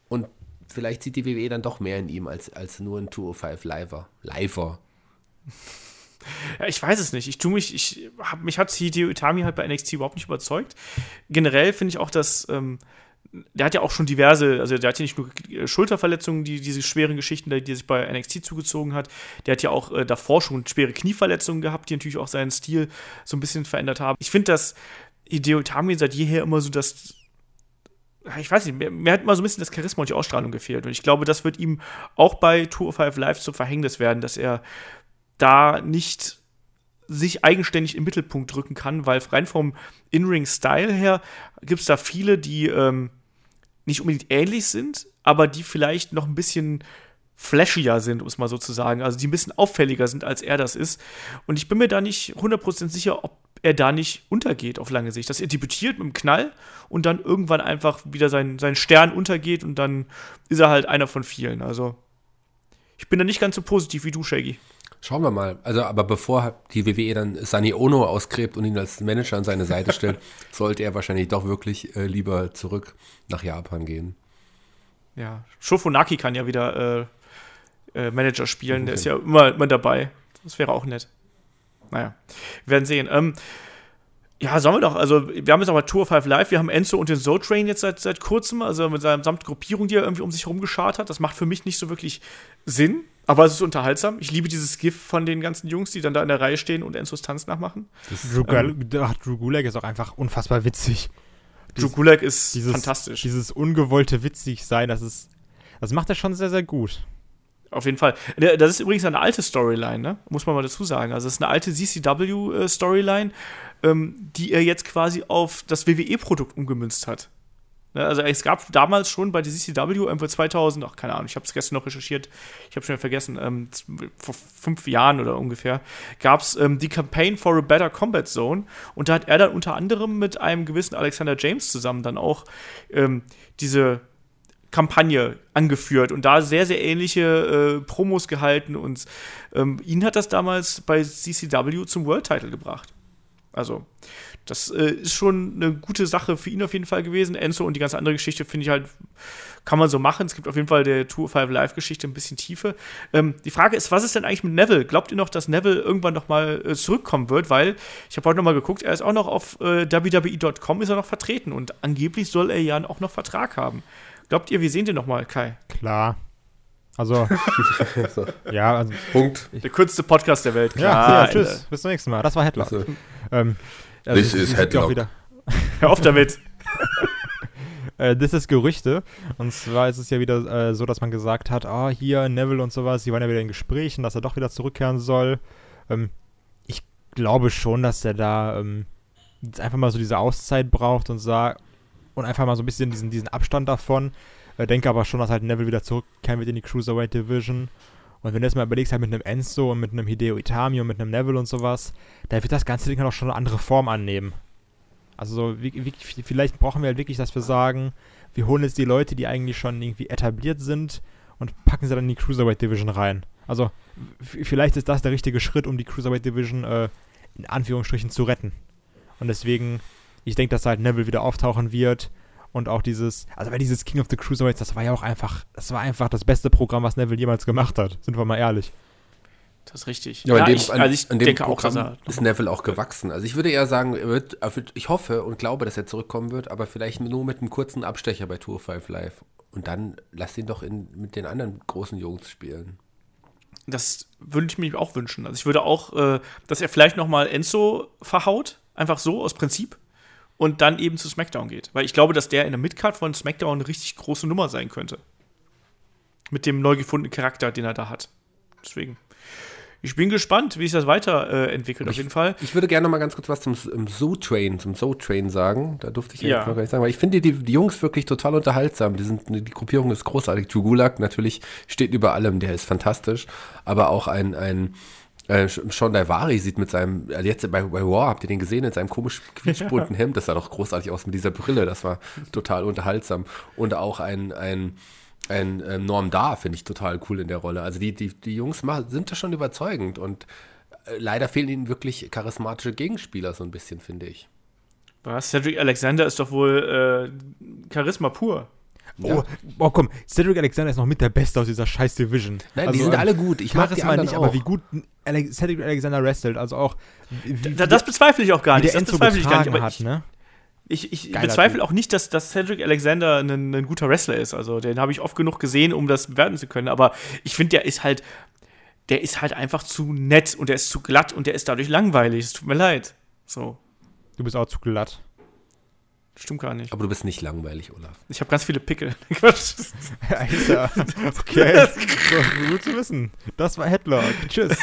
und vielleicht sieht die WWE dann doch mehr in ihm als, als nur ein 205 Liver. Liver. Ja, ich weiß es nicht. Ich tue mich, ich hab, mich hat Hideo Itami halt bei NXT überhaupt nicht überzeugt. Generell finde ich auch, dass ähm, der hat ja auch schon diverse, also der hat ja nicht nur äh, Schulterverletzungen, die, diese schweren Geschichten, die, er sich bei NXT zugezogen hat. Der hat ja auch äh, davor schon schwere Knieverletzungen gehabt, die natürlich auch seinen Stil so ein bisschen verändert haben. Ich finde, dass Hideo Itami seit jeher immer so das ich weiß nicht, mir, mir, hat immer so ein bisschen das Charisma und die Ausstrahlung gefehlt. Und ich glaube, das wird ihm auch bei Tour of Five Live zum Verhängnis werden, dass er da nicht sich eigenständig im Mittelpunkt drücken kann, weil rein vom In-Ring-Style her gibt es da viele, die ähm, nicht unbedingt ähnlich sind, aber die vielleicht noch ein bisschen flashier sind, um es mal so zu sagen. Also die ein bisschen auffälliger sind, als er das ist. Und ich bin mir da nicht 100% sicher, ob er da nicht untergeht auf lange Sicht. Dass er debütiert mit einem Knall und dann irgendwann einfach wieder sein, sein Stern untergeht und dann ist er halt einer von vielen. Also ich bin da nicht ganz so positiv wie du, Shaggy. Schauen wir mal. Also, aber bevor die WWE dann Sani Ono ausgräbt und ihn als Manager an seine Seite stellt, sollte er wahrscheinlich doch wirklich äh, lieber zurück nach Japan gehen. Ja, Shofunaki kann ja wieder äh, äh, Manager spielen. Okay. Der ist ja immer, immer dabei. Das wäre auch nett. Naja, wir werden sehen. Ähm, ja, sollen wir doch. Also, wir haben jetzt aber Tour 5 Live. Wir haben Enzo und den Soul Train jetzt seit, seit kurzem, also mit seiner gesamten Gruppierung, die er irgendwie um sich herum geschart hat. Das macht für mich nicht so wirklich Sinn. Aber es ist unterhaltsam. Ich liebe dieses GIF von den ganzen Jungs, die dann da in der Reihe stehen und Enzos Tanz nachmachen. Drew, ähm, Drew Gulag ist auch einfach unfassbar witzig. Drew Gulag ist dieses, fantastisch. Dieses ungewollte witzig sein, das ist, das macht er schon sehr, sehr gut. Auf jeden Fall. Das ist übrigens eine alte Storyline, ne? muss man mal dazu sagen. Also, es ist eine alte CCW-Storyline, äh, ähm, die er jetzt quasi auf das WWE-Produkt umgemünzt hat. Ne, also es gab damals schon bei der CCW irgendwo 2000, ach keine Ahnung, ich habe es gestern noch recherchiert, ich habe schon vergessen, ähm, vor fünf Jahren oder ungefähr, gab es ähm, die Campaign for a Better Combat Zone und da hat er dann unter anderem mit einem gewissen Alexander James zusammen dann auch diese Kampagne angeführt und da sehr, sehr ähnliche äh, Promos gehalten und ähm, ihn hat das damals bei CCW zum World Title gebracht. Also, das äh, ist schon eine gute Sache für ihn auf jeden Fall gewesen. Enzo und die ganze andere Geschichte finde ich halt, kann man so machen. Es gibt auf jeden Fall der Tour 5 Live-Geschichte ein bisschen Tiefe. Ähm, die Frage ist, was ist denn eigentlich mit Neville? Glaubt ihr noch, dass Neville irgendwann noch mal äh, zurückkommen wird? Weil, ich habe heute noch mal geguckt, er ist auch noch auf äh, WWE.com ist er noch vertreten und angeblich soll er ja auch noch Vertrag haben. Glaubt ihr, wir sehen den noch mal, Kai? Klar. Also, ja, also, Punkt. Der kürzeste Podcast der Welt. Klar, ja, ja tschüss. Bis zum nächsten Mal. Das war Headlock. Also. Ähm, also This is Headlock. Hör auf damit. äh, das ist Gerüchte. Und zwar ist es ja wieder äh, so, dass man gesagt hat, ah, oh, hier Neville und sowas, die waren ja wieder in Gesprächen, dass er doch wieder zurückkehren soll. Ähm, ich glaube schon, dass er da ähm, jetzt einfach mal so diese Auszeit braucht und sagt und einfach mal so ein bisschen diesen, diesen Abstand davon. Äh, denke aber schon, dass halt Neville wieder zurückkehren wird in die Cruiserweight Division. Und wenn du jetzt mal überlegst, halt mit einem Enzo und mit einem Hideo Itami und mit einem Neville und sowas, da wird das ganze Ding halt auch schon eine andere Form annehmen. Also so, wie, wie, vielleicht brauchen wir halt wirklich, dass wir sagen, wir holen jetzt die Leute, die eigentlich schon irgendwie etabliert sind und packen sie dann in die Cruiserweight Division rein. Also vielleicht ist das der richtige Schritt, um die Cruiserweight Division äh, in Anführungsstrichen zu retten. Und deswegen, ich denke, dass halt Neville wieder auftauchen wird und auch dieses, also weil dieses King of the Cruiserweights, das war ja auch einfach, das war einfach das beste Programm, was Neville jemals gemacht hat. Sind wir mal ehrlich. Das ist richtig. Ja, ja dem, ich, also ich an, denke auch, dass er ist Neville auch gewachsen. Also ich würde eher sagen, er wird, ich hoffe und glaube, dass er zurückkommen wird, aber vielleicht nur mit einem kurzen Abstecher bei Tour 5 Live. Und dann lass ihn doch in, mit den anderen großen Jungs spielen. Das würde ich mir auch wünschen. Also ich würde auch, äh, dass er vielleicht noch mal Enzo verhaut, einfach so aus Prinzip und dann eben zu SmackDown geht. Weil ich glaube, dass der in der Midcard von SmackDown eine richtig große Nummer sein könnte. Mit dem neu gefundenen Charakter, den er da hat. Deswegen. Ich bin gespannt, wie sich das weiterentwickelt, äh, auf jeden Fall. Ich würde gerne noch mal ganz kurz was zum Zoo Train, zum Zoo Train sagen. Da durfte ich ja noch gar nicht sagen, weil ich finde die, die Jungs wirklich total unterhaltsam. Die, sind, die Gruppierung ist großartig. Jugulak natürlich steht über allem, der ist fantastisch. Aber auch ein, ein äh, Sean Daivari sieht mit seinem, also jetzt bei, bei War, habt ihr den gesehen, in seinem komisch quietschbunten Hemd, das sah doch großartig aus mit dieser Brille, das war total unterhaltsam. Und auch ein, ein, ein äh, Norm Da finde ich total cool in der Rolle. Also die, die, die Jungs sind da schon überzeugend und äh, leider fehlen ihnen wirklich charismatische Gegenspieler so ein bisschen, finde ich. Was? Cedric Alexander ist doch wohl äh, Charisma pur. Oh, oh, komm, Cedric Alexander ist noch mit der Beste aus dieser scheiß Division. Nein, also, die sind alle gut. Ich mag es mal nicht, auch. aber wie gut Ale Cedric Alexander wrestelt, also auch. Wie, da, das bezweifle ich auch gar nicht. das bezweifle ich gar nicht. Hat, ne? ich, ich bezweifle Typ. auch nicht, dass, dass Cedric Alexander ein, ein guter Wrestler ist. Also den habe ich oft genug gesehen, um das bewerten zu können. Aber ich finde, der ist halt, der ist halt einfach zu nett und der ist zu glatt und der ist dadurch langweilig. Es tut mir leid. So, Du bist auch zu glatt. Stimmt gar nicht. Aber du bist nicht langweilig, Olaf. Ich habe ganz viele Pickel. Quatsch. Alter. Okay. so, gut zu wissen. Das war Headlock. Tschüss.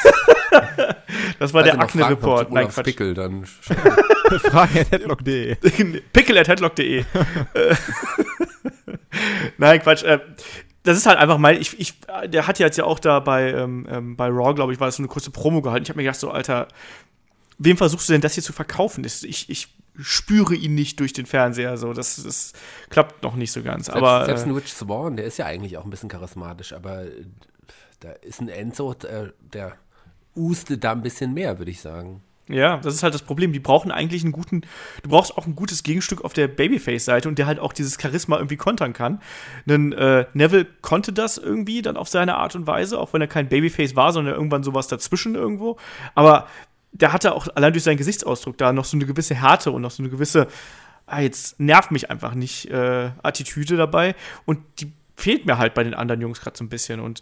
das war der Also Fragen Akne-Report. Nein, Quatsch. Pickel, dann Frage at headlock.de. Pickel at headlock.de. Äh, Nein, Quatsch. Äh, das ist halt einfach mal, ich, ich, der hat ja jetzt ja auch da bei, ähm, ähm, bei Raw, glaube ich, war das so eine kurze Promo gehalten. Ich habe mir gedacht, so, Alter, wem versuchst du denn das hier zu verkaufen? Ich, ich spüre ihn nicht durch den Fernseher. So, das, das klappt noch nicht so ganz. Selbst, aber selbst äh, ein Rich Swan, der ist ja eigentlich auch ein bisschen charismatisch, aber äh, da ist ein Enzo, der, der uste da ein bisschen mehr, würde ich sagen. Ja, das ist halt das Problem. Die brauchen eigentlich einen guten, du brauchst auch ein gutes Gegenstück auf der Babyface-Seite und der halt auch dieses Charisma irgendwie kontern kann. Denn äh, Neville konnte das irgendwie dann auf seine Art und Weise, auch wenn er kein Babyface war, sondern irgendwann sowas dazwischen irgendwo. Aber der hatte auch allein durch seinen Gesichtsausdruck da noch so eine gewisse Härte und noch so eine gewisse, ah, jetzt nervt mich einfach nicht, äh, Attitüde dabei. Und die fehlt mir halt bei den anderen Jungs gerade so ein bisschen. Und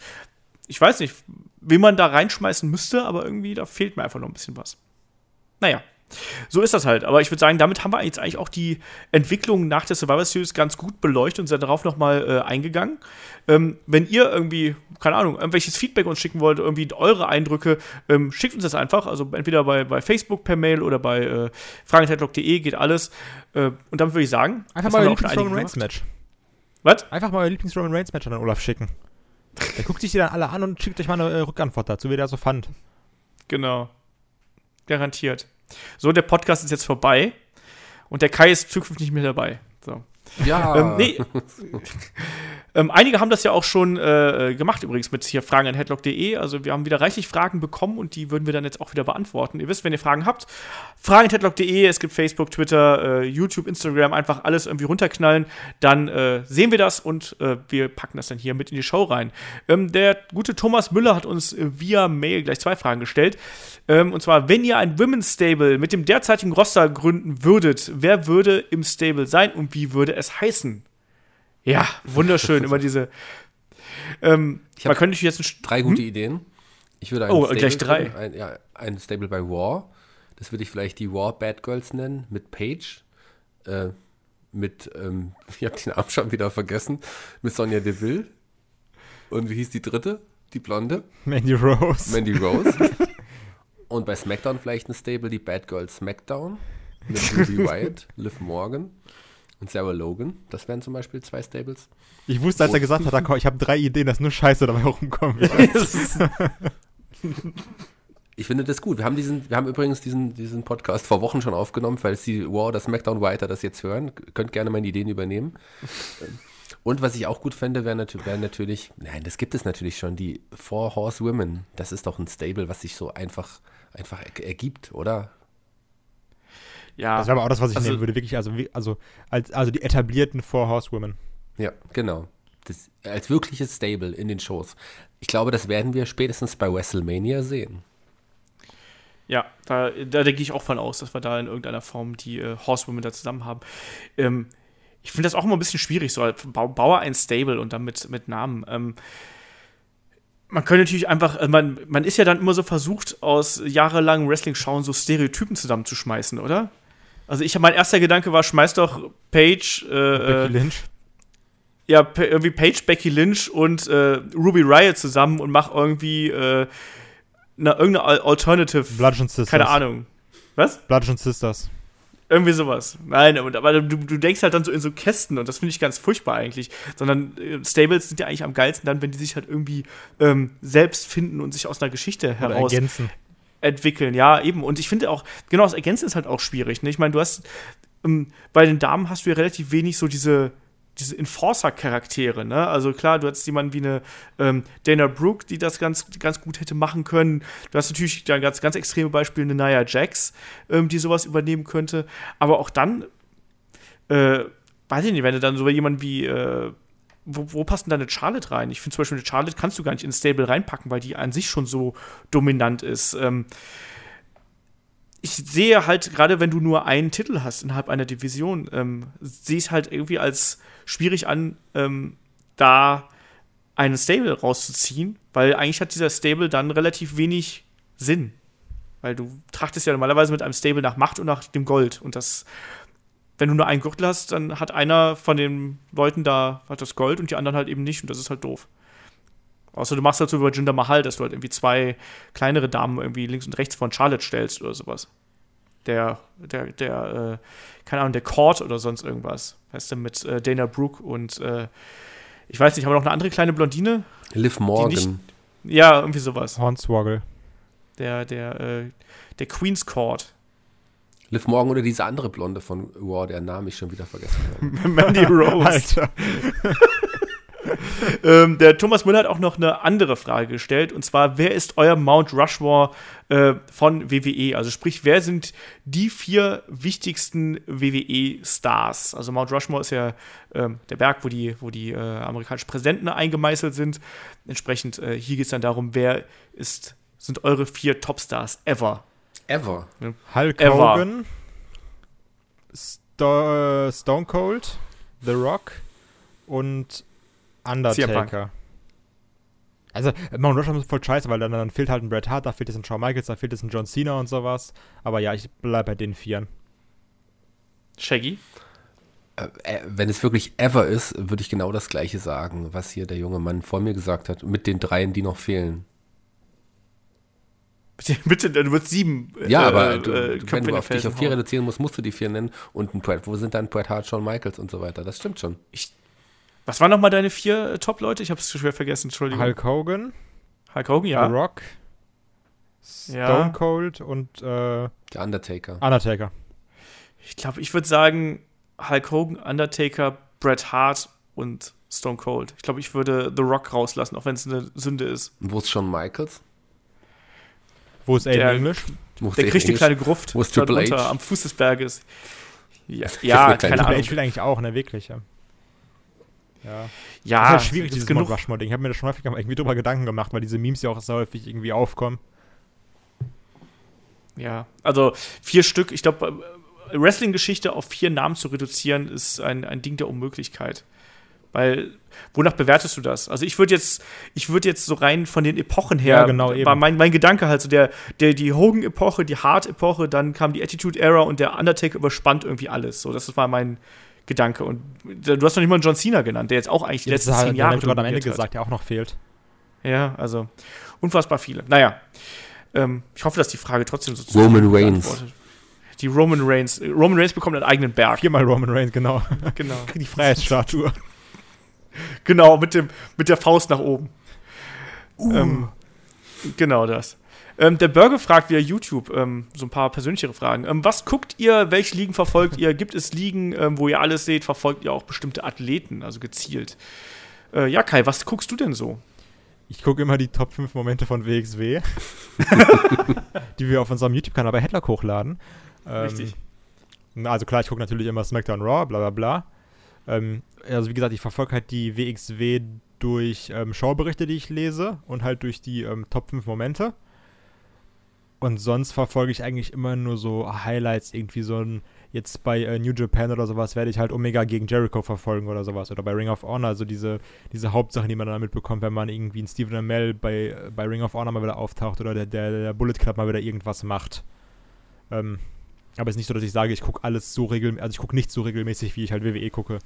ich weiß nicht, wen man da reinschmeißen müsste, aber irgendwie da fehlt mir einfach noch ein bisschen was. Naja, so ist das halt. Aber ich würde sagen, damit haben wir jetzt eigentlich auch die Entwicklung nach der Survivor Series ganz gut beleuchtet und sind darauf nochmal äh, eingegangen. Ähm, wenn ihr irgendwie, keine Ahnung, irgendwelches Feedback uns schicken wollt, irgendwie eure Eindrücke, ähm, schickt uns das einfach. Also entweder bei, bei Facebook per Mail oder bei äh, fragenheadlock.de geht alles. Äh, und damit würde ich sagen, Einfach mal euer Lieblings-Roman Reigns-Match. Was? Einfach mal euer Lieblings-Roman Reigns-Match an den Olaf schicken. Der guckt sich die dann alle an und schickt euch mal eine äh, Rückantwort dazu, wie der so fand. Genau. Garantiert. So, der Podcast ist jetzt vorbei und der Kai ist zukünftig nicht mehr dabei. So. Ja, Ähm, nee. ähm, einige haben das ja auch schon äh, gemacht übrigens mit hier Fragen an headlock.de. Also wir haben wieder reichlich Fragen bekommen und die würden wir dann jetzt auch wieder beantworten. Ihr wisst, wenn ihr Fragen habt, Fragen headlock.de. Es gibt Facebook, Twitter, äh, YouTube, Instagram. Einfach alles irgendwie runterknallen. Dann äh, sehen wir das und äh, wir packen das dann hier mit in die Show rein. Ähm, der gute Thomas Müller hat uns äh, via Mail gleich zwei Fragen gestellt. Ähm, und zwar, wenn ihr ein Women's Stable mit dem derzeitigen Roster gründen würdet, wer würde im Stable sein und wie würde es heißen? Ja, wunderschön, immer diese. Ähm, Ich man könnte jetzt ein drei gute Ideen. Ich würde ein Oh, Stable gleich drei. Ein, ja, ein Stable bei War. Das würde ich vielleicht die War Bad Girls nennen, mit Paige. Äh, mit, ähm, ich habe den Namen schon wieder vergessen, mit Sonja Deville. Und wie hieß die dritte? Die Blonde? Mandy Rose. Mandy Rose. Und bei SmackDown vielleicht ein Stable, die Bad Girls SmackDown. Mit Ruby Wyatt, Liv Morgan und Sarah Logan. Das wären zum Beispiel zwei Stables. Ich wusste, als er gesagt hat, "Komm, ich habe drei Ideen, dass nur Scheiße dabei rumkommt. Ich finde das gut. Wir haben diesen, wir haben übrigens diesen, diesen Podcast vor Wochen schon aufgenommen, falls die Raw oder SmackDown weiter das jetzt hören. Könnt gerne meine Ideen übernehmen. Und was ich auch gut fände, wäre natür wär natürlich, nein, das gibt es natürlich schon, die Four Horse Women. Das ist doch ein Stable, was sich so einfach, einfach er ergibt, oder? Ja, Das wäre aber auch das, was ich Also- nehmen würde, wirklich, also, also, als, also die etablierten Four Horsewomen. Ja, genau. Das, als wirkliches Stable in den Shows. Ich glaube, das werden wir spätestens bei WrestleMania sehen. Ja, da, da, gehe ich auch von aus, dass wir da in irgendeiner Form die äh, Horsewomen da zusammen haben. Ähm, ich finde das auch immer ein bisschen schwierig, so als Bau, Bauer ein Stable und dann mit, mit Namen. Ähm, man könnte natürlich einfach, äh, man, man ist ja dann immer so versucht, aus jahrelangen Wrestling-Schauen so Stereotypen zusammenzuschmeißen, oder? Also ich mein erster Gedanke war, schmeiß doch Paige, äh, Becky äh, Lynch. ja, irgendwie Paige, Becky Lynch und äh, Ruby Riot zusammen und mach irgendwie äh, na, irgendeine Al- Alternative. Bludgeon Sisters. Keine Ahnung. Was? Bludgeon Sisters. Irgendwie sowas. Nein, aber, du, du denkst halt dann so in so Kästen und das finde ich ganz furchtbar eigentlich. Sondern äh, Stables sind ja eigentlich am geilsten dann, wenn die sich halt irgendwie ähm, selbst finden und sich aus einer Geschichte Oder heraus ergänzen. Entwickeln. Ja, eben. Und ich finde auch, genau, das Ergänzen ist halt auch schwierig. Ne? Ich meine, du hast, ähm, bei den Damen hast du ja relativ wenig so diese, diese Enforcer-Charaktere, ne? Also klar, du hast jemanden wie eine ähm, Dana Brooke, die das ganz, ganz gut hätte machen können. Du hast natürlich dann ganz, ganz extreme Beispiele, eine Nia Jax, ähm, die sowas übernehmen könnte. Aber auch dann, äh, weiß ich nicht, wenn du dann so jemand wie, äh, wo, wo passt denn da eine Charlotte rein? Ich finde zum Beispiel eine Charlotte kannst du gar nicht ins Stable reinpacken, weil die an sich schon so dominant ist. Ähm, ich sehe halt, gerade wenn du nur einen Titel hast innerhalb einer Division, ähm, sehe ich halt irgendwie als schwierig an, ähm, da einen Stable rauszuziehen, weil eigentlich hat dieser Stable dann relativ wenig Sinn. Weil du trachtest ja normalerweise mit einem Stable nach Macht und nach dem Gold. Und das, wenn du nur einen Gürtel hast, dann hat einer von den Leuten da hat das Gold und die anderen halt eben nicht. Und das ist halt doof. Außer du machst halt so über Jinder Mahal, dass du halt irgendwie zwei kleinere Damen irgendwie links und rechts von Charlotte stellst oder sowas. Der, der, der, äh, keine Ahnung, der Court oder sonst irgendwas. Weißt du, mit äh, Dana Brooke und äh, ich weiß nicht, haben wir noch eine andere kleine Blondine? Liv Morgan. nicht- Ja, irgendwie sowas. Hornswoggle. Der, der, äh, der Queen's Court. Liv Morgan oder diese andere Blonde von Raw, deren Namen ich schon wieder vergessen habe. Mandy Rose. Alter. ähm, der Thomas Müller hat auch noch eine andere Frage gestellt, und zwar, wer ist euer Mount Rushmore äh, von WWE? Also sprich, wer sind die vier wichtigsten WWE-Stars? Also Mount Rushmore ist ja ähm, der Berg, wo die, wo die äh, amerikanischen Präsidenten eingemeißelt sind. Entsprechend, äh, hier geht es dann darum, wer ist, sind eure vier Topstars ever? Ever. Hulk Ever. Hogan, Sto äh, Stone Cold, The Rock und Undertaker. Also, Mount Rushmore ist voll scheiße, weil dann, dann fehlt halt ein Bret Hart, da fehlt jetzt ein Shawn Michaels, da fehlt jetzt ein John Cena und sowas. Aber ja, ich bleib bei den Vieren. Shaggy? Äh, äh, wenn es wirklich ever ist, würde ich genau das Gleiche sagen, was hier der junge Mann vor mir gesagt hat, mit den dreien, die noch fehlen. Bitte, bitte, du wirst sieben. Ja, äh, aber äh, du, äh, wenn du auf dich auf vier reduzieren musst, musst du die vier nennen. Und ein Bret, wo sind dann Bret Hart, Shawn Michaels und so weiter? Das stimmt schon. Was waren nochmal deine vier äh, Top-Leute? Ich habe es schwer vergessen, Entschuldigung. Hulk Hogan, Hulk Hogan, ja. The Rock, Stone Ja. Cold und äh, Der Undertaker. Undertaker. Ich glaube, ich würde sagen Hulk Hogan, Undertaker, Bret Hart und Stone Cold. Ich glaube, ich würde The Rock rauslassen, auch wenn es eine Sünde ist. Und wo ist Shawn Michaels? Wo ist Aiden Der- English? Wo ist Der kriegt eine kleine Gruft Wo ist Triple H? am Fuß des Berges. Ja, ja keine Ahnung. H will eigentlich auch, ne, wirklich. Ja. Ja. Ja, das ist halt schwierig, dieses genug. Mount Rushmore-Ding. Ich habe mir da schon häufig irgendwie drüber Gedanken gemacht, weil diese Memes ja auch sehr häufig irgendwie aufkommen. Ja, also vier Stück. Ich glaube, Wrestling-Geschichte auf vier Namen zu reduzieren, ist ein, ein Ding der Unmöglichkeit. Weil, wonach bewertest du das? Also ich würde jetzt, ich würde jetzt so rein von den Epochen her, Ja, genau, eben. war mein, mein Gedanke halt so, der, der, die Hogan-Epoche, die Hart-Epoche, dann kam die Attitude-Era und der Undertaker überspannt irgendwie alles. So, das war mein Gedanke. Und du hast noch nicht mal einen John Cena genannt, der jetzt auch eigentlich die letzten halt, zehn hab Jahre ich gerade am Ende dominiert hat. gesagt, der auch noch fehlt. Ja, also unfassbar viele. Naja, ähm, ich hoffe, dass die Frage trotzdem so Roman Reigns. beantwortet. Die Roman Reigns. Roman Reigns bekommt einen eigenen Berg. Viermal Roman Reigns, genau. Genau. Die Freiheitsstatue. Genau, mit, dem, mit der Faust nach oben. Uh. Ähm, genau das. Ähm, der Burger fragt via YouTube ähm, so ein paar persönlichere Fragen. Ähm, was guckt ihr? Welche Ligen verfolgt ihr? Gibt es Ligen, ähm, wo ihr alles seht? Verfolgt ihr auch bestimmte Athleten, also gezielt? Äh, ja, Kai, was guckst du denn so? Ich gucke immer die Top 5 Momente von WXW, die wir auf unserem YouTube-Kanal bei Headlock hochladen. Ähm, Richtig. Also klar, ich gucke natürlich immer SmackDown Raw, bla bla bla. Ähm, also wie gesagt, ich verfolge halt die WXW durch ähm, Showberichte, die ich lese und halt durch die ähm, Top 5 Momente. Und sonst verfolge ich eigentlich immer nur so Highlights, irgendwie so ein, jetzt bei äh, New Japan oder sowas werde ich halt Omega gegen Jericho verfolgen oder sowas. Oder bei Ring of Honor, also diese, diese Hauptsachen, die man dann mitbekommt, wenn man irgendwie einen Stephen Amell bei, äh, bei Ring of Honor mal wieder auftaucht oder der, der, der Bullet Club mal wieder irgendwas macht. Ähm, aber es ist nicht so, dass ich sage, ich gucke alles so regelmäßig, also ich gucke nicht so regelmäßig, wie ich halt WWE gucke.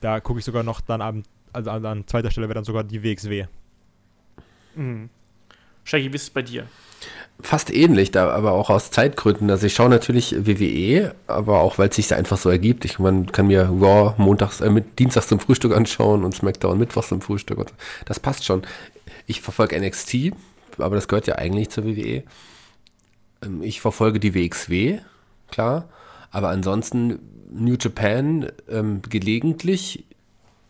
Da gucke ich sogar noch dann am, also an, an zweiter Stelle wäre dann sogar die WXW. Mhm. Shaggy, wie ist es bei dir? Fast ähnlich, da aber auch aus Zeitgründen. Also ich schaue natürlich WWE, aber auch weil es sich einfach so ergibt. Ich man kann mir Raw montags, äh, mit Dienstags zum Frühstück anschauen und SmackDown mittwochs zum Frühstück. Und das passt schon. Ich verfolge NXT, aber das gehört ja eigentlich zur WWE. Ähm, Ich verfolge die WXW, klar. Aber ansonsten New Japan ähm, gelegentlich.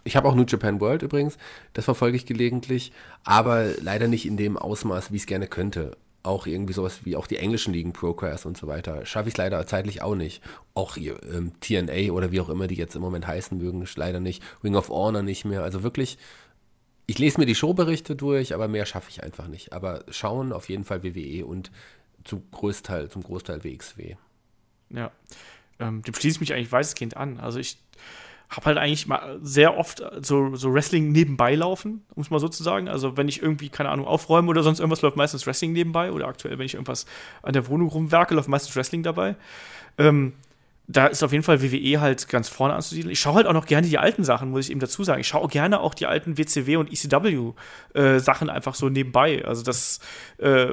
Ich habe auch New Japan World übrigens, das verfolge ich gelegentlich, aber leider nicht in dem Ausmaß, wie ich es gerne könnte. Auch irgendwie sowas wie auch die englischen Ligen, Progress und so weiter, schaffe ich leider zeitlich auch nicht. Auch ähm, TNA oder wie auch immer die jetzt im Moment heißen mögen, leider nicht. Ring of Honor nicht mehr. Also wirklich, ich lese mir die Showberichte durch, aber mehr schaffe ich einfach nicht. Aber schauen auf jeden Fall WWE und zum Großteil, zum Großteil WXW. Ja. Ähm, dem schließe ich mich eigentlich weitestgehend an. Also ich habe halt eigentlich mal sehr oft so, so Wrestling nebenbei laufen, um es mal so zu sagen. Also wenn ich irgendwie, keine Ahnung, aufräume oder sonst irgendwas, läuft meistens Wrestling nebenbei. Oder aktuell, wenn ich irgendwas an der Wohnung rumwerke, läuft meistens Wrestling dabei. Ähm, da ist auf jeden Fall WWE halt ganz vorne anzusiedeln. Ich schaue halt auch noch gerne die alten Sachen, muss ich eben dazu sagen. Ich schaue gerne auch die alten WCW und ECW-Sachen äh, einfach so nebenbei. Also das äh,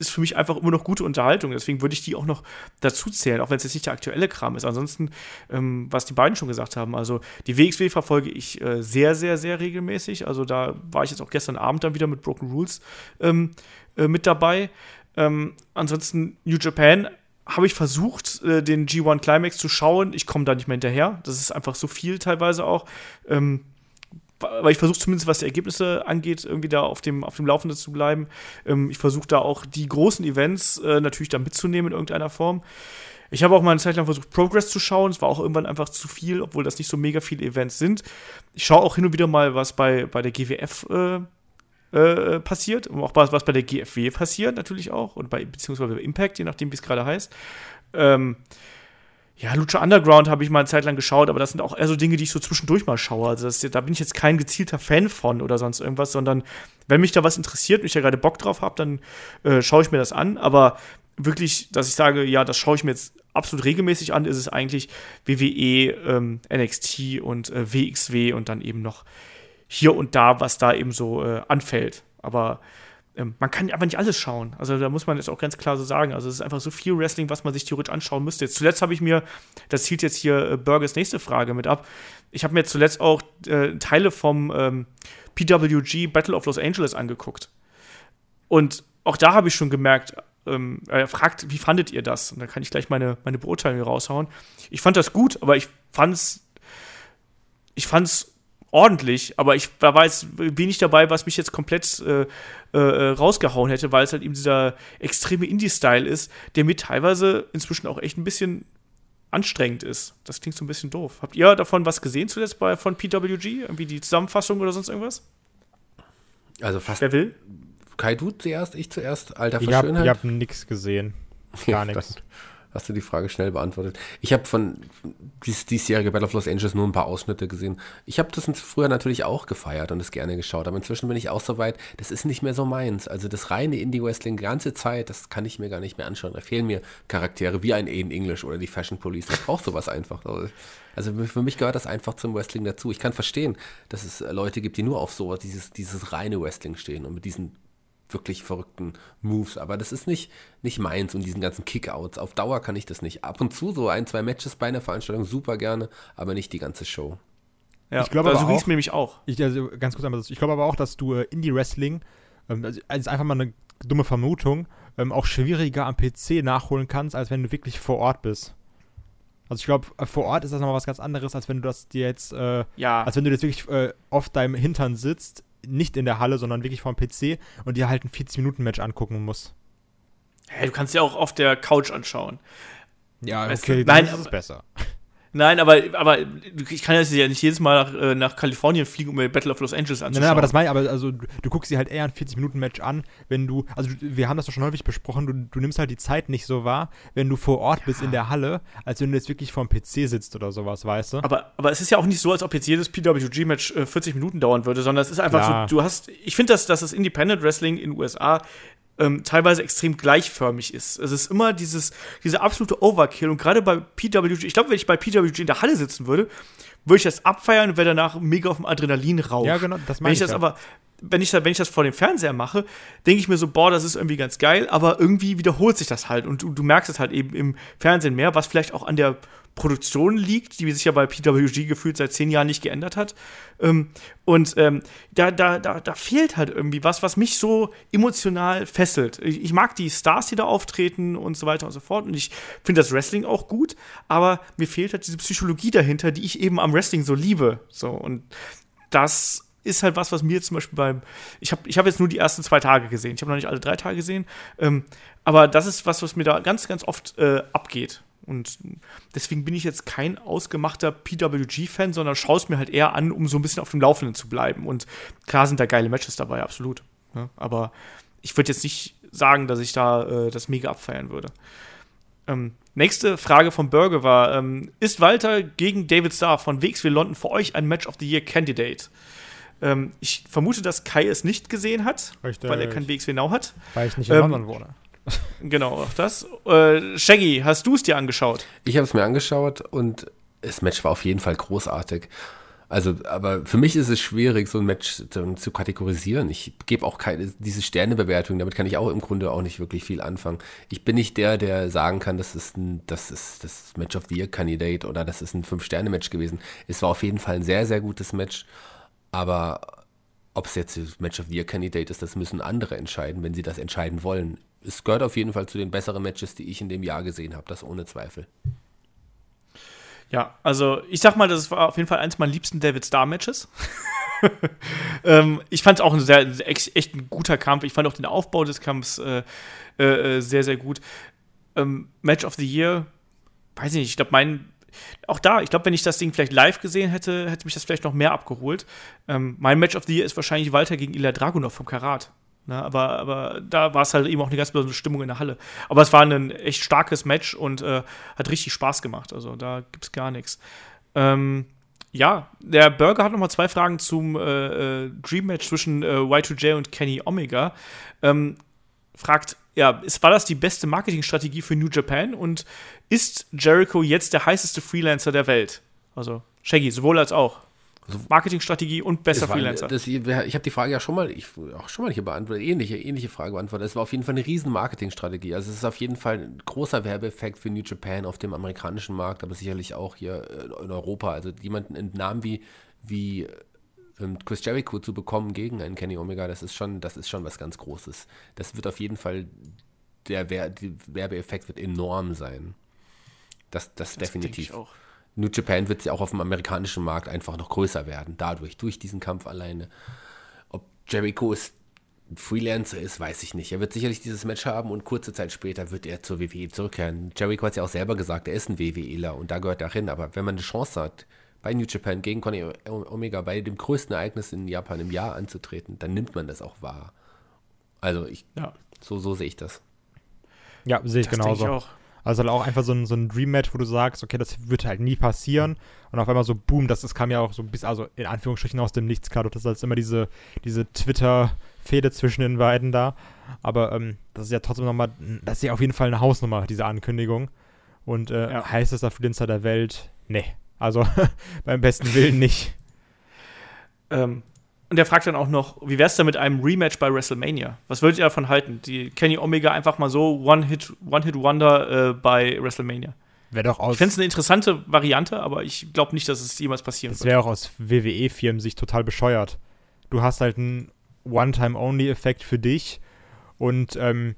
ist für mich einfach immer noch gute Unterhaltung. Deswegen würde ich die auch noch dazu zählen, auch wenn es jetzt nicht der aktuelle Kram ist. Ansonsten, ähm, was die beiden schon gesagt haben, also die WXW verfolge ich äh, sehr, sehr, sehr regelmäßig. Also da war ich jetzt auch gestern Abend dann wieder mit Broken Rules ähm, äh, mit dabei. Ähm, ansonsten New Japan habe ich versucht, äh, den G1 Climax zu schauen. Ich komme da nicht mehr hinterher. Das ist einfach so viel teilweise auch. Ähm, weil ich versuche zumindest, was die Ergebnisse angeht, irgendwie da auf dem, auf dem Laufenden zu bleiben. Ähm, ich versuche da auch die großen Events äh, natürlich da mitzunehmen in irgendeiner Form. Ich habe auch mal eine Zeit lang versucht, Progress zu schauen. Es war auch irgendwann einfach zu viel, obwohl das nicht so mega viele Events sind. Ich schaue auch hin und wieder mal, was bei, bei der GWF äh, äh, passiert und auch was, bei der GFW passiert natürlich auch und bei beziehungsweise bei Impact, je nachdem, wie es gerade heißt. Ähm, ja, Lucha Underground habe ich mal eine Zeit lang geschaut, aber das sind auch eher so Dinge, die ich so zwischendurch mal schaue. Also das, da bin ich jetzt kein gezielter Fan von oder sonst irgendwas, sondern wenn mich da was interessiert und ich da gerade Bock drauf habe, dann äh, schaue ich mir das an. Aber wirklich, dass ich sage, ja, das schaue ich mir jetzt absolut regelmäßig an, ist es eigentlich WWE, ähm, NXT und äh, WXW und dann eben noch hier und da, was da eben so äh, anfällt. Aber man kann aber nicht alles schauen. Also da muss man jetzt auch ganz klar so sagen. Also es ist einfach so viel Wrestling, was man sich theoretisch anschauen müsste. Jetzt zuletzt habe ich mir, das zielt jetzt hier äh, Burgers nächste Frage mit ab. Ich habe mir zuletzt auch äh, Teile vom ähm, PWG Battle of Los Angeles angeguckt. Und auch da habe ich schon gemerkt, ähm, er fragt, wie fandet ihr das? Und da kann ich gleich meine, meine Beurteilung raushauen. Ich fand das gut, aber ich fand's, ich fand's ordentlich, aber ich, da war jetzt wenig dabei, was mich jetzt komplett äh, äh, rausgehauen hätte, weil es halt eben dieser extreme Indie-Style ist, der mir teilweise inzwischen auch echt ein bisschen anstrengend ist. Das klingt so ein bisschen doof. Habt ihr davon was gesehen zuletzt bei, von PWG? Irgendwie die Zusammenfassung oder sonst irgendwas? Also fast. Wer will? Kai, du zuerst, ich zuerst. Alter, Ich habe hab nichts gesehen. Gar nichts hast du die Frage schnell beantwortet. Ich habe von dies, diesjährige Battle of Los Angeles nur ein paar Ausschnitte gesehen. Ich habe das früher natürlich auch gefeiert und es gerne geschaut, aber inzwischen bin ich auch so weit, das ist nicht mehr so meins. Also das reine Indie-Wrestling die ganze Zeit, das kann ich mir gar nicht mehr anschauen. Da fehlen mir Charaktere wie ein Aiden English oder die Fashion Police. Ich brauche sowas einfach. Also für mich gehört das einfach zum Wrestling dazu. Ich kann verstehen, dass es Leute gibt, die nur auf sowas, dieses, dieses reine Wrestling stehen und mit diesen wirklich verrückten Moves. Aber das ist nicht, nicht meins und diesen ganzen Kickouts. Auf Dauer kann ich das nicht. Ab und zu so ein, zwei Matches bei einer Veranstaltung super gerne, aber nicht die ganze Show. Ja, ich glaube, also es mir nämlich auch. Ich, also ganz kurz, ich glaube aber auch, dass du äh, Indie-Wrestling, ähm, also, also einfach mal eine dumme Vermutung, ähm, auch schwieriger am PC nachholen kannst, als wenn du wirklich vor Ort bist. Also ich glaube, äh, vor Ort ist das nochmal was ganz anderes, als wenn du das dir jetzt, äh, ja. als wenn du jetzt wirklich äh, auf deinem Hintern sitzt nicht in der Halle, sondern wirklich vom PC und dir halt ein 40-Minuten-Match angucken musst. Hey, du kannst ja auch auf der Couch anschauen. Ja, okay, Nein, das ist besser. Nein, aber, aber ich kann ja nicht jedes Mal nach, äh, nach Kalifornien fliegen, um mir Battle of Los Angeles anzuschauen. Nein, aber das meine ich, aber also du, guckst dir halt eher ein 40-Minuten-Match an, wenn du, also wir haben das doch schon häufig besprochen, du, du nimmst halt die Zeit nicht so wahr, wenn du vor Ort ja. bist in der Halle, als wenn du jetzt wirklich vorm PC sitzt oder sowas, weißt du? Aber, aber es ist ja auch nicht so, als ob jetzt jedes PWG-Match äh, 40 Minuten dauern würde, sondern es ist einfach Klar. so, du hast, ich finde, dass, dass das Independent Wrestling in den USA ähm, teilweise extrem gleichförmig ist. Es ist immer dieses, diese absolute Overkill. Und gerade bei PWG, ich glaube, wenn ich bei PWG in der Halle sitzen würde, würde ich das abfeiern und wäre danach mega auf dem Adrenalin raus. Ja, genau, das meine ich. Wenn ich das ja. aber wenn ich, wenn ich das vor dem Fernseher mache, denke ich mir so, boah, das ist irgendwie ganz geil, aber irgendwie wiederholt sich das halt und du, du merkst es halt eben im Fernsehen mehr, was vielleicht auch an der Produktion liegt, die sich ja bei PWG gefühlt seit zehn Jahren nicht geändert hat. Ähm, und ähm, da, da, da, da fehlt halt irgendwie was, was mich so emotional fesselt. Ich, ich, mag die Stars, die da auftreten und so weiter und so fort. Und ich finde das Wrestling auch gut, aber mir fehlt halt diese Psychologie dahinter, die ich eben am Wrestling so liebe. So, und das ist halt was, was mir zum Beispiel beim. Ich habe ich hab jetzt nur die ersten zwei Tage gesehen. Ich habe noch nicht alle drei Tage gesehen. Ähm, aber das ist was, was mir da ganz, ganz oft äh, abgeht. Und deswegen bin ich jetzt kein ausgemachter PWG-Fan, sondern schaue es mir halt eher an, um so ein bisschen auf dem Laufenden zu bleiben. Und klar sind da geile Matches dabei, absolut. Ja, aber ich würde jetzt nicht sagen, dass ich da äh, das mega abfeiern würde. Ähm, nächste Frage von Burger war: ähm, Ist Walter gegen David Starr von WXW London für euch ein Match of the Year Candidate? Ähm, ich vermute, dass Kai es nicht gesehen hat, Richtig. weil er kein WXW Now hat. Weil ich nicht in Ähm, London wohne. Genau, auch das. Äh, Shaggy, hast du es dir angeschaut? Ich habe es mir angeschaut und das Match war auf jeden Fall großartig. Also, aber für mich ist es schwierig, so ein Match zu, kategorisieren. Ich gebe auch keine, diese Sternebewertung, damit kann ich auch im Grunde auch nicht wirklich viel anfangen. Ich bin nicht der, der sagen kann, das ist ein, das ist das Match of the Year Candidate oder das ist ein Fünf-Sterne-Match gewesen. Es war auf jeden Fall ein sehr, sehr gutes Match, aber ob es jetzt das Match of the Year Candidate ist, das müssen andere entscheiden, wenn sie das entscheiden wollen. Es gehört auf jeden Fall zu den besseren Matches, die ich in dem Jahr gesehen habe, das ohne Zweifel. Ja, also ich sag mal, das war auf jeden Fall eins meiner liebsten David Starr-Matches. ähm, ich fand es auch ein sehr, echt, ein guter Kampf. Ich fand auch den Aufbau des Kampfs äh, äh, sehr, sehr gut. Ähm, Match of the Year, weiß ich nicht, ich glaube, mein. Auch da, ich glaube, wenn ich das Ding vielleicht live gesehen hätte, hätte mich das vielleicht noch mehr abgeholt. Ähm, mein Match of the Year ist wahrscheinlich Walter gegen Ilya Dragunov vom Karat. Ne, aber, aber da war es halt eben auch eine ganz besondere Stimmung in der Halle. Aber es war ein echt starkes Match und äh, hat richtig Spaß gemacht. Also da gibt es gar nichts. Ähm, ja, der Burger hat noch mal zwei Fragen zum äh, äh, Dream Match zwischen äh, Y2J und Kenny Omega. Ähm, fragt, ja, ist, war das die beste Marketingstrategie für New Japan und ist Jericho jetzt der heißeste Freelancer der Welt? Also Shaggy, sowohl als auch. Marketingstrategie und besser Es war, Freelancer. Das, ich habe die Frage ja schon mal, ich, auch schon mal hier beantwortet, ähnliche, ähnliche Frage beantwortet. Es war auf jeden Fall eine riesen Marketingstrategie. Also es ist auf jeden Fall ein großer Werbeeffekt für New Japan auf dem amerikanischen Markt, aber sicherlich auch hier äh, in Europa. Also jemanden in Namen wie, wie ähm, Chris Jericho zu bekommen gegen einen Kenny Omega, das ist schon, das ist schon was ganz Großes. Das wird auf jeden Fall, der Werbeeffekt wird enorm sein. Das, das, Das denke definitiv. ich auch. New Japan wird ja auch auf dem amerikanischen Markt einfach noch größer werden, dadurch, durch diesen Kampf alleine. Ob Jericho ist ein Freelancer ist, weiß ich nicht. Er wird sicherlich dieses Match haben und kurze Zeit später wird er zur WWE zurückkehren. Jericho hat ja auch selber gesagt, er ist ein WWEler und da gehört er hin. Aber wenn man eine Chance hat, bei New Japan gegen Conny Omega bei dem größten Ereignis in Japan im Jahr anzutreten, dann nimmt man das auch wahr. Also ich, Ja, so, so sehe ich das. Ja, sehe ich das denke genauso. ich auch. Also halt auch einfach so ein, so ein Dream-Match, wo du sagst, okay, das wird halt nie passieren. Und auf einmal so, boom, das, das kam ja auch so bis, also in Anführungsstrichen aus dem Nichts, klar, das ist immer diese, diese Twitter-Fehde zwischen den beiden da. Aber ähm, das ist ja trotzdem nochmal, das ist ja auf jeden Fall eine Hausnummer, diese Ankündigung. Und äh, Ja. heißester Freelancer der Welt, nee. Also beim besten Willen nicht. Ähm, und der fragt dann auch noch, wie wär's denn mit einem Rematch bei WrestleMania? Was würdet ihr davon halten? Die Kenny Omega einfach mal so One-Hit One Wonder äh, bei WrestleMania. Wäre doch aus, Ich fände es eine interessante Variante, aber ich glaube nicht, dass es jemals passieren das wird. wäre auch aus WWE-Firmen-Sicht total bescheuert. Du hast halt einen One-Time-Only-Effekt für dich und ähm,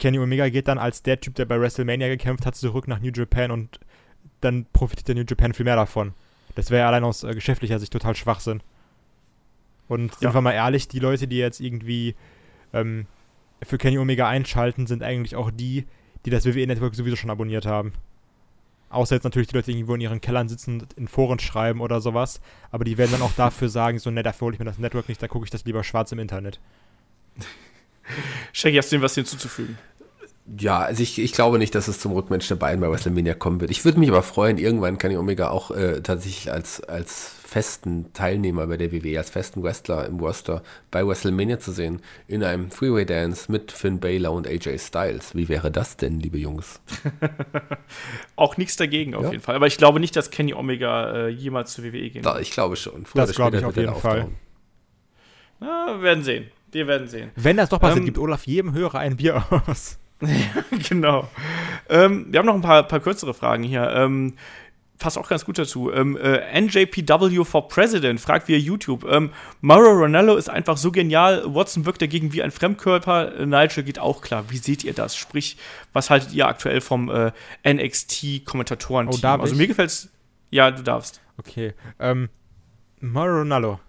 Kenny Omega geht dann als der Typ, der bei WrestleMania gekämpft hat, zurück nach New Japan und dann profitiert der New Japan viel mehr davon. Das wäre allein aus äh, geschäftlicher Sicht total Schwachsinn. Und sind Ja. wir mal ehrlich, die Leute, die jetzt irgendwie ähm, für Kenny Omega einschalten, sind eigentlich auch die, die das WWE-Network sowieso schon abonniert haben. Außer jetzt natürlich die Leute, die irgendwo in ihren Kellern sitzen und in Foren schreiben oder sowas. Aber die werden dann auch dafür sagen, so, ne, dafür hole ich mir das Network nicht, da gucke ich das lieber schwarz im Internet. Shaggy, hast du dem was hinzuzufügen? Ja, also ich, ich glaube nicht, dass es zum Rückmatch der beiden bei WrestleMania kommen wird. Ich würde mich aber freuen, irgendwann Kenny Omega auch äh, tatsächlich als, als festen Teilnehmer bei der WWE, als festen Wrestler im Roster bei WrestleMania zu sehen. In einem Freeway Dance mit Finn Balor und AJ Styles. Wie wäre das denn, liebe Jungs? Auch nichts dagegen auf Ja. jeden Fall. Aber ich glaube nicht, dass Kenny Omega äh, jemals zur WWE gehen Da, wird. ich glaube schon. Früher Das glaube ich auf jeden Fall. Ja, wir werden sehen. Wir werden sehen. Wenn das doch passiert, Ähm, gibt Olaf jedem Hörer ein Bier aus. genau. Ähm, wir haben noch ein paar, paar kürzere Fragen hier. Ähm, passt auch ganz gut dazu. Ähm, äh, NJPW for President fragt via YouTube. Ähm, Mauro Ronaldo ist einfach so genial. Watson wirkt dagegen wie ein Fremdkörper. Nigel geht auch klar. Wie seht ihr das? Sprich, was haltet ihr aktuell vom äh, NXT-Kommentatoren? Oh, also mir gefällt's. Ja, du darfst. Okay. Ähm, Mauro Ronaldo.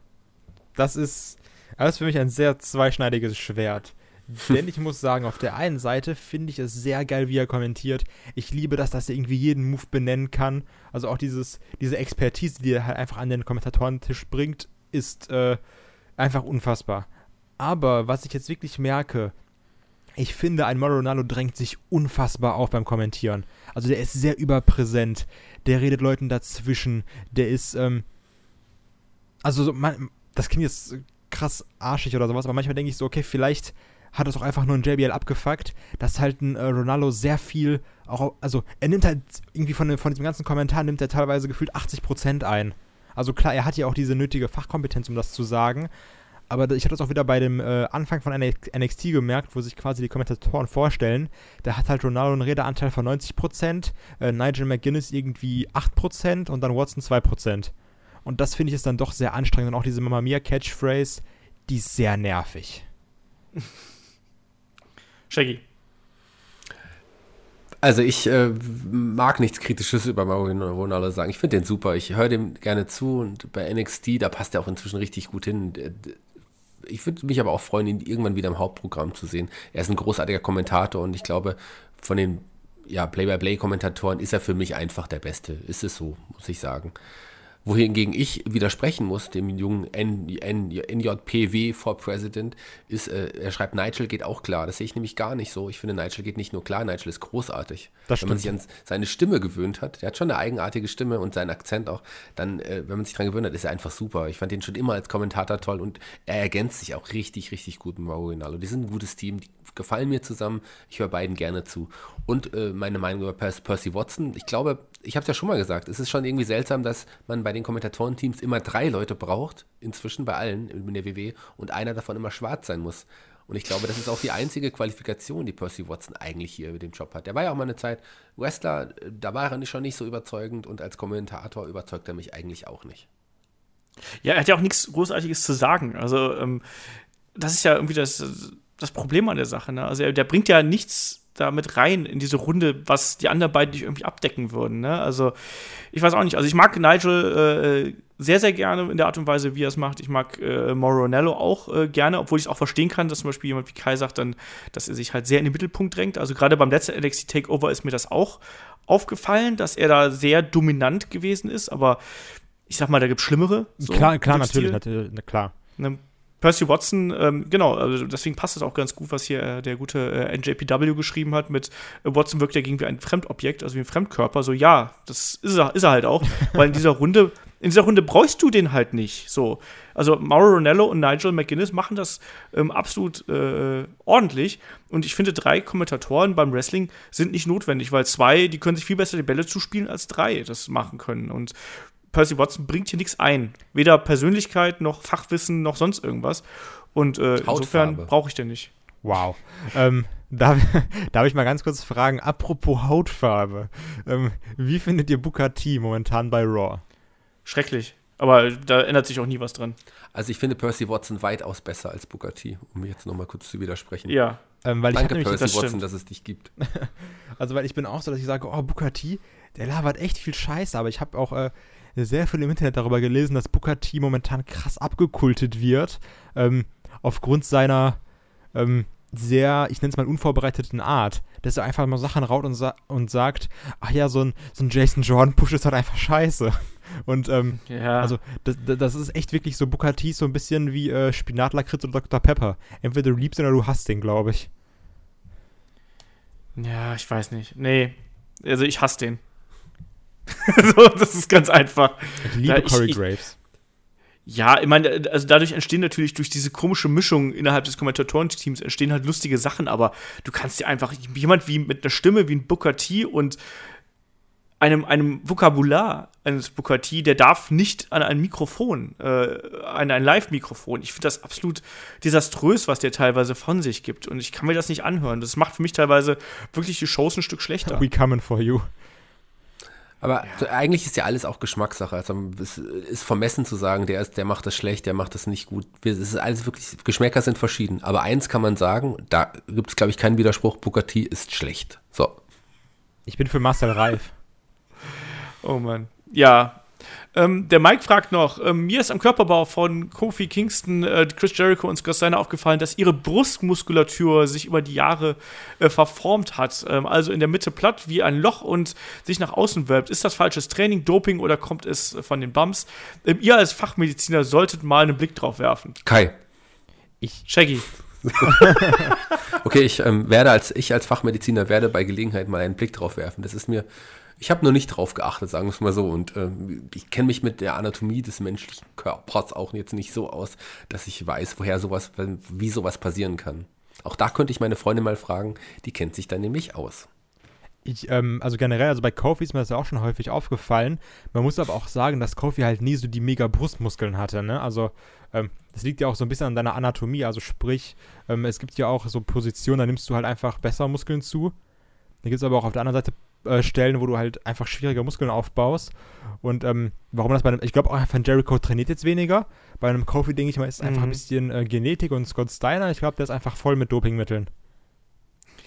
Das ist, das ist für mich ein sehr zweischneidiges Schwert. Denn ich muss sagen, auf der einen Seite finde ich es sehr geil, wie er kommentiert. Ich liebe das, dass er irgendwie jeden Move benennen kann. Also auch dieses, diese Expertise, die er halt einfach an den Kommentatorentisch bringt, ist äh, einfach unfassbar. Aber was ich jetzt wirklich merke, ich finde, ein Mauro Ronaldo drängt sich unfassbar auf beim Kommentieren. Also der ist sehr überpräsent, der redet Leuten dazwischen, der ist, ähm, also so, man, das klingt jetzt krass arschig oder sowas, aber manchmal denke ich so, okay, vielleicht hat es auch einfach nur ein JBL abgefuckt, dass halt ein äh, Ronaldo sehr viel, auch, also er nimmt halt irgendwie von, von diesem ganzen Kommentar, nimmt er teilweise gefühlt 80% ein. Also klar, er hat ja auch diese nötige Fachkompetenz, um das zu sagen, aber ich hatte das auch wieder bei dem äh, Anfang von NXT gemerkt, wo sich quasi die Kommentatoren vorstellen. Da hat halt Ronaldo einen Redeanteil von 90%, äh, Nigel McGuinness irgendwie 8% und dann Watson 2%. Und das finde ich ist dann doch sehr anstrengend. Und auch diese Mamma Mia Catchphrase, die ist sehr nervig. Shaggy. Also ich äh, mag nichts Kritisches über Mario Ronaldo sagen. Ich finde den super. Ich höre dem gerne zu und bei NXT, da passt er auch inzwischen richtig gut hin ich würde mich aber auch freuen, ihn irgendwann wieder im Hauptprogramm zu sehen. Er ist ein großartiger Kommentator und ich glaube, von den ja, Play-by-Play-Kommentatoren ist er für mich einfach der Beste. Ist es so, muss ich sagen wohingegen ich widersprechen muss, dem jungen NJPW for President, ist, äh, er schreibt, Nigel geht auch klar. Das sehe ich nämlich gar nicht so. Ich finde, Nigel geht nicht nur klar, Nigel ist großartig. Das wenn man sich an seine Stimme gewöhnt hat, der hat schon eine eigenartige Stimme und seinen Akzent auch, dann, äh, wenn man sich daran gewöhnt hat, ist er einfach super. Ich fand ihn schon immer als Kommentator toll und er ergänzt sich auch richtig, richtig gut mit Mauro Rinaldo. Die sind ein gutes Team, die gefallen mir zusammen. Ich höre beiden gerne zu. Und äh, meine Meinung über Percy Watson, ich glaube, ich habe es ja schon mal gesagt, es ist schon irgendwie seltsam, dass man bei den Kommentatorenteams immer drei Leute braucht, inzwischen bei allen in der WW, und einer davon immer schwarz sein muss. Und ich glaube, das ist auch die einzige Qualifikation, die Percy Watson eigentlich hier mit dem Job hat. Der war ja auch mal eine Zeit Wrestler, da war er schon nicht so überzeugend und als Kommentator überzeugt er mich eigentlich auch nicht. Ja, er hat ja auch nichts Großartiges zu sagen. Also, ähm, das ist ja irgendwie das, das Problem an der Sache. Ne? Also, er, der bringt ja nichts da mit rein in diese Runde, was die anderen beiden nicht irgendwie abdecken würden. Ne? Also, ich weiß auch nicht. Also, ich mag Nigel äh, sehr, sehr gerne in der Art und Weise, wie er es macht. Ich mag äh, Moronello auch äh, gerne, obwohl ich es auch verstehen kann, dass zum Beispiel jemand wie Kai sagt, dann, dass er sich halt sehr in den Mittelpunkt drängt. Also, gerade beim letzten NXT Takeover ist mir das auch aufgefallen, dass er da sehr dominant gewesen ist. Aber ich sag mal, da gibt es Schlimmere. So, klar, klar, natürlich, natürlich, klar. Ne? Percy Watson, ähm, genau, also deswegen passt es auch ganz gut, was hier äh, der gute äh, NJPW geschrieben hat mit äh, Watson wirkt ja gegen wie ein Fremdobjekt, also wie ein Fremdkörper. So, ja, das ist er, ist er halt auch, weil in dieser Runde, in dieser Runde brauchst du den halt nicht. So. Also Mauro Ronello und Nigel McGuinness machen das ähm, absolut äh, ordentlich. Und ich finde, drei Kommentatoren beim Wrestling sind nicht notwendig, weil zwei, die können sich viel besser die Bälle zuspielen, als drei das machen können. Und Percy Watson bringt hier nichts ein. Weder Persönlichkeit noch Fachwissen noch sonst irgendwas. Und äh, insofern brauche ich den nicht. Wow. Ähm, darf, darf ich mal ganz kurz fragen, apropos Hautfarbe, ähm, wie findet ihr Booker T momentan bei Raw? Schrecklich. Aber da ändert sich auch nie was dran. Also ich finde Percy Watson weitaus besser als Booker T, um jetzt nochmal kurz zu widersprechen. Ja. Ähm, weil Danke, ich Percy das Watson, dass es dich gibt. also weil ich bin auch so, dass ich sage, oh, Booker T, der labert echt viel Scheiße, aber ich habe auch äh, sehr viel im Internet darüber gelesen, dass Booker T momentan krass abgekultet wird, ähm, aufgrund seiner ähm, sehr, ich nenne es mal unvorbereiteten Art, dass er einfach mal Sachen raut und, sa und sagt, ach ja, so ein, so ein Jason Jordan-Push ist halt einfach scheiße. Und ähm, ja. also das, das, ist echt wirklich so Booker T so ein bisschen wie äh, Spinatlakritz oder Dr. Pepper. Entweder du liebst ihn oder du hasst den, glaube ich. Ja, ich weiß nicht. Nee, also ich hasse den. so, das ist ganz einfach. Ich liebe da, Corey ich, Graves. Ja, ich meine, also dadurch entstehen natürlich durch diese komische Mischung innerhalb des Kommentatorenteams entstehen halt lustige Sachen, aber du kannst dir einfach jemand wie mit einer Stimme wie ein Booker T und einem, einem Vokabular eines Booker T, der darf nicht an ein Mikrofon, äh, an ein Live-Mikrofon. Ich finde das absolut desaströs, was der teilweise von sich gibt. Und ich kann mir das nicht anhören. Das macht für mich teilweise wirklich die Shows ein Stück schlechter. We coming for you. Aber ja. eigentlich ist ja alles auch Geschmackssache. Also es ist vermessen zu sagen, der, ist, der macht das schlecht, der macht das nicht gut. Es ist alles wirklich, Geschmäcker sind verschieden. Aber eins kann man sagen, da gibt es, glaube ich, keinen Widerspruch, T ist schlecht. So. Ich bin für Marcel Reif. Oh Mann. Ja, ähm, der Mike fragt noch: ähm, Mir ist am Körperbau von Kofi Kingston, äh, Chris Jericho und Scott Steiner aufgefallen, dass ihre Brustmuskulatur sich über die Jahre äh, verformt hat. Ähm, also in der Mitte platt wie ein Loch und sich nach außen wölbt. Ist das falsches Training, Doping oder kommt es von den Bums? Ähm, ihr als Fachmediziner solltet mal einen Blick drauf werfen. Kai. Ich. Shaggy. Okay, ich ähm, werde als ich als Fachmediziner werde bei Gelegenheit mal einen Blick drauf werfen. Das ist mir, ich habe noch nicht drauf geachtet, sagen wir es mal so. Und ähm, ich kenne mich mit der Anatomie des menschlichen Körpers auch jetzt nicht so aus, dass ich weiß, woher sowas, wie sowas passieren kann. Auch da könnte ich meine Freundin mal fragen, die kennt sich da nämlich aus. Ich, ähm, also generell, also bei Kofi ist mir das ja auch schon häufig aufgefallen. Man muss aber auch sagen, dass Kofi halt nie so die mega Brustmuskeln hatte, ne? Also, ähm, das liegt ja auch so ein bisschen an deiner Anatomie. Also sprich, ähm, es gibt ja auch so Positionen, da nimmst du halt einfach besser Muskeln zu. Da gibt es aber auch auf der anderen Seite äh, Stellen, wo du halt einfach schwieriger Muskeln aufbaust. Und ähm, warum das bei einem, ich glaube auch einfach Jericho trainiert jetzt weniger. Bei einem Kofi, denke ich mal, ist es einfach Mhm. ein bisschen äh, Genetik und Scott Steiner, ich glaube, der ist einfach voll mit Dopingmitteln.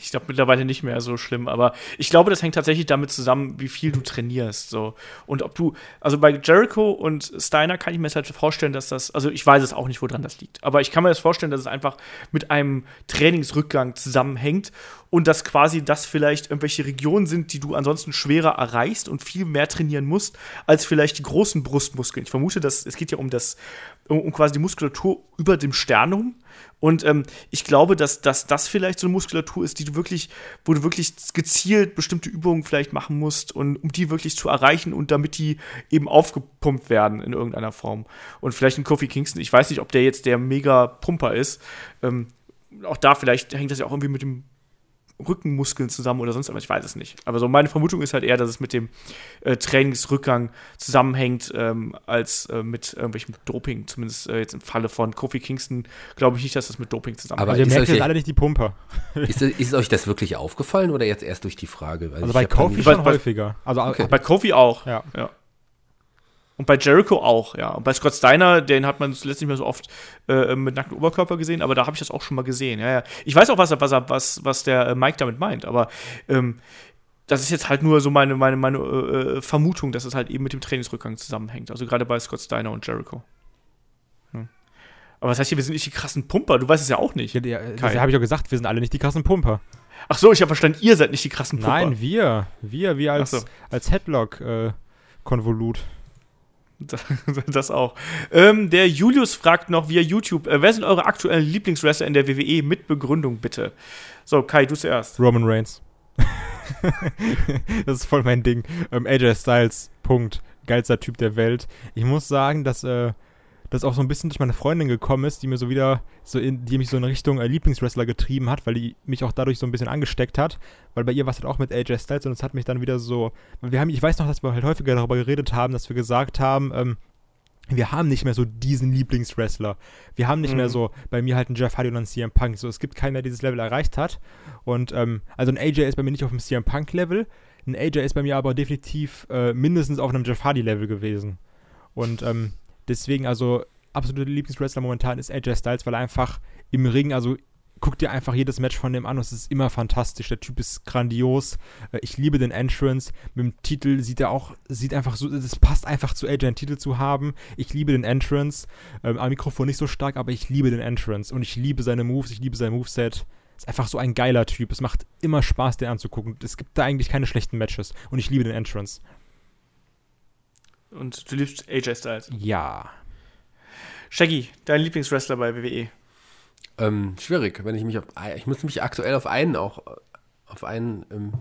Ich glaube mittlerweile nicht mehr so schlimm, aber ich glaube, das hängt tatsächlich damit zusammen, wie viel du trainierst. So. Und ob du, also bei Jericho und Steiner kann ich mir halt vorstellen, dass das, also ich weiß es auch nicht, woran das liegt, aber ich kann mir das vorstellen, dass es einfach mit einem Trainingsrückgang zusammenhängt und dass quasi das vielleicht irgendwelche Regionen sind, die du ansonsten schwerer erreichst und viel mehr trainieren musst, als vielleicht die großen Brustmuskeln. Ich vermute, dass es geht ja um das, um, quasi die Muskulatur über dem Sternum. Und ähm, ich glaube, dass, dass das vielleicht so eine Muskulatur ist, die du wirklich, wo du wirklich gezielt bestimmte Übungen vielleicht machen musst und um die wirklich zu erreichen und damit die eben aufgepumpt werden in irgendeiner Form. Und vielleicht ein Kofi Kingston, ich weiß nicht, ob der jetzt der mega Pumper ist. Ähm, auch da vielleicht hängt das ja auch irgendwie mit dem Rückenmuskeln zusammen oder sonst was, ich weiß es nicht. Aber so meine Vermutung ist halt eher, dass es mit dem äh, Trainingsrückgang zusammenhängt, ähm, als äh, mit irgendwelchem Doping. Zumindest äh, jetzt im Falle von Kofi Kingston glaube ich nicht, dass das mit Doping zusammenhängt. Aber Also ihr ist merkt jetzt alle nicht die Pumper. Ist, ist euch das wirklich aufgefallen oder jetzt erst durch die Frage? Weil Also ich bei Kofi bei- schon häufiger. Also Okay. bei Kofi auch. ja. Ja. Und bei Jericho auch, ja. Und bei Scott Steiner, den hat man zuletzt nicht mehr so oft äh, mit nacktem Oberkörper gesehen, aber da habe ich das auch schon mal gesehen. Ja, ja. Ich weiß auch, was, was, was, was der äh, Mike damit meint, aber ähm, das ist jetzt halt nur so meine, meine, meine äh, äh, Vermutung, dass es halt eben mit dem Trainingsrückgang zusammenhängt. Also gerade bei Scott Steiner und Jericho. Hm. Aber was heißt hier, wir sind nicht die krassen Pumper? Du weißt es ja auch nicht. Ja, ja, das habe ich auch gesagt, wir sind alle nicht die krassen Pumper. Ach so, ich habe verstanden, ihr seid nicht die krassen Pumper. Nein, wir. Wir, wir als, so. als Headlock-Konvolut. Das auch. Ähm, der Julius fragt noch via YouTube, äh, wer sind eure aktuellen Lieblingswrestler in der WWE mit Begründung, bitte? So, Kai, du zuerst. Roman Reigns. das ist voll mein Ding. Ähm, AJ Styles, Punkt. Geilster Typ der Welt. Ich muss sagen, dass äh, das auch so ein bisschen durch meine Freundin gekommen ist, die mir so wieder, so in, die mich so in Richtung äh, Lieblingswrestler getrieben hat, weil die mich auch dadurch so ein bisschen angesteckt hat. Weil bei ihr war es halt auch mit AJ Styles und es hat mich dann wieder so. Wir haben, ich weiß noch, dass wir halt häufiger darüber geredet haben, dass wir gesagt haben, ähm, wir haben nicht mehr so diesen Lieblingswrestler. Wir haben nicht Mhm. mehr so, bei mir halt einen Jeff Hardy und einen CM Punk. So, es gibt keinen, der dieses Level erreicht hat. Und, ähm, also ein AJ ist bei mir nicht auf dem CM Punk-Level. Ein AJ ist bei mir aber definitiv äh, mindestens auf einem Jeff Hardy-Level gewesen. Und ähm, deswegen, also, absolute Lieblingswrestler momentan ist AJ Styles, weil er einfach im Ring, also guck dir einfach jedes Match von dem an und es ist immer fantastisch. Der Typ ist grandios. Äh, Ich liebe den Entrance. Mit dem Titel sieht er auch, sieht einfach so, es passt einfach zu AJ einen Titel zu haben. Ich liebe den Entrance. Ähm, am Mikrofon nicht so stark, aber ich liebe den Entrance und ich liebe seine Moves, ich liebe sein Moveset. Ist einfach so ein geiler Typ. Es macht immer Spaß, den anzugucken. Es gibt da eigentlich keine schlechten Matches und ich liebe den Entrance. Und du liebst AJ Styles. Ja. Shaggy, dein Lieblingswrestler bei? WWE. Ähm, schwierig, wenn ich mich auf, ich muss mich aktuell auf einen auch, auf einen ähm,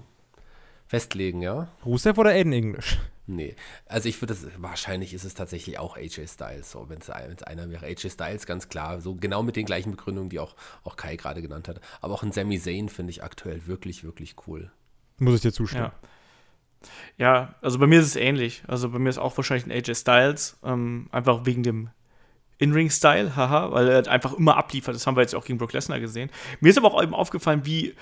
festlegen, ja? Rusev oder Aiden English? Nee, also ich würde das, wahrscheinlich ist es tatsächlich auch AJ Styles, so, wenn es einer wäre. AJ Styles, ganz klar, so genau mit den gleichen Begründungen, die auch, auch Kai gerade genannt hat. Aber auch ein Sami Zayn finde ich aktuell wirklich, wirklich cool. Muss ich dir zustimmen. Ja. Ja, also bei mir ist es ähnlich. Also bei mir ist auch wahrscheinlich ein AJ Styles, ähm, einfach wegen dem In-Ring-Style, haha, weil er halt einfach immer abliefert. Das haben wir jetzt auch gegen Brock Lesnar gesehen. Mir ist aber auch eben aufgefallen, wie,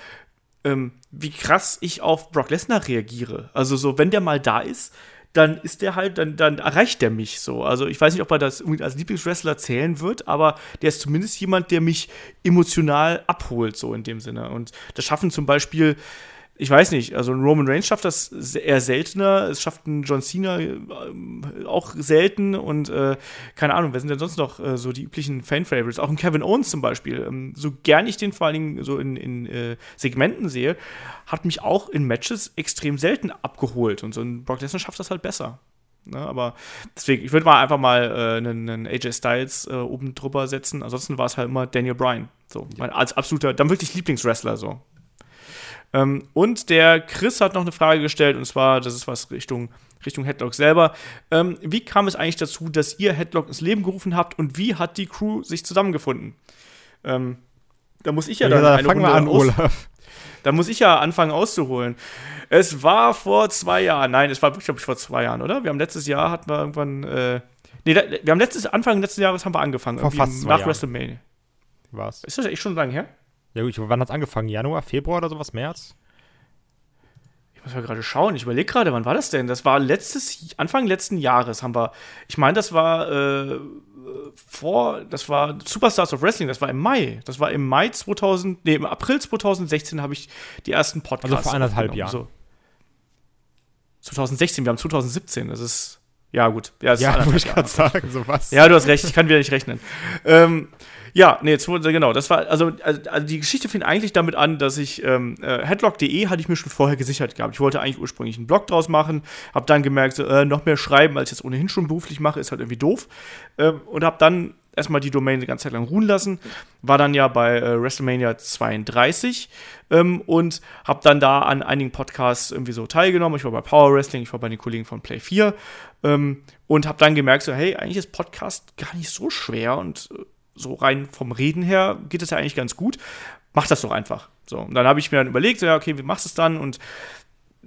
ähm, wie krass ich auf Brock Lesnar reagiere. Also so, wenn der mal da ist, dann ist der halt, dann, dann erreicht der mich so. Also ich weiß nicht, ob er das als Lieblingswrestler zählen wird, aber der ist zumindest jemand, der mich emotional abholt, so in dem Sinne. Und das schaffen zum Beispiel, ich weiß nicht, also ein Roman Reigns schafft das eher seltener, es schafft ein John Cena ähm, auch selten und äh, keine Ahnung, wer sind denn sonst noch äh, so die üblichen Fan-Favorites? Auch ein Kevin Owens zum Beispiel. Ähm, so gern ich den vor allen Dingen so in, in äh, Segmenten sehe, hat mich auch in Matches extrem selten abgeholt und so ein Brock Lesnar schafft das halt besser. Ne? Aber deswegen, ich würde mal einfach mal äh, einen, einen AJ Styles äh, oben drüber setzen. Ansonsten war es halt immer Daniel Bryan. So, mein, als absoluter, dann wirklich Lieblingswrestler so. Ähm, und der Chris hat noch eine Frage gestellt, und zwar, das ist was Richtung, Richtung Headlock selber. Ähm, wie kam es eigentlich dazu, dass ihr Headlock ins Leben gerufen habt und wie hat die Crew sich zusammengefunden? Ähm, da muss ich ja, Ja, dann da eine fangen wir Runde an, aus- Olaf. da muss ich ja anfangen auszuholen. Es war vor zwei Jahren. Nein, es war wirklich, glaube ich, vor zwei Jahren, oder? Wir haben letztes Jahr hatten wir irgendwann. Äh, nee, da, wir haben letztes Anfang letzten Jahres haben wir angefangen. Vor fast zwei nach Jahren. WrestleMania. Was? Ist das echt schon lange her? Ja gut, wann hat's angefangen? Januar, Februar oder sowas? März? Ich muss mal gerade schauen. Ich überlege gerade, wann war das denn? Das war letztes Anfang letzten Jahres haben wir. Ich meine, das war äh, vor. Das war Superstars of Wrestling. Das war im Mai. Das war im Mai 2000. Nee, im April 2016 habe ich die ersten Podcasts. Also vor anderthalb. Jahren. So. 2016. Wir haben 2017. Das ist ja gut. Ja, das Ja, wollte ich gerade sagen, sowas. Ja, du hast recht, ich kann wieder nicht rechnen. Ähm, ja, nee, jetzt, wurde- genau, das war, also, also also die Geschichte fing eigentlich damit an, dass ich, ähm, äh, headlock.de hatte ich mir schon vorher gesichert gehabt. Ich wollte eigentlich ursprünglich einen Blog draus machen, habe dann gemerkt, so, äh, noch mehr schreiben, als ich jetzt ohnehin schon beruflich mache, ist halt irgendwie doof. Ähm, und habe dann erstmal die Domain eine ganze Zeit lang ruhen lassen, war dann ja bei äh, WrestleMania 32 ähm, und habe dann da an einigen Podcasts irgendwie so teilgenommen. Ich war bei Power Wrestling, ich war bei den Kollegen von Play 4 ähm, und habe dann gemerkt, so, hey, eigentlich ist Podcast gar nicht so schwer und äh, so rein vom Reden her geht es ja eigentlich ganz gut. Mach das doch einfach. So, und dann habe ich mir dann überlegt, so, ja, okay, wie machst du es dann? Und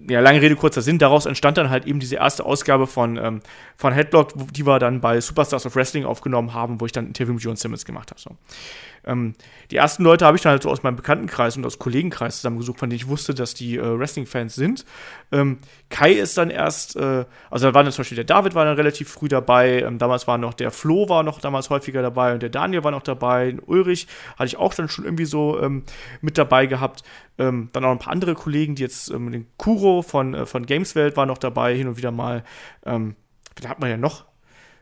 ja, lange Rede, kurzer Sinn, daraus entstand dann halt eben diese erste Ausgabe von, ähm, von Headlock, die wir dann bei Superstars of Wrestling aufgenommen haben, wo ich dann ein Interview mit John Simmons gemacht habe. So. Ähm, die ersten Leute habe ich dann halt so aus meinem Bekanntenkreis und aus Kollegenkreis zusammengesucht, von denen ich wusste, dass die äh, Wrestling-Fans sind. Ähm, Kai ist dann erst, äh, also da war dann zum Beispiel der David war dann relativ früh dabei, ähm, damals war noch der Flo war noch damals häufiger dabei und der Daniel war noch dabei, den Ulrich hatte ich auch dann schon irgendwie so ähm, mit dabei gehabt. Ähm, dann auch ein paar andere Kollegen, die jetzt, ähm, den Kuro von, äh, von Gameswelt war noch dabei, hin und wieder mal. Ähm, da hat man ja noch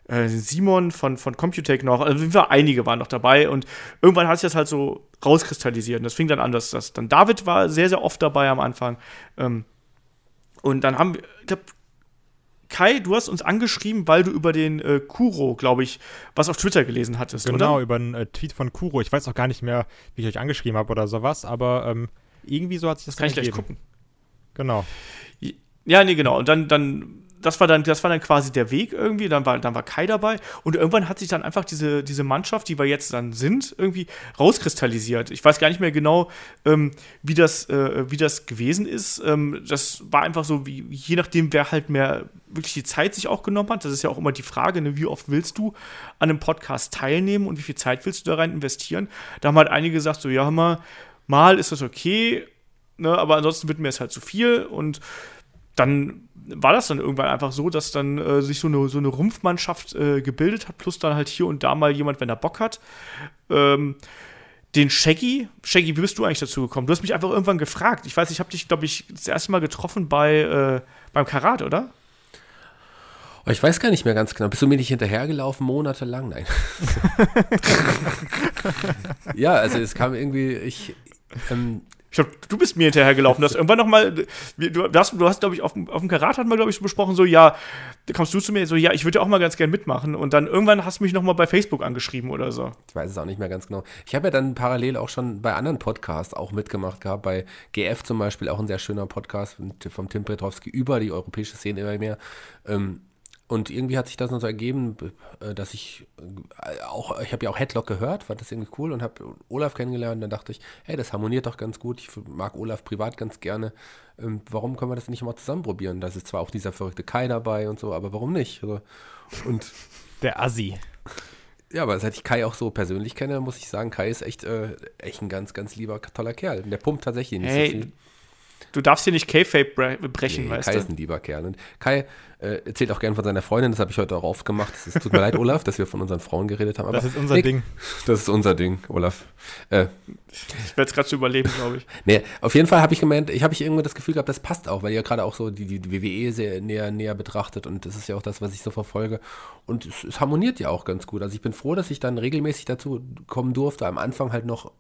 äh, Simon von, von Computech noch, also wir einige waren noch dabei und irgendwann hat sich das halt so rauskristallisiert. Und das fing dann an, dass das dann David war sehr, sehr oft dabei am Anfang. Ähm, und dann haben wir, ich glaube, Kai, du hast uns angeschrieben, weil du über den äh, Kuro, glaube ich, was auf Twitter gelesen hattest, Genau, oder? über einen äh, Tweet von Kuro. Ich weiß auch gar nicht mehr, wie ich euch angeschrieben habe oder sowas, aber ähm, irgendwie so hat sich das Kann ich gleich gucken. Genau. Ja, nee, genau. Und dann, dann, das war dann, das war dann quasi der Weg irgendwie. Dann war, dann war Kai dabei. Und irgendwann hat sich dann einfach diese, diese Mannschaft, die wir jetzt dann sind, irgendwie rauskristallisiert. Ich weiß gar nicht mehr genau, ähm, wie das, äh, wie das gewesen ist. Ähm, das war einfach so, wie, je nachdem, wer halt mehr wirklich die Zeit sich auch genommen hat. Das ist ja auch immer die Frage, ne, wie oft willst du an einem Podcast teilnehmen und wie viel Zeit willst du da rein investieren? Da haben halt einige gesagt, so, ja, hör mal, mal ist das okay, ne, aber ansonsten wird mir es halt zu viel und dann war das dann irgendwann einfach so, dass dann äh, sich so eine, so eine Rumpfmannschaft äh, gebildet hat, plus dann halt hier und da mal jemand, wenn er Bock hat. Ähm, den Shaggy, Shaggy, wie bist du eigentlich dazu gekommen? Du hast mich einfach irgendwann gefragt. Ich weiß, ich habe dich, glaube ich, das erste Mal getroffen bei äh, beim Karat, oder? Oh, ich weiß gar nicht mehr ganz genau. Bist du mir nicht hinterhergelaufen, monatelang? Nein. ja, also es kam irgendwie, ich, ähm, Ich glaube, du bist mir hinterhergelaufen. Du hast irgendwann noch mal, wir- du hast, du hast glaube ich, auf, dem- auf dem Karat hatten wir, glaube ich, so besprochen, so, ja, kommst du zu mir, so, ja, ich würde ja auch mal ganz gern mitmachen. Und dann irgendwann hast du mich noch mal bei Facebook angeschrieben oder so. ich weiß es auch nicht mehr ganz genau. Ich habe ja dann parallel auch schon bei anderen Podcasts auch mitgemacht gehabt, bei GF zum Beispiel, auch ein sehr schöner Podcast von- vom Tim Petrowski über die europäische Szene immer mehr. Ähm, und irgendwie hat sich das noch so ergeben, äh, dass ich äh, auch, ich habe ja auch Headlock gehört, fand das irgendwie cool und habe Olaf kennengelernt. Dann dachte ich, hey, das harmoniert doch ganz gut. Ich mag Olaf privat ganz gerne. Ähm, warum können wir das nicht mal zusammen probieren? Da ist zwar auch dieser verrückte Kai dabei und so, aber warum nicht? Also, und Der Assi. ja, aber seit ich Kai auch so persönlich kenne, muss ich sagen, Kai ist echt, äh, echt ein ganz, ganz lieber, toller Kerl. Der pumpt tatsächlich nicht Hey, so viel. Du darfst hier nicht K-Fape bre brechen, Nee, weißt Kai ist du? ein lieber Kerl. Und Kai äh, erzählt auch gern von seiner Freundin, das habe ich heute auch oft gemacht. Es tut mir leid, Olaf, dass wir von unseren Frauen geredet haben. Aber Das ist unser nee, Ding. Das ist unser Ding, Olaf. Äh, Ich werde es gerade zu überleben, glaube ich. nee, auf jeden Fall habe ich gemeint, ich habe ich irgendwie das Gefühl gehabt, das passt auch, weil ihr gerade auch so die, die WWE sehr näher, näher betrachtet und das ist ja auch das, was ich so verfolge. Und es, es harmoniert ja auch ganz gut. Also ich bin froh, dass ich dann regelmäßig dazu kommen durfte. Am Anfang halt noch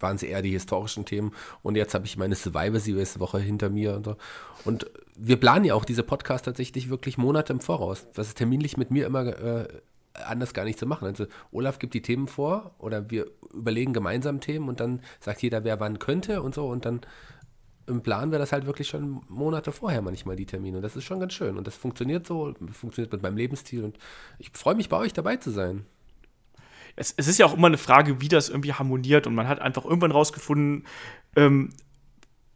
waren es eher die historischen Themen. Und jetzt habe ich meine Survivor Series Woche hinter mir. Und, so. und wir planen ja auch diese Podcasts tatsächlich wirklich Monate im Voraus. Das ist terminlich mit mir immer äh, anders gar nicht zu machen. Also Olaf gibt die Themen vor oder wir überlegen gemeinsam Themen und dann sagt jeder, wer wann könnte und so. Und dann planen wir das halt wirklich schon Monate vorher manchmal, die Termine. Und das ist schon ganz schön. Und das funktioniert so, funktioniert mit meinem Lebensstil. Und ich freue mich, bei euch dabei zu sein. Es, es, ist ja auch immer eine Frage, wie das irgendwie harmoniert. Und man hat einfach irgendwann rausgefunden, ähm,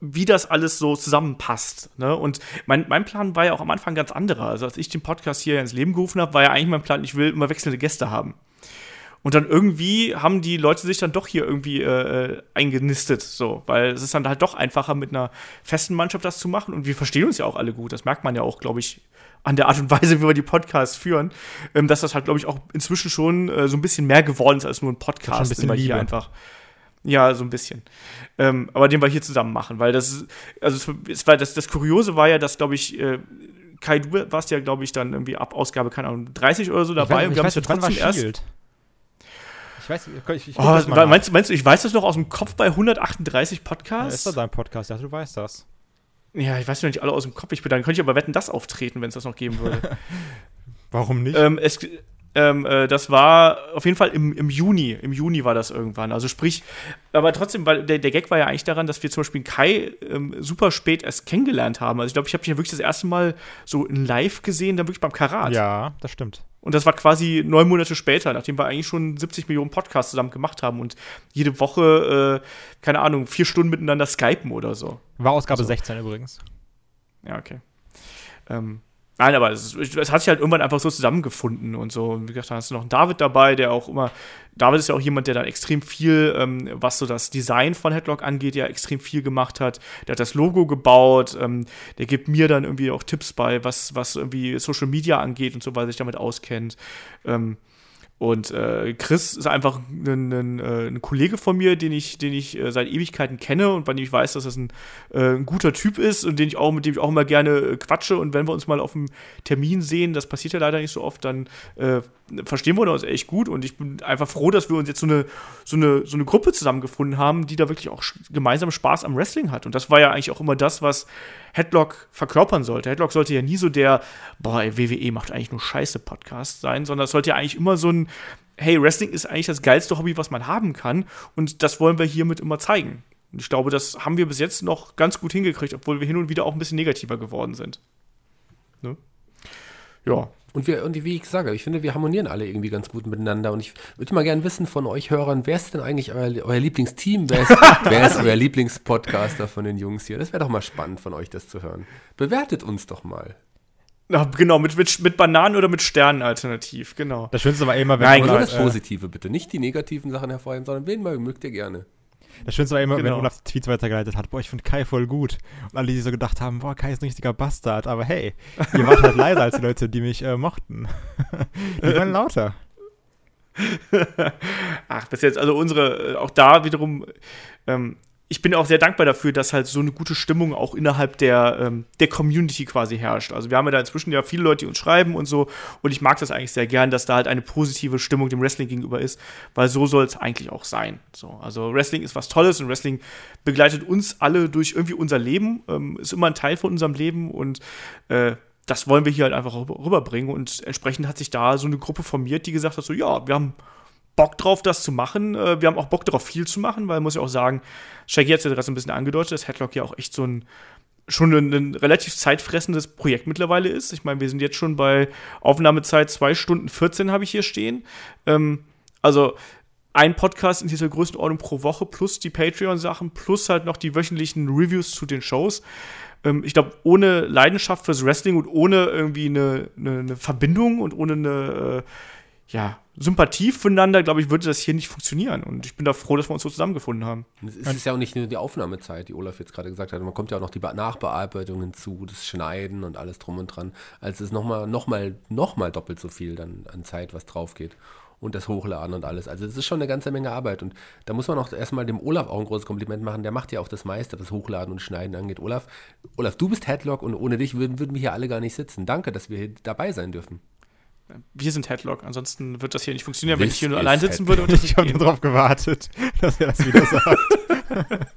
wie das alles so zusammenpasst. Ne? Und mein, mein Plan war ja auch am Anfang ganz anderer. Also als ich den Podcast hier ins Leben gerufen habe, war ja eigentlich mein Plan, ich will immer wechselnde Gäste haben. Und dann irgendwie haben die Leute sich dann doch hier irgendwie äh, eingenistet, so, weil es ist dann halt doch einfacher, mit einer festen Mannschaft das zu machen. Und wir verstehen uns ja auch alle gut. Das merkt man ja auch, glaube ich, an der Art und Weise, wie wir die Podcasts führen, ähm, dass das halt, glaube ich, auch inzwischen schon äh, so ein bisschen mehr geworden ist als nur ein Podcast, ein bisschen hier einfach. Ja, so ein bisschen. Ähm, aber den wir hier zusammen machen, weil das, also es war das, das Kuriose war ja, dass, glaube ich, äh, Kai, du warst ja, glaube ich, dann irgendwie ab Ausgabe, keine Ahnung, 30 oder so dabei. Ich weiß, und wir haben es ja trotzdem erst. Ich weiß, ich, ich oh, meinst, meinst, du, ich weiß das noch aus dem Kopf bei 138 Podcasts? Ja, ist doch dein Podcast, ja, du weißt das. Ja, ich weiß nicht alle aus dem Kopf. Ich bin, dann könnte ich aber wetten, das auftreten, wenn es das noch geben würde. Warum nicht? Ähm, es, ähm, äh, das war auf jeden Fall im, im Juni. Im Juni war das irgendwann. Also sprich, aber trotzdem, weil der, der Gag war ja eigentlich daran, dass wir zum Beispiel Kai ähm, super spät erst kennengelernt haben. Also ich glaube, ich habe dich ja wirklich das erste Mal so in live gesehen, dann wirklich beim Karat. Ja, das stimmt. Und das war quasi neun Monate später, nachdem wir eigentlich schon 70 Millionen Podcasts zusammen gemacht haben und jede Woche, äh, keine Ahnung, vier Stunden miteinander skypen oder so. War Ausgabe also. 16 übrigens. Ja, okay. Ähm, Nein, aber es, es, hat sich halt irgendwann einfach so zusammengefunden und so. Und wie gesagt, da hast du noch einen David dabei, der auch immer. David ist ja auch jemand, der dann extrem viel, ähm, was so das Design von Headlock angeht, ja extrem viel gemacht hat. Der hat das Logo gebaut, ähm, der gibt mir dann irgendwie auch Tipps bei, was, was irgendwie Social Media angeht und so, weil er sich damit auskennt. Ähm, und äh, Chris ist einfach ein, ein, äh, ein, Kollege von mir, den ich, den ich äh, seit Ewigkeiten kenne und bei dem ich weiß, dass das ein, äh, ein, guter Typ ist und den ich auch, mit dem ich auch immer gerne äh, quatsche. Und wenn wir uns mal auf einem Termin sehen, das passiert ja leider nicht so oft, dann äh, verstehen wir uns echt gut. Und ich bin einfach froh, dass wir uns jetzt so eine, so eine, so eine Gruppe zusammengefunden haben, die da wirklich auch gemeinsam Spaß am Wrestling hat. Und das war ja eigentlich auch immer das, was Headlock verkörpern sollte. Headlock sollte ja nie so der, boah, ey, WWE macht eigentlich nur scheiße Podcast sein, sondern es sollte ja eigentlich immer so ein, hey, Wrestling ist eigentlich das geilste Hobby, was man haben kann. Und das wollen wir hiermit immer zeigen. Und ich glaube, das haben wir bis jetzt noch ganz gut hingekriegt, obwohl wir hin und wieder auch ein bisschen negativer geworden sind. Ne? Ja, und, wir, und wie ich sage, ich finde, wir harmonieren alle irgendwie ganz gut miteinander. Und ich würde mal gerne wissen von euch Hörern, wer ist denn eigentlich euer, euer Lieblingsteam? Wer ist, wer ist euer Lieblingspodcaster von den Jungs hier? Das wäre doch mal spannend von euch, das zu hören. Bewertet uns doch mal. Na, genau, mit, mit, mit Bananen oder mit Sternen alternativ, genau. Das Schönste war immer, wenn Nein, nur das Positive bitte, nicht die negativen Sachen hervorheben, sondern wen mögt ihr gerne. Das Schönste war immer, genau. wenn Olaf Tweets weitergeleitet hat, boah, ich finde Kai voll gut. Und alle, die so gedacht haben, boah, Kai ist ein richtiger Bastard. Aber hey, ihr wart halt leiser als die Leute, die mich äh, mochten. die waren lauter. Ach, bis jetzt, also unsere, äh, auch da wiederum, ähm, ich bin auch sehr dankbar dafür, dass halt so eine gute Stimmung auch innerhalb der, ähm, der Community quasi herrscht. Also wir haben ja da inzwischen ja viele Leute, die uns schreiben und so. Und ich mag das eigentlich sehr gern, dass da halt eine positive Stimmung dem Wrestling gegenüber ist, weil so soll es eigentlich auch sein. So, also Wrestling ist was Tolles und Wrestling begleitet uns alle durch irgendwie unser Leben, ähm, ist immer ein Teil von unserem Leben und äh, das wollen wir hier halt einfach rüberbringen. Und entsprechend hat sich da so eine Gruppe formiert, die gesagt hat: so, ja, wir haben Bock drauf, das zu machen. Äh, wir haben auch Bock darauf, viel zu machen, weil muss ich auch sagen, Shaggy hat es ja gerade so ein bisschen angedeutet, dass Headlock ja auch echt so ein schon ein, ein, relativ zeitfressendes Projekt mittlerweile ist. Ich meine, wir sind jetzt schon bei Aufnahmezeit 2 Stunden 14 habe ich hier stehen. Ähm, also ein Podcast in dieser Größenordnung pro Woche plus die Patreon-Sachen plus halt noch die wöchentlichen Reviews zu den Shows. Ähm, ich glaube, ohne Leidenschaft fürs Wrestling und ohne irgendwie eine, eine, eine Verbindung und ohne eine äh, ja, Sympathie füreinander, glaube ich, würde das hier nicht funktionieren. Und ich bin da froh, dass wir uns so zusammengefunden haben. Es ist ja auch nicht nur die Aufnahmezeit, die Olaf jetzt gerade gesagt hat. Man kommt ja auch noch die Nachbearbeitung hinzu, das Schneiden und alles drum und dran. Also es ist nochmal noch mal, noch mal doppelt so viel dann an Zeit, was drauf geht. Und das Hochladen und alles. Also es ist schon eine ganze Menge Arbeit. Und da muss man auch erstmal dem Olaf auch ein großes Kompliment machen. Der macht ja auch das meiste, was Hochladen und Schneiden angeht. Olaf, Olaf du bist Headlock und ohne dich würden, würden wir hier alle gar nicht sitzen. Danke, dass wir hier dabei sein dürfen. Wir sind Headlock. Ansonsten wird das hier nicht funktionieren, wenn This ich hier nur allein sitzen Headlock. würde und Ich habe nur darauf gewartet, dass er das wieder sagt.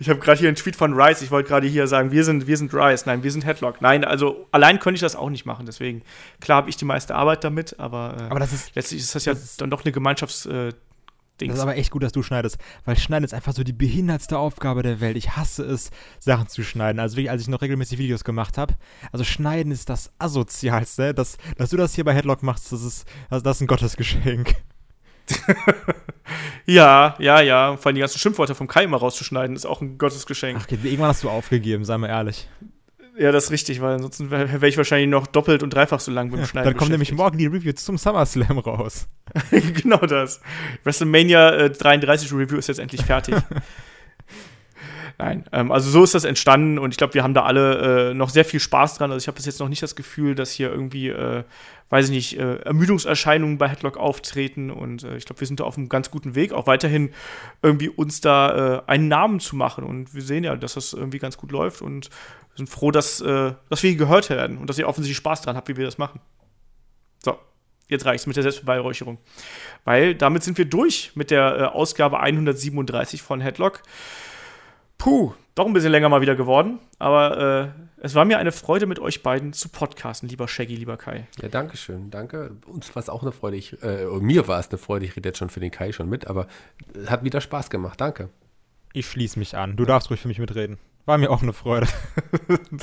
Ich habe gerade hier einen Tweet von Rice. Ich wollte gerade hier sagen, wir sind, wir sind Rice. Nein, wir sind Headlock. Nein, also allein könnte ich das auch nicht machen. Deswegen, klar habe ich die meiste Arbeit damit, aber, äh, Aber das ist, letztlich ist das ja das ist- dann doch eine Gemeinschafts- äh, das Dings. ist aber echt gut, dass du schneidest. Weil Schneiden ist einfach so die behindertste Aufgabe der Welt. Ich hasse es, Sachen zu schneiden. Also wirklich, als ich noch regelmäßig Videos gemacht habe. Also Schneiden ist das Asozialste. Dass, dass du das hier bei Headlock machst, das ist, also das ist ein Gottesgeschenk. Ja, ja, ja. Vor allem die ganzen Schimpfwörter vom Kai immer rauszuschneiden, ist auch ein Gottesgeschenk. Ach, okay, irgendwann hast du aufgegeben, sei mal ehrlich. Ja, das ist richtig, weil ansonsten wäre wär ich wahrscheinlich noch doppelt und dreifach so lang beim Schneiden. Dann kommt nämlich morgen die Review zum SummerSlam raus. genau das. WrestleMania äh, 33 Review ist jetzt endlich fertig. Nein, ähm, also so ist das entstanden und ich glaube, wir haben da alle äh, noch sehr viel Spaß dran. Also ich habe bis jetzt noch nicht das Gefühl, dass hier irgendwie, äh, weiß ich nicht, äh, Ermüdungserscheinungen bei Headlock auftreten und äh, ich glaube, wir sind da auf einem ganz guten Weg, auch weiterhin irgendwie uns da äh, einen Namen zu machen und wir sehen ja, dass das irgendwie ganz gut läuft und sind froh, dass, äh, dass wir gehört werden und dass ihr offensichtlich Spaß dran habt, wie wir das machen. So, jetzt reicht's mit der Selbstbeweihräucherung. Weil damit sind wir durch mit der äh, Ausgabe 137 von Headlock. Puh, doch ein bisschen länger mal wieder geworden. Aber äh, es war mir eine Freude, mit euch beiden zu podcasten, lieber Shaggy, lieber Kai. Ja, danke schön, danke. Uns war es auch eine Freude. Ich, äh, mir war es eine Freude. Ich rede jetzt schon für den Kai schon mit, aber es hat wieder Spaß gemacht. Danke. Ich schließe mich an. Du darfst ruhig für mich mitreden. War mir auch eine Freude. Wir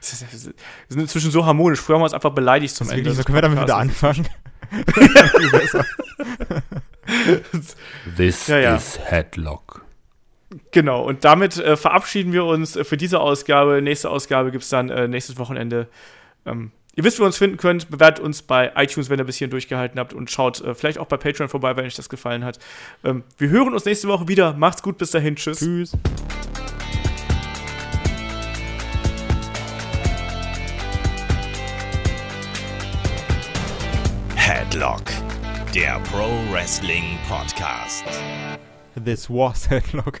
sind inzwischen so harmonisch. Früher haben wir uns einfach beleidigt zum Ende. Wirklich, so können wir damit wieder anfangen. Viel besser. This Ja, ja. is Headlock. Genau, und damit äh, verabschieden wir uns für diese Ausgabe. Nächste Ausgabe gibt es dann äh, nächstes Wochenende. Ähm, ihr wisst, wo ihr uns finden könnt. Bewertet uns bei iTunes, wenn ihr bis hierhin durchgehalten habt. Und schaut äh, vielleicht auch bei Patreon vorbei, wenn euch das gefallen hat. Ähm, wir hören uns nächste Woche wieder. Macht's gut, bis dahin. Tschüss. Tschüss. Headlock, der Pro Wrestling Podcast. This was Headlock.